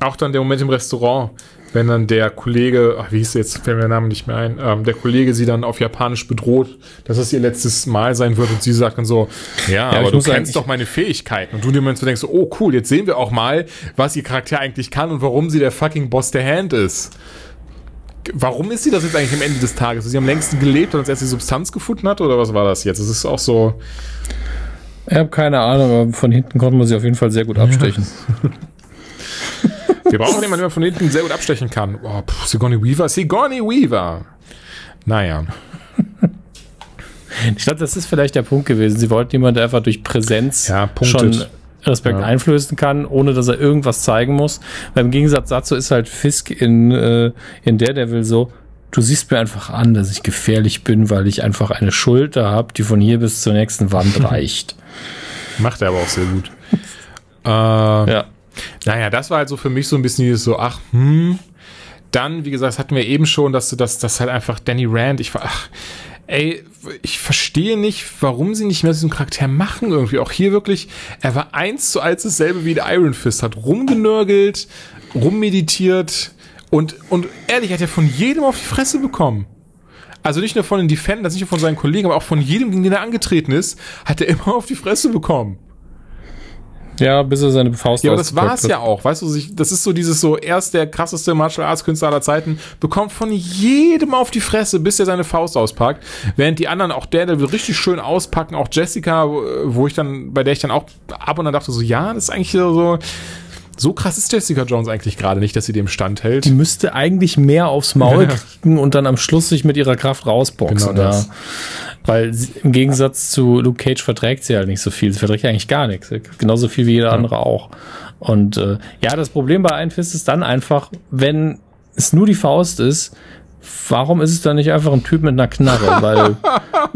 Auch dann der Moment im Restaurant, wenn dann der Kollege, ach, wie hieß der jetzt, fällt mir der Name nicht mehr ein, ähm, der Kollege sie dann auf Japanisch bedroht, dass es ihr letztes Mal sein wird und sie sagt dann so, ja, ja aber du kennst doch meine Fähigkeiten. Und du dir so denkst, so, oh cool, jetzt sehen wir auch mal, was ihr Charakter eigentlich kann und warum sie der fucking Boss der Hand ist. Warum ist sie das jetzt eigentlich am Ende des Tages? Ist sie am längsten gelebt und als erst die Substanz gefunden hat oder was war das jetzt? Das ist auch so. Ich habe keine Ahnung, aber von hinten konnte man sie auf jeden Fall sehr gut abstechen. Ja. Wir brauchen jemanden, der von hinten sehr gut abstechen kann. Oh, pff, Sigourney Weaver, Sigourney Weaver. Naja. Ich glaube, das ist vielleicht der Punkt gewesen. Sie wollten jemanden, der einfach durch Präsenz Ja, schon Respekt Ja. einflößen kann, ohne dass er irgendwas zeigen muss. Weil im Gegensatz dazu ist halt Fisk in, äh, in Daredevil so, du siehst mir einfach an, dass ich gefährlich bin, weil ich einfach eine Schulter habe, die von hier bis zur nächsten Wand reicht. Macht er aber auch sehr gut. äh, Ja. Naja, das war halt so für mich so ein bisschen dieses so, ach, hm. Dann, wie gesagt, das hatten wir eben schon, dass du das, das halt einfach Danny Rand, ich war, ach, ey, ich verstehe nicht, warum sie nicht mehr diesen Charakter machen irgendwie. Auch hier wirklich, er war eins zu eins dasselbe wie der Iron Fist, hat rumgenörgelt, rummeditiert und, und ehrlich, hat er von jedem auf die Fresse bekommen. Also nicht nur von den Defenders, nicht nur von seinen Kollegen, aber auch von jedem, gegen den er angetreten ist, hat er immer auf die Fresse bekommen. Ja, bis er seine Faust Ja, aber das war ausgepackt es ja auch. Weißt du, sich- das ist so dieses so, erst der krasseste Martial Arts Künstler aller Zeiten, bekommt von jedem auf die Fresse, bis er seine Faust auspackt. Während die anderen auch der, der will richtig schön auspacken, auch Jessica, wo ich dann, bei der ich dann auch ab und an dachte so, ja, das ist eigentlich so, so krass ist Jessica Jones eigentlich gerade nicht, dass sie dem standhält. Die müsste eigentlich mehr aufs Maul Ja. kriegen und dann am Schluss sich mit ihrer Kraft rausboxen. Genau das. ja. Weil sie, im Gegensatz zu Luke Cage verträgt sie halt nicht so viel. Sie verträgt eigentlich gar nichts. Genauso viel wie jeder andere auch. Und äh, ja, das Problem bei Iron Fist ist dann einfach, wenn es nur die Faust ist, warum ist es dann nicht einfach ein Typ mit einer Knarre? Weil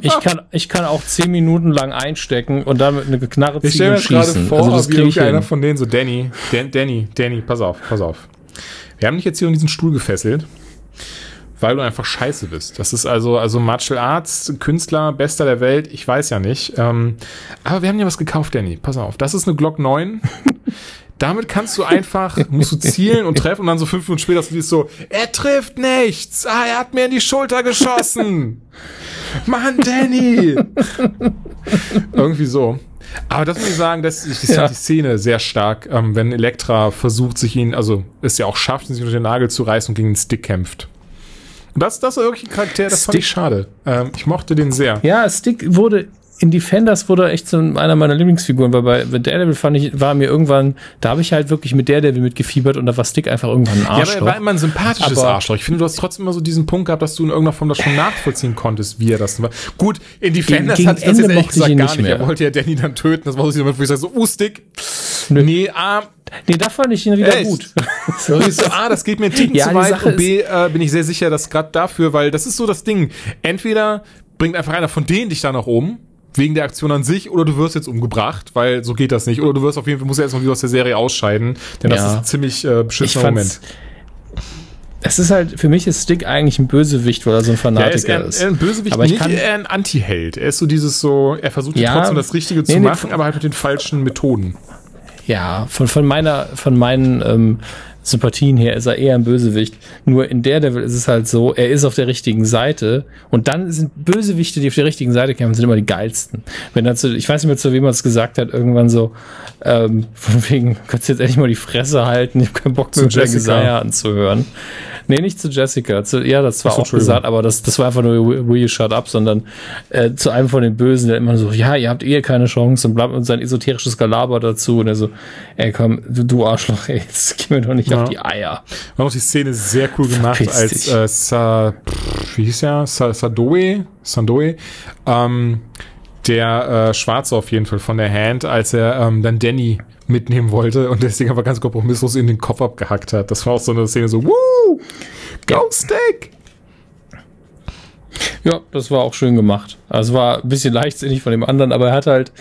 ich kann, ich kann auch zehn Minuten lang einstecken und damit eine Knarre Ich ziehen stelle mir und gerade schießen. vor, also das wie kriege ich hin. von denen so, Danny, Dan, Danny, Danny, pass auf, pass auf. Wir haben dich jetzt hier in diesen Stuhl gefesselt, weil du einfach scheiße bist. Das ist also, also Martial Arts, Künstler, bester der Welt, ich weiß ja nicht. Ähm, aber wir haben dir was gekauft, Danny. Pass auf, das ist eine Glock 9. Damit kannst du einfach, musst du zielen und treffen und dann so fünf Minuten später ist so, er trifft nichts. Ah, er hat mir in die Schulter geschossen. Mann, Danny. Irgendwie so. Aber das muss ich sagen, ich, ich Ja. die Szene sehr stark, ähm, wenn Elektra versucht, sich ihn, also es ja auch schafft, sich unter den Nagel zu reißen und gegen den Stick kämpft. Das, das war wirklich ein Charakter, das fand Stick. ich schade. Ähm, ich mochte den sehr. Ja, Stick wurde in Defenders wurde echt so einer meiner Lieblingsfiguren, weil bei Daredevil fand ich, war mir irgendwann, da habe ich halt wirklich mit Daredevil mitgefiebert und da war Stick einfach irgendwann ein Ja, aber Arschloch. er war immer ein sympathisches Aber- Arschloch. Ich finde, du hast trotzdem immer so diesen Punkt gehabt, dass du in irgendeiner Form das schon nachvollziehen konntest, wie er das war. Gut, in Defenders gegen hat ich das Ende jetzt ehrlich gesagt gar nicht nicht. Er mehr. wollte ja Danny dann töten. Das war so wo ich sage so, uh, Stick. Nö. Nee, ah, nee, da fand ich ihn wieder Echt? gut. So, A, das geht mir einen Ticken Ja, zu weit und B, äh, bin ich sehr sicher, dass gerade dafür, weil das ist so das Ding. Entweder bringt einfach einer von denen dich da nach oben, wegen der Aktion an sich, oder du wirst jetzt umgebracht, weil so geht das nicht. Oder du wirst auf jeden Fall, musst ja erstmal wieder aus der Serie ausscheiden, denn das Ja. ist ein ziemlich äh, beschissener Moment. es ist halt, für mich ist Stick eigentlich ein Bösewicht, weil er so ein Ja, er ist Fanatiker ist. eher ein Bösewicht, Aber ich nicht kann- eher ein Anti-Held. Er ist so dieses so, er versucht Ja, trotzdem das Richtige zu nee, nee, machen, aber halt mit den falschen Methoden. Ja, von, von meiner, von meinen ähm, Sympathien her ist er eher ein Bösewicht. Nur in Daredevil ist es halt so, er ist auf der richtigen Seite und dann sind Bösewichte, die auf der richtigen Seite kämpfen, sind immer die geilsten. Wenn er zu, ich weiß nicht mehr, zu wem er es gesagt hat, irgendwann so, ähm, von wegen, kannst du jetzt endlich mal die Fresse halten, ich habe keinen Bock mehr Zu. Jessica anzuhören. Nee, nicht zu Jessica. Zu, ja, das war Ach so, auch gesagt, aber das, das war einfach nur will you shut up, sondern äh, zu einem von den Bösen, der immer so, ja, ihr habt eh keine Chance und bleibt und sein esoterisches Galaber dazu und er so, ey komm, du, du Arschloch, ey, jetzt geh mir doch nicht Ja. auf die Eier. War auch die Szene sehr cool gemacht, Verpiss als äh, Sa, pff, wie hieß er? Sa, Sadoe, Sandoe, ähm, der äh, Schwarze auf jeden Fall von der Hand, als er ähm, dann Danny mitnehmen wollte und deswegen aber ganz kompromisslos in den Kopf abgehackt hat. Das war auch so eine Szene so, Woo! Go Ja. Stick! Ja, das war auch schön gemacht. Also es war ein bisschen leichtsinnig von dem anderen, aber er hat halt,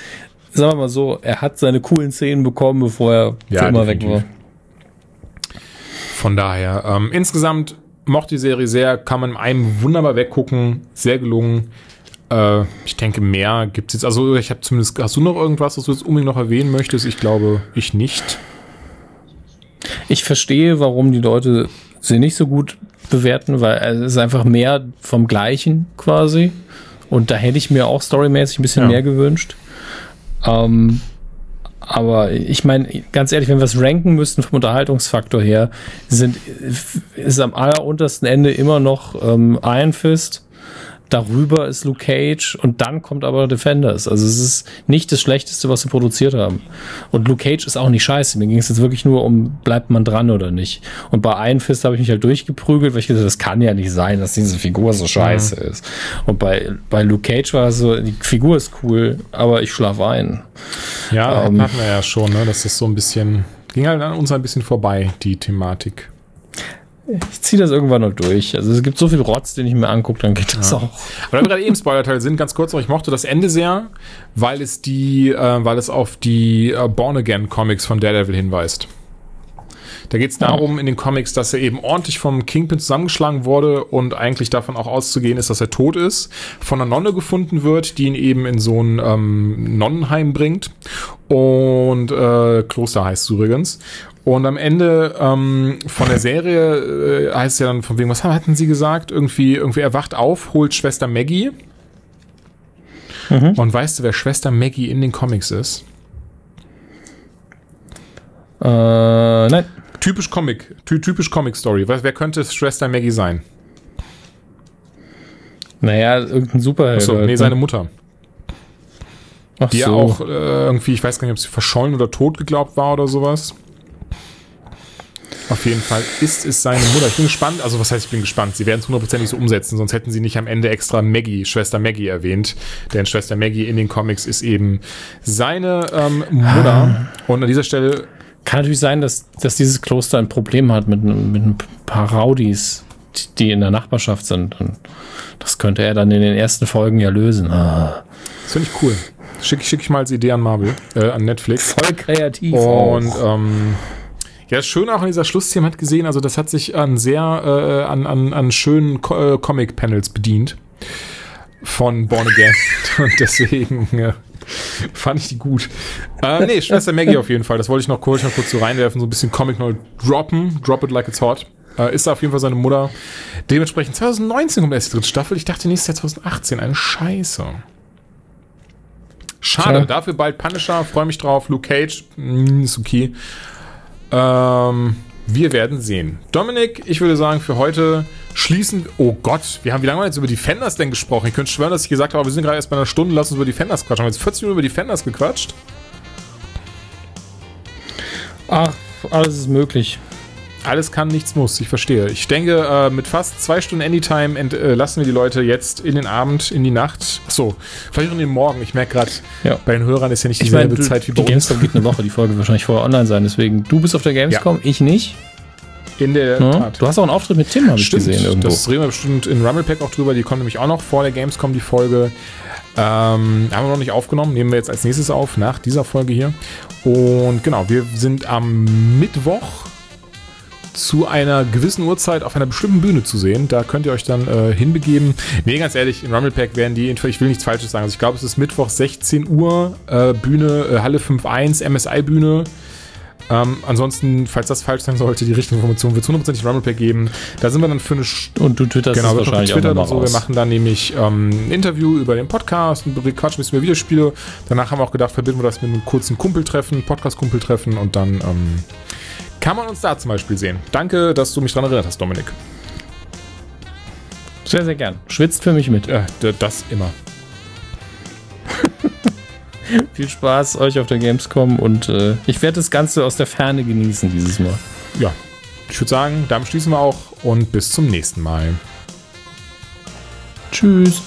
sagen wir mal so, er hat seine coolen Szenen bekommen, bevor er Ja, immer weg definitiv. war. Von daher, ähm, insgesamt mochte die Serie sehr, kann man in einem wunderbar weggucken, sehr gelungen. Äh, ich denke, mehr gibt's jetzt. Also, ich habe zumindest, hast du noch irgendwas, was du jetzt unbedingt noch erwähnen möchtest? Ich glaube, ich nicht. Ich verstehe, warum die Leute sie nicht so gut bewerten, weil es ist einfach mehr vom Gleichen quasi. Und da hätte ich mir auch storymäßig ein bisschen Ja. mehr gewünscht. Ähm, aber ich meine, ganz ehrlich, wenn wir es ranken müssten vom Unterhaltungsfaktor her, sind, ist am alleruntersten Ende immer noch ähm, Iron Fist. Darüber ist Luke Cage und dann kommt aber Defenders. Also es ist nicht das Schlechteste, was sie produziert haben. Und Luke Cage ist auch nicht scheiße. Mir ging es jetzt wirklich nur um, bleibt man dran oder nicht. Und bei Iron Fist habe ich mich halt durchgeprügelt, weil ich gesagt das kann ja nicht sein, dass diese Figur so scheiße mhm. ist. Und bei, bei Luke Cage war es so, die Figur ist cool, aber ich schlafe ein. Ja, ähm, hatten wir ja schon, ne? Das ist so ein bisschen, ging halt an uns ein bisschen vorbei, die Thematik. Ich ziehe das irgendwann noch durch. Also es gibt so viel Rotz, den ich mir angucke, dann geht das ja. auch. Aber da wir gerade eben Spoiler-Teil sind, ganz kurz noch, ich mochte das Ende sehr, weil es die, äh, weil es auf die äh, Born-Again-Comics von Daredevil hinweist. Da geht es darum in den Comics, dass er eben ordentlich vom Kingpin zusammengeschlagen wurde und eigentlich davon auch auszugehen ist, dass er tot ist, von einer Nonne gefunden wird, die ihn eben in so ein ähm, Nonnenheim bringt. Und äh, Kloster heißt es übrigens. Und am Ende ähm, von der Serie äh, heißt es ja dann von wegen, was hatten sie gesagt? Irgendwie, irgendwie er wacht auf, holt Schwester Maggie. Mhm. Und weißt du, wer Schwester Maggie in den Comics ist? Äh, nein. Typisch Comic, ty typisch Comic-Story. Wer könnte Schwester Maggie sein? Naja, irgendein Superheld. Achso, nee, seine Mutter. Ach die so. ja auch äh, irgendwie, ich weiß gar nicht, ob sie verschollen oder tot geglaubt war oder sowas. Auf jeden Fall ist es seine Mutter. Ich bin gespannt, also was heißt, ich bin gespannt. Sie werden es hundertprozentig so umsetzen, sonst hätten sie nicht am Ende extra Maggie, Schwester Maggie erwähnt. Denn Schwester Maggie in den Comics ist eben seine ähm, Mutter. Ah. Und an dieser Stelle. Kann natürlich sein, dass, dass dieses Kloster ein Problem hat mit, mit ein paar Rowdies, die in der Nachbarschaft sind. Und das könnte er dann in den ersten Folgen ja lösen. Ah. Das finde ich cool. Schicke schick ich mal als Idee an Marvel, äh, an Netflix. Voll kreativ. Und ähm, ja, schön auch in dieser Schlussszene hat gesehen, also das hat sich an sehr äh, an, an, an schönen Co äh, Comic-Panels bedient von Born Again. Und deswegen äh, fand ich die gut. Äh, nee, Schwester Maggie auf jeden Fall. Das wollte ich noch kurz, noch kurz so reinwerfen, so ein bisschen Comic neu droppen. Drop it like it's hot. Äh, ist da auf jeden Fall seine Mutter. Dementsprechend 2019 kommt erst die dritte Staffel. Ich dachte nächstes Jahr 2018. Eine Scheiße. Schade. Ja. Dafür bald Punisher. Freue mich drauf. Luke Cage. Mh, ist okay. Ähm, wir werden sehen. Dominik, ich würde sagen, für heute schließen. Oh Gott, wir haben wie lange wir jetzt über die Fenders denn gesprochen? Ich könnte schwören, dass ich gesagt habe, wir sind gerade erst bei einer Stunde, lass uns über die Fenders quatschen. Haben wir jetzt 40 Minuten über die Fenders gequatscht? Ach, alles ist möglich. Alles kann, nichts muss, ich verstehe. Ich denke, äh, mit fast zwei Stunden Anytime entlassen äh, wir die Leute jetzt in den Abend, in die Nacht. Achso, vielleicht auch in den Morgen. Ich merke gerade, ja. bei den Hörern ist ja nicht dieselbe mein, Zeit wie bei uns. Die Gamescom geht eine Woche, die Folge wird wahrscheinlich vorher online sein. Deswegen, du bist auf der Gamescom, ja. ich nicht. In der ja, Tat. Du hast auch einen Auftritt mit Tim, habe ich gesehen irgendwo. Das reden wir bestimmt in Rumblepack auch drüber. Die kommen nämlich auch noch vor der Gamescom, die Folge. Ähm, haben wir noch nicht aufgenommen, nehmen wir jetzt als nächstes auf, nach dieser Folge hier. Und genau, wir sind am Mittwoch zu einer gewissen Uhrzeit auf einer bestimmten Bühne zu sehen. Da könnt ihr euch dann äh, hinbegeben. Nee, ganz ehrlich, in Rumblepack werden die, ich will nichts Falsches sagen. Also ich glaube, es ist Mittwoch 16 Uhr, äh, Bühne, äh, Halle 5.1, MSI-Bühne. Ähm, ansonsten, falls das falsch sein sollte, die richtige Information wird es hundertprozentig Rumblepack geben. Da sind wir dann für eine Stunde. Und du twitterst genau, es wahrscheinlich Twitter auch so. Wir machen dann nämlich ähm, ein Interview über den Podcast, ein Quatsch ein bisschen über Videospiele. Danach haben wir auch gedacht, verbinden wir das mit einem kurzen Kumpeltreffen, Podcast-Kumpeltreffen und dann ähm, kann man uns da zum Beispiel sehen. Danke, dass du mich daran erinnert hast, Dominik. Sehr, sehr gern. Schwitzt für mich mit. Ja, das immer. Viel Spaß euch auf der Gamescom und äh, ich werde das Ganze aus der Ferne genießen dieses Mal. Ja, ich würde sagen, damit schließen wir auch und bis zum nächsten Mal. Tschüss.